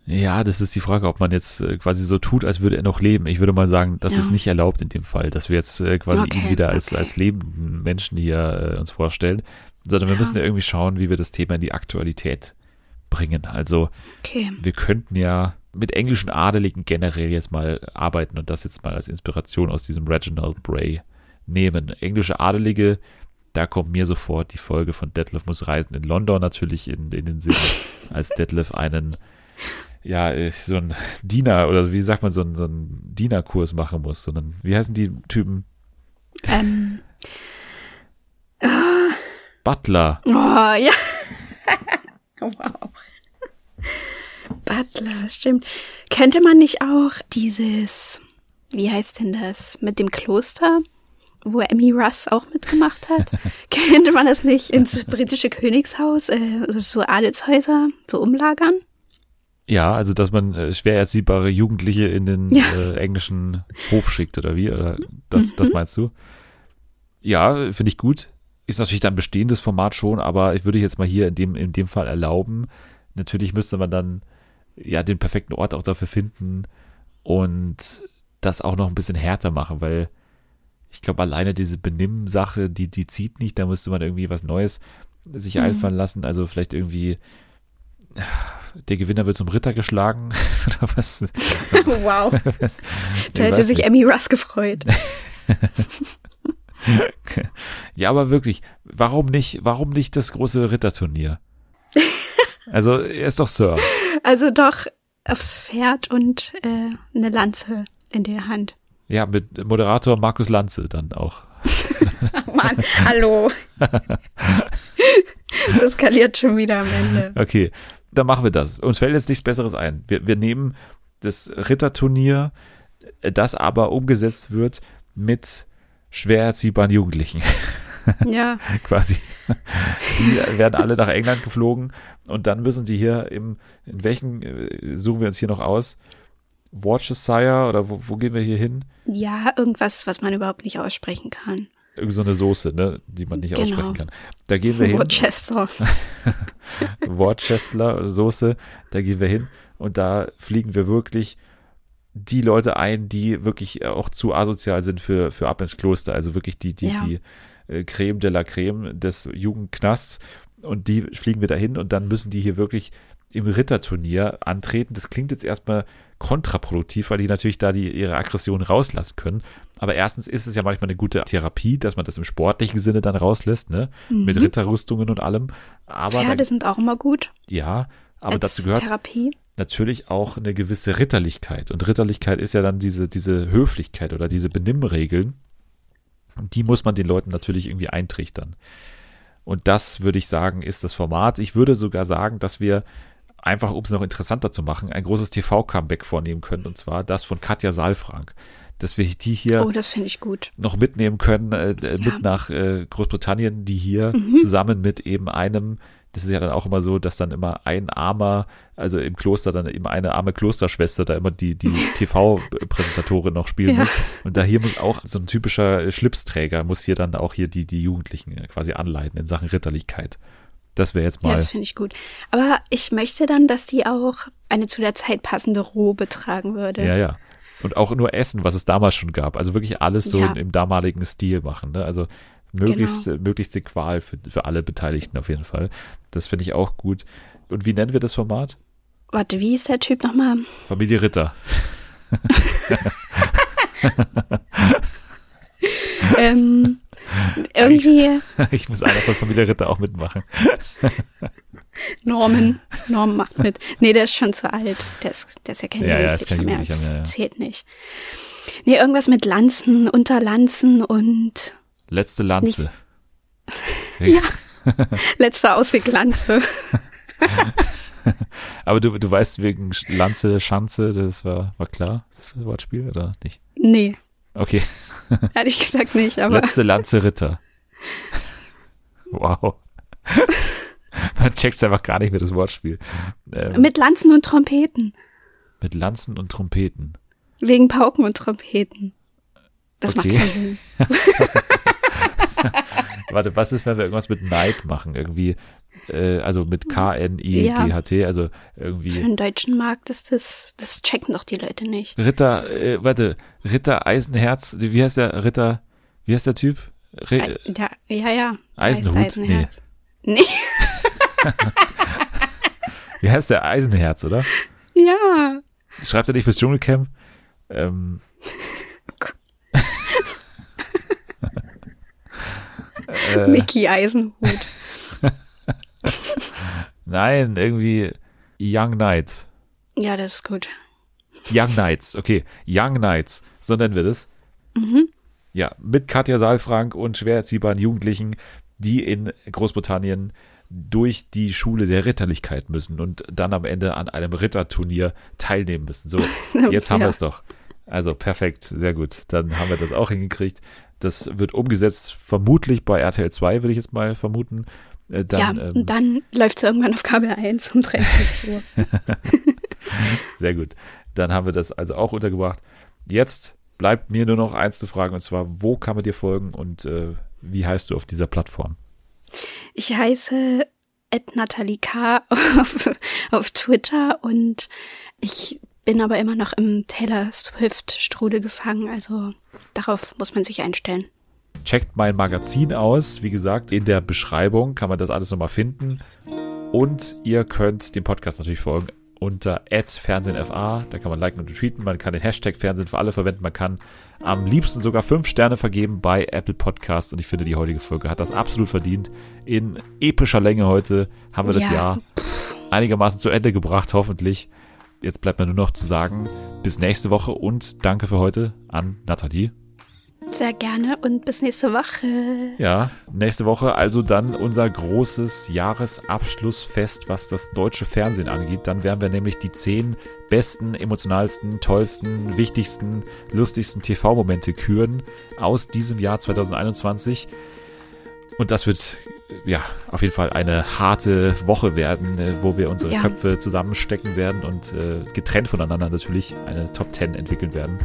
Ja, das ist die Frage, ob man jetzt äh, quasi so tut, als würde er noch leben. Ich würde mal sagen, das Ja. ist nicht erlaubt in dem Fall, dass wir jetzt äh, quasi Okay, ihn wieder als, okay. als lebenden Menschen hier äh, uns vorstellen, sondern wir Ja. müssen ja irgendwie schauen, wie wir das Thema in die Aktualität bringen. Also Okay. wir könnten ja mit englischen Adeligen generell jetzt mal arbeiten und das jetzt mal als Inspiration aus diesem Reginald Bray nehmen. Englische Adelige, da kommt mir sofort die Folge von Detlef muss reisen in London natürlich in, in den Sinn, als Detlef einen, ja, so ein Diener oder wie sagt man, so ein, so ein Dienerkurs machen muss, sondern wie heißen die Typen? Ähm, Butler. oh, ja. wow. Butler, stimmt. Könnte man nicht auch dieses, wie heißt denn das, mit dem Kloster, wo Emmy Russ auch mitgemacht hat? Könnte man das nicht ins britische Königshaus, äh, so Adelshäuser, so umlagern? Ja, also dass man äh, schwer erziehbare Jugendliche in den Ja. äh, englischen Hof schickt oder wie? Oder das, das meinst du? Ja, finde ich gut. Ist natürlich dann bestehendes Format schon, aber ich würde jetzt mal hier in dem, in dem Fall erlauben. Natürlich müsste man dann ja den perfekten Ort auch dafür finden und das auch noch ein bisschen härter machen, weil ich glaube, alleine diese Benimm-Sache, die, die zieht nicht, da müsste man irgendwie was Neues sich Mhm. einfallen lassen. Also vielleicht irgendwie der Gewinner wird zum Ritter geschlagen oder was? wow. was? Da hätte sich nicht. Emmy Russ gefreut. Ja, aber wirklich, warum nicht, warum nicht das große Ritterturnier? Also, er ist doch Sir. Also doch aufs Pferd und äh, eine Lanze in der Hand. Ja, mit Moderator Markus Lanze dann auch. Mann, hallo. Es eskaliert schon wieder am Ende. Okay, dann machen wir das. Uns fällt jetzt nichts Besseres ein. Wir, wir nehmen das Ritterturnier, das aber umgesetzt wird mit schwer erziehbaren Jugendlichen. Ja, quasi. Die werden alle nach England geflogen und dann müssen sie hier im, in welchen, äh, suchen wir uns hier noch aus? Worcestershire oder wo, wo gehen wir hier hin? ja, irgendwas, was man überhaupt nicht aussprechen kann. Irgend so eine Soße, ne, die man nicht Genau. aussprechen kann. Da gehen wir hin. Worcester. Worcester Soße, da gehen wir hin und da fliegen wir wirklich die Leute ein, die wirklich auch zu asozial sind für, für ab ins Kloster. Also wirklich die, die, Ja. die äh, Creme de la Creme des Jugendknasts. Und die fliegen wir dahin und dann müssen die hier wirklich im Ritterturnier antreten. Das klingt jetzt erstmal kontraproduktiv, weil die natürlich da die, ihre Aggression rauslassen können. Aber erstens ist es ja manchmal eine gute Therapie, dass man das im sportlichen Sinne dann rauslässt, ne? Mit Mhm. Ritterrüstungen und allem. Aber Pferde da, sind auch immer gut. ja, aber dazu gehört Therapie. natürlich auch eine gewisse Ritterlichkeit. Und Ritterlichkeit ist ja dann diese, diese Höflichkeit oder diese Benimmregeln. Und die muss man den Leuten natürlich irgendwie eintrichtern. Und das würde ich sagen, ist das Format. Ich würde sogar sagen, dass wir einfach, um es noch interessanter zu machen, ein großes TV-Comeback vornehmen können. Und zwar das von Katja Saalfrank. Dass wir die hier oh, das ich gut. noch mitnehmen können, äh, ja. mit nach äh, Großbritannien, die hier mhm. zusammen mit eben einem das ist ja dann auch immer so, dass dann immer ein armer, also im Kloster dann eben eine arme Klosterschwester da immer die, die TV-Präsentatorin noch spielen ja. muss. Und da hier muss auch so ein typischer Schlipsträger muss hier dann auch hier die, die Jugendlichen quasi anleiten in Sachen Ritterlichkeit. Das wäre jetzt mal. Ja, das finde ich gut. Aber ich möchte dann, dass die auch eine zu der Zeit passende Robe tragen würde. Ja, ja. Und auch nur Essen, was es damals schon gab. Also wirklich alles so ja. im damaligen Stil machen. Ne? Also möglichst, genau. möglichste Qual für, für alle Beteiligten auf jeden Fall. Das finde ich auch gut. Und wie nennen wir das Format? Warte, wie ist der Typ nochmal? Familie Ritter. ähm, irgendwie. Ich, muss einer von Familie Ritter auch mitmachen. Norman. Norman macht mit. Nee, der ist schon zu alt. Der ist, der ist ja kein ja, ja, ist kein Jugendlicher mehr. Ja. Zählt nicht. Nee, irgendwas mit Lanzen, Unterlanzen und. Letzte Lanze. ja. Letzter Ausweg Lanze. Aber du, du weißt wegen Lanze, Schanze, das war, war klar, das Wortspiel, oder nicht? Nee. Okay. Ehrlich gesagt nicht, aber. Letzte Lanze Ritter. Wow. Man checkt einfach gar nicht mehr das Wortspiel. Ähm, mit Lanzen und Trompeten. Mit Lanzen und Trompeten. Wegen Pauken und Trompeten. Das okay. macht keinen Sinn. Warte, was ist, wenn wir irgendwas mit Night machen? Irgendwie, äh, also mit K-N-I-G-H-T, ja. also irgendwie. Für den deutschen Markt ist das, das checken doch die Leute nicht. Ritter, äh, warte, Ritter Eisenherz, wie heißt der Ritter, wie heißt der Typ? Re ja, ja, ja. Eisenhut? Eisenherz. Nee. nee. wie heißt der Eisenherz, oder? Ja. Schreibt er nicht fürs Dschungelcamp? Ähm, Äh, Mickey Eisenhut. Nein, irgendwie Young Knights. Ja, das ist gut. Young Knights, okay. Young Knights, so nennen wir das. Mhm. Ja, mit Katja Saalfrank und schwer erziehbaren Jugendlichen, die in Großbritannien durch die Schule der Ritterlichkeit müssen und dann am Ende an einem Ritterturnier teilnehmen müssen. So, jetzt haben ja. wir es doch. Also perfekt, sehr gut. Dann haben wir das auch hingekriegt. Das wird umgesetzt, vermutlich bei RTL 2, würde ich jetzt mal vermuten. Äh, dann, ja, ähm, dann läuft es irgendwann auf Kabel 1 um 23 Uhr. Sehr gut. Dann haben wir das also auch untergebracht. Jetzt bleibt mir nur noch eins zu fragen, und zwar, wo kann man dir folgen und äh, wie heißt du auf dieser Plattform? Ich heiße Natalie K. auf, auf Twitter und ich bin aber immer noch im Taylor Swift-Strudel gefangen, also darauf muss man sich einstellen. Checkt mein Magazin aus. Wie gesagt, in der Beschreibung kann man das alles nochmal finden. Und ihr könnt dem Podcast natürlich folgen unter @fernsehenfa. Da kann man liken und retweeten. Man kann den Hashtag Fernsehen für alle verwenden. Man kann am liebsten sogar fünf Sterne vergeben bei Apple Podcasts. Und ich finde, die heutige Folge hat das absolut verdient. In epischer Länge heute haben wir das ja. Jahr einigermaßen zu Ende gebracht, hoffentlich jetzt bleibt mir nur noch zu sagen, bis nächste Woche und danke für heute an Nathalie. Sehr gerne und bis nächste Woche. Ja, nächste Woche also dann unser großes Jahresabschlussfest, was das deutsche Fernsehen angeht. Dann werden wir nämlich die zehn besten, emotionalsten, tollsten, wichtigsten, lustigsten TV-Momente küren aus diesem Jahr 2021. Und das wird ja auf jeden Fall eine harte Woche werden, äh, wo wir unsere ja. Köpfe zusammenstecken werden und äh, getrennt voneinander natürlich eine Top 10 entwickeln werden.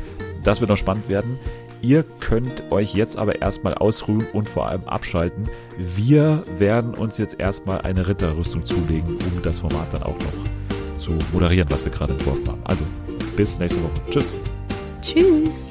Das wird noch spannend werden. Ihr könnt euch jetzt aber erstmal ausruhen und vor allem abschalten. Wir werden uns jetzt erstmal eine Ritterrüstung zulegen, um das Format dann auch noch zu moderieren, was wir gerade entworfen haben. Also, bis nächste Woche. Tschüss. Tschüss.